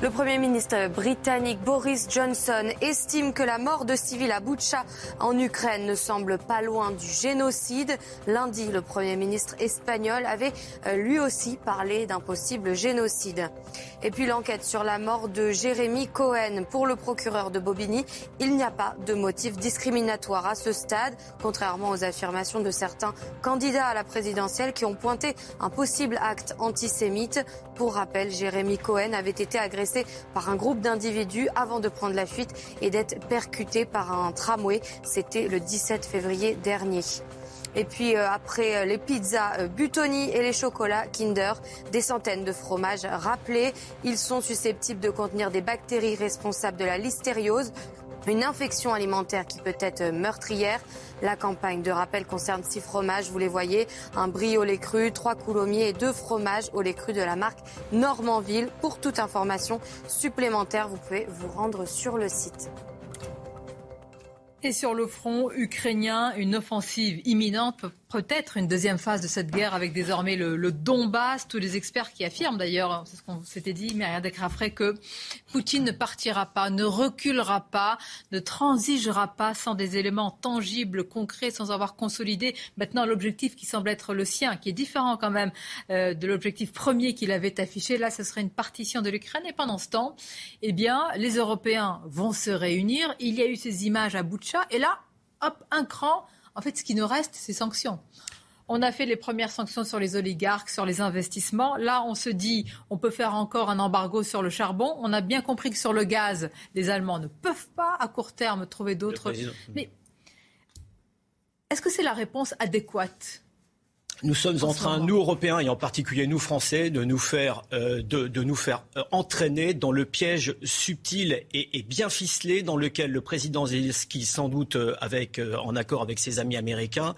Le Premier ministre britannique Boris Johnson estime que la mort de civils à en Ukraine ne semble pas loin du génocide. Lundi, le Premier ministre espagnol avait euh, lui aussi parlé d'un possible génocide. Et puis l'enquête sur la mort de Jérémy Cohen. Pour le procureur de Bobigny, il n'y a pas de motif discriminatoire à ce stade, contrairement aux affirmations de certains candidats à la présidentielle qui ont pointé un possible acte antisémite. Pour rappel, Jérémy Cohen avait été agressé par un groupe d'individus avant de prendre la fuite et d'être percuté par un tramway. C'était le 17 février dernier. Et puis euh, après euh, les pizzas euh, Butoni et les chocolats Kinder, des centaines de fromages rappelés. Ils sont susceptibles de contenir des bactéries responsables de la listériose, une infection alimentaire qui peut être meurtrière. La campagne de rappel concerne six fromages, vous les voyez, un brie au lait cru, trois coulommiers et deux fromages au lait cru de la marque Normandville. Pour toute information supplémentaire, vous pouvez vous rendre sur le site. Et sur le front ukrainien, une offensive imminente, peut-être une deuxième phase de cette guerre avec désormais le, Donbass. Tous les experts qui affirment d'ailleurs, c'est ce qu'on s'était dit, mais rien d'écrafré, que Poutine ne partira pas, ne reculera pas, ne transigera pas sans des éléments tangibles, concrets, sans avoir consolidé maintenant l'objectif qui semble être le sien, qui est différent quand même euh, de l'objectif premier qu'il avait affiché. Là, ce serait une partition de l'Ukraine. Et pendant ce temps, eh bien, les Européens vont se réunir. Il y a eu ces images à bout de et là, hop, un cran. En fait, ce qui nous reste, c'est sanctions. On a fait les premières sanctions sur les oligarques, sur les investissements. Là, on se dit, on peut faire encore un embargo sur le charbon. On a bien compris que sur le gaz, les Allemands ne peuvent pas à court terme trouver d'autres. Mais est-ce que c'est la réponse adéquate? Nous sommes en train, nous Européens et en particulier nous Français, de nous faire, euh, de, de, nous faire euh, entraîner dans le piège subtil et, et, bien ficelé dans lequel le président Zelensky, sans doute euh, avec, en accord avec ses amis américains,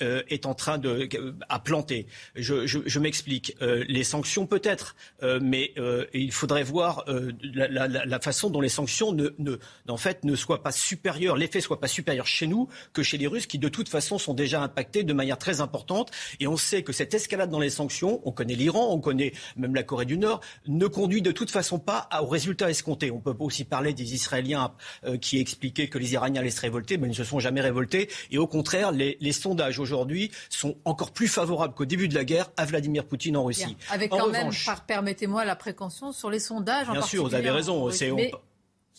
est en train de à planter. Je, je, je m'explique. les sanctions peut-être, mais il faudrait voir la, la, la, façon dont les sanctions ne, ne, en fait, ne soient pas supérieures, l'effet soit pas supérieur chez nous que chez les Russes, qui de toute façon sont déjà impactés de manière très importante et on sait que cette escalade dans les sanctions, on connaît l'Iran, on connaît même la Corée du Nord, ne conduit de toute façon pas au résultat escompté. On peut aussi parler des Israéliens euh, qui expliquaient que les Iraniens allaient se révolter, mais ils ne se sont jamais révoltés. Et au contraire, les, sondages aujourd'hui sont encore plus favorables qu'au début de la guerre à Vladimir Poutine en Russie. Avec quand même, permettez-moi la précaution sur les sondages. Bien sûr, vous avez raison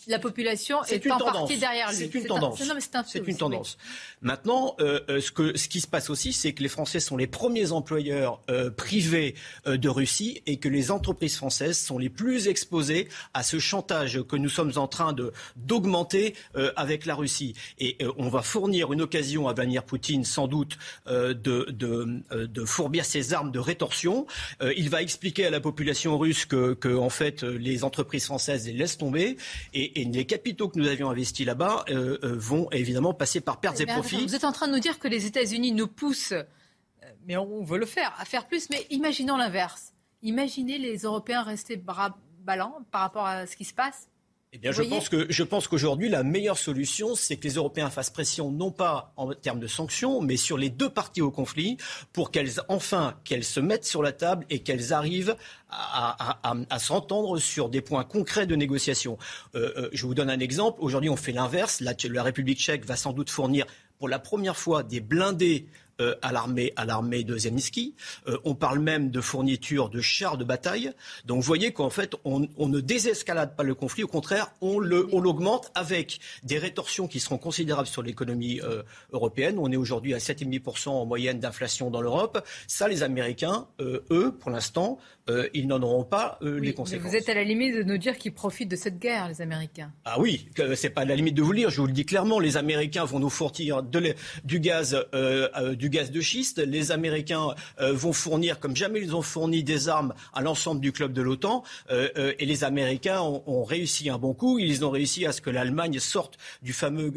la population est, en partie derrière lui. C'est une tendance. C'est une tendance. Maintenant, euh, euh, ce, que, ce qui se passe aussi, c'est que les Français sont les premiers employeurs euh, privés de Russie et que les entreprises françaises sont les plus exposées à ce chantage que nous sommes en train de d'augmenter avec la Russie. Et on va fournir une occasion à Vladimir Poutine, sans doute, de, de, de, fourbir ses armes de rétorsion. il va expliquer à la population russe que, que en fait, les entreprises françaises les laissent tomber. Et, et, les capitaux que nous avions investis là-bas euh, euh, vont évidemment passer par pertes et profits. Vous êtes en train de nous dire que les États-Unis nous poussent, euh, mais on veut le faire, à faire plus. Mais imaginons l'inverse. Imaginez les Européens rester bras ballants par rapport à ce qui se passe. Eh bien, je pense, que, je pense qu'aujourd'hui, la meilleure solution, c'est que les Européens fassent pression, non pas en termes de sanctions, mais sur les deux parties au conflit, pour qu'elles, enfin, qu'elles se mettent sur la table et qu'elles arrivent à, s'entendre sur des points concrets de négociation. Euh, euh, je vous donne un exemple. Aujourd'hui, on fait l'inverse. la République tchèque va sans doute fournir pour la première fois des blindés euh, à l'armée à l'armée de Zelensky. Euh, on parle même de fourniture de chars de bataille. Donc vous voyez qu'en fait on, ne désescalade pas le conflit, au contraire on l'augmente avec des rétorsions qui seront considérables sur l'économie euh, européenne. On est aujourd'hui à 7,5% en moyenne d'inflation dans l'Europe. Ça les Américains, eux, pour l'instant, ils n'en auront pas les conséquences. Vous êtes à la limite de nous dire qu'ils profitent de cette guerre, les Américains. Ah oui, c'est pas à la limite de vous le dire. Je vous le dis clairement. Les Américains vont nous fournir de, du gaz du gaz de schiste. Les Américains euh, vont fournir, comme jamais ils ont fourni, des armes à l'ensemble du club de l'OTAN. Euh, euh, et les Américains ont, réussi un bon coup. Ils ont réussi à ce que l'Allemagne sorte du fameux,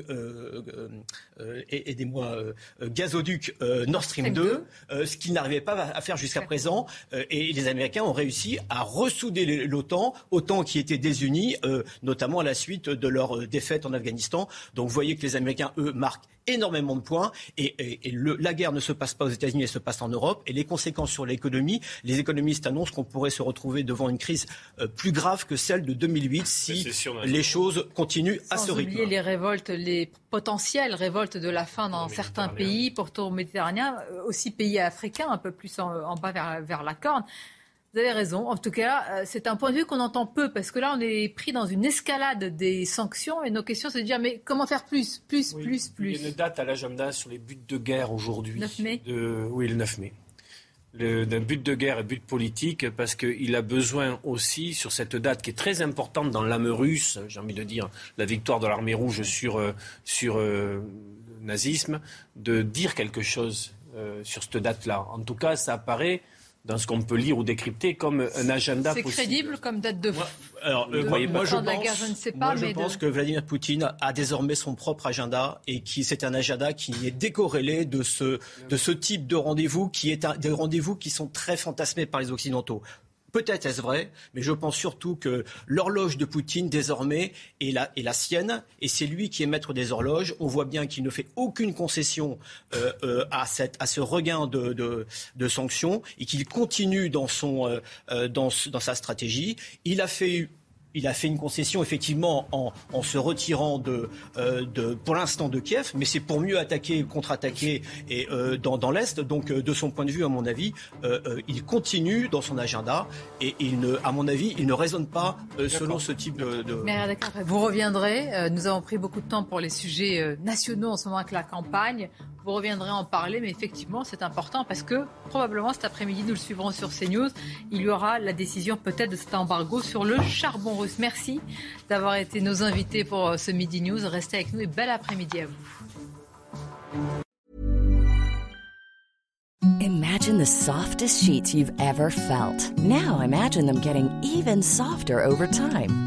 aidez-moi, gazoduc Nord Stream 2, ce qu'ils n'arrivaient pas à faire jusqu'à présent. et les Américains ont réussi à ressouder l'OTAN, autant qui était désunis, notamment à la suite de leur défaite en Afghanistan. Donc vous voyez que les Américains, eux, marquent énormément de points et, la guerre ne se passe pas aux États-Unis, elle se passe en Europe et les conséquences sur l'économie, les économistes annoncent qu'on pourrait se retrouver devant une crise euh, plus grave que celle de 2008 si les choses continuent à ce rythme. oublier les révoltes, les potentielles révoltes de la faim dans certains pays, pourtant méditerranéens, euh, aussi pays africains, un peu plus en, bas vers, vers la Corne. Vous avez raison. En tout cas, euh, c'est un point de vue qu'on entend peu parce que là, on est pris dans une escalade des sanctions et nos questions, c'est de dire mais comment faire plus, plus, plus, plus. Il y a une date à l'agenda sur les buts de guerre aujourd'hui. 9 mai. Oui, le 9 mai. D'un but de guerre et but politique parce qu'il a besoin aussi, sur cette date qui est très importante dans l'âme russe, j'ai envie de dire la victoire de l'armée rouge sur, euh, sur euh, le nazisme, de dire quelque chose sur cette date-là. En tout cas, ça apparaît dans ce qu'on peut lire ou décrypter comme un agenda possible. C'est crédible comme date de, moi, alors, euh, moi, je pense, guerre, je ne sais pas, moi, je pense que Vladimir Poutine a désormais son propre agenda et qui c'est un agenda qui est décorrélé de ce, de ce type de rendez-vous qui est un, des rendez-vous qui sont très fantasmés par les Occidentaux peut-être est-ce vrai, mais je pense surtout que l'horloge de Poutine désormais est la, sienne et c'est lui qui est maître des horloges. On voit bien qu'il ne fait aucune concession euh, euh, à, ce regain de, sanctions et qu'il continue euh dans, dans sa stratégie. Il a fait il a fait une concession effectivement en, se retirant euh, pour l'instant de Kiev, mais c'est pour mieux attaquer, contre-attaquer et euh, dans, l'est. Donc euh, de son point de vue, à mon avis, il continue dans son agenda et à mon avis, il ne raisonne pas selon ce type de. de... Vous reviendrez. nous avons pris beaucoup de temps pour les sujets nationaux en ce moment avec la campagne. Vous reviendrez en parler, mais effectivement, c'est important parce que probablement cet après-midi, nous le suivrons sur CNews. Il y aura la décision peut-être de cet embargo sur le charbon russe. Merci d'avoir été nos invités pour ce Midi News. Restez avec nous et bel après-midi à vous. Imagine the softest sheets you've ever felt. Now imagine them getting even softer over time.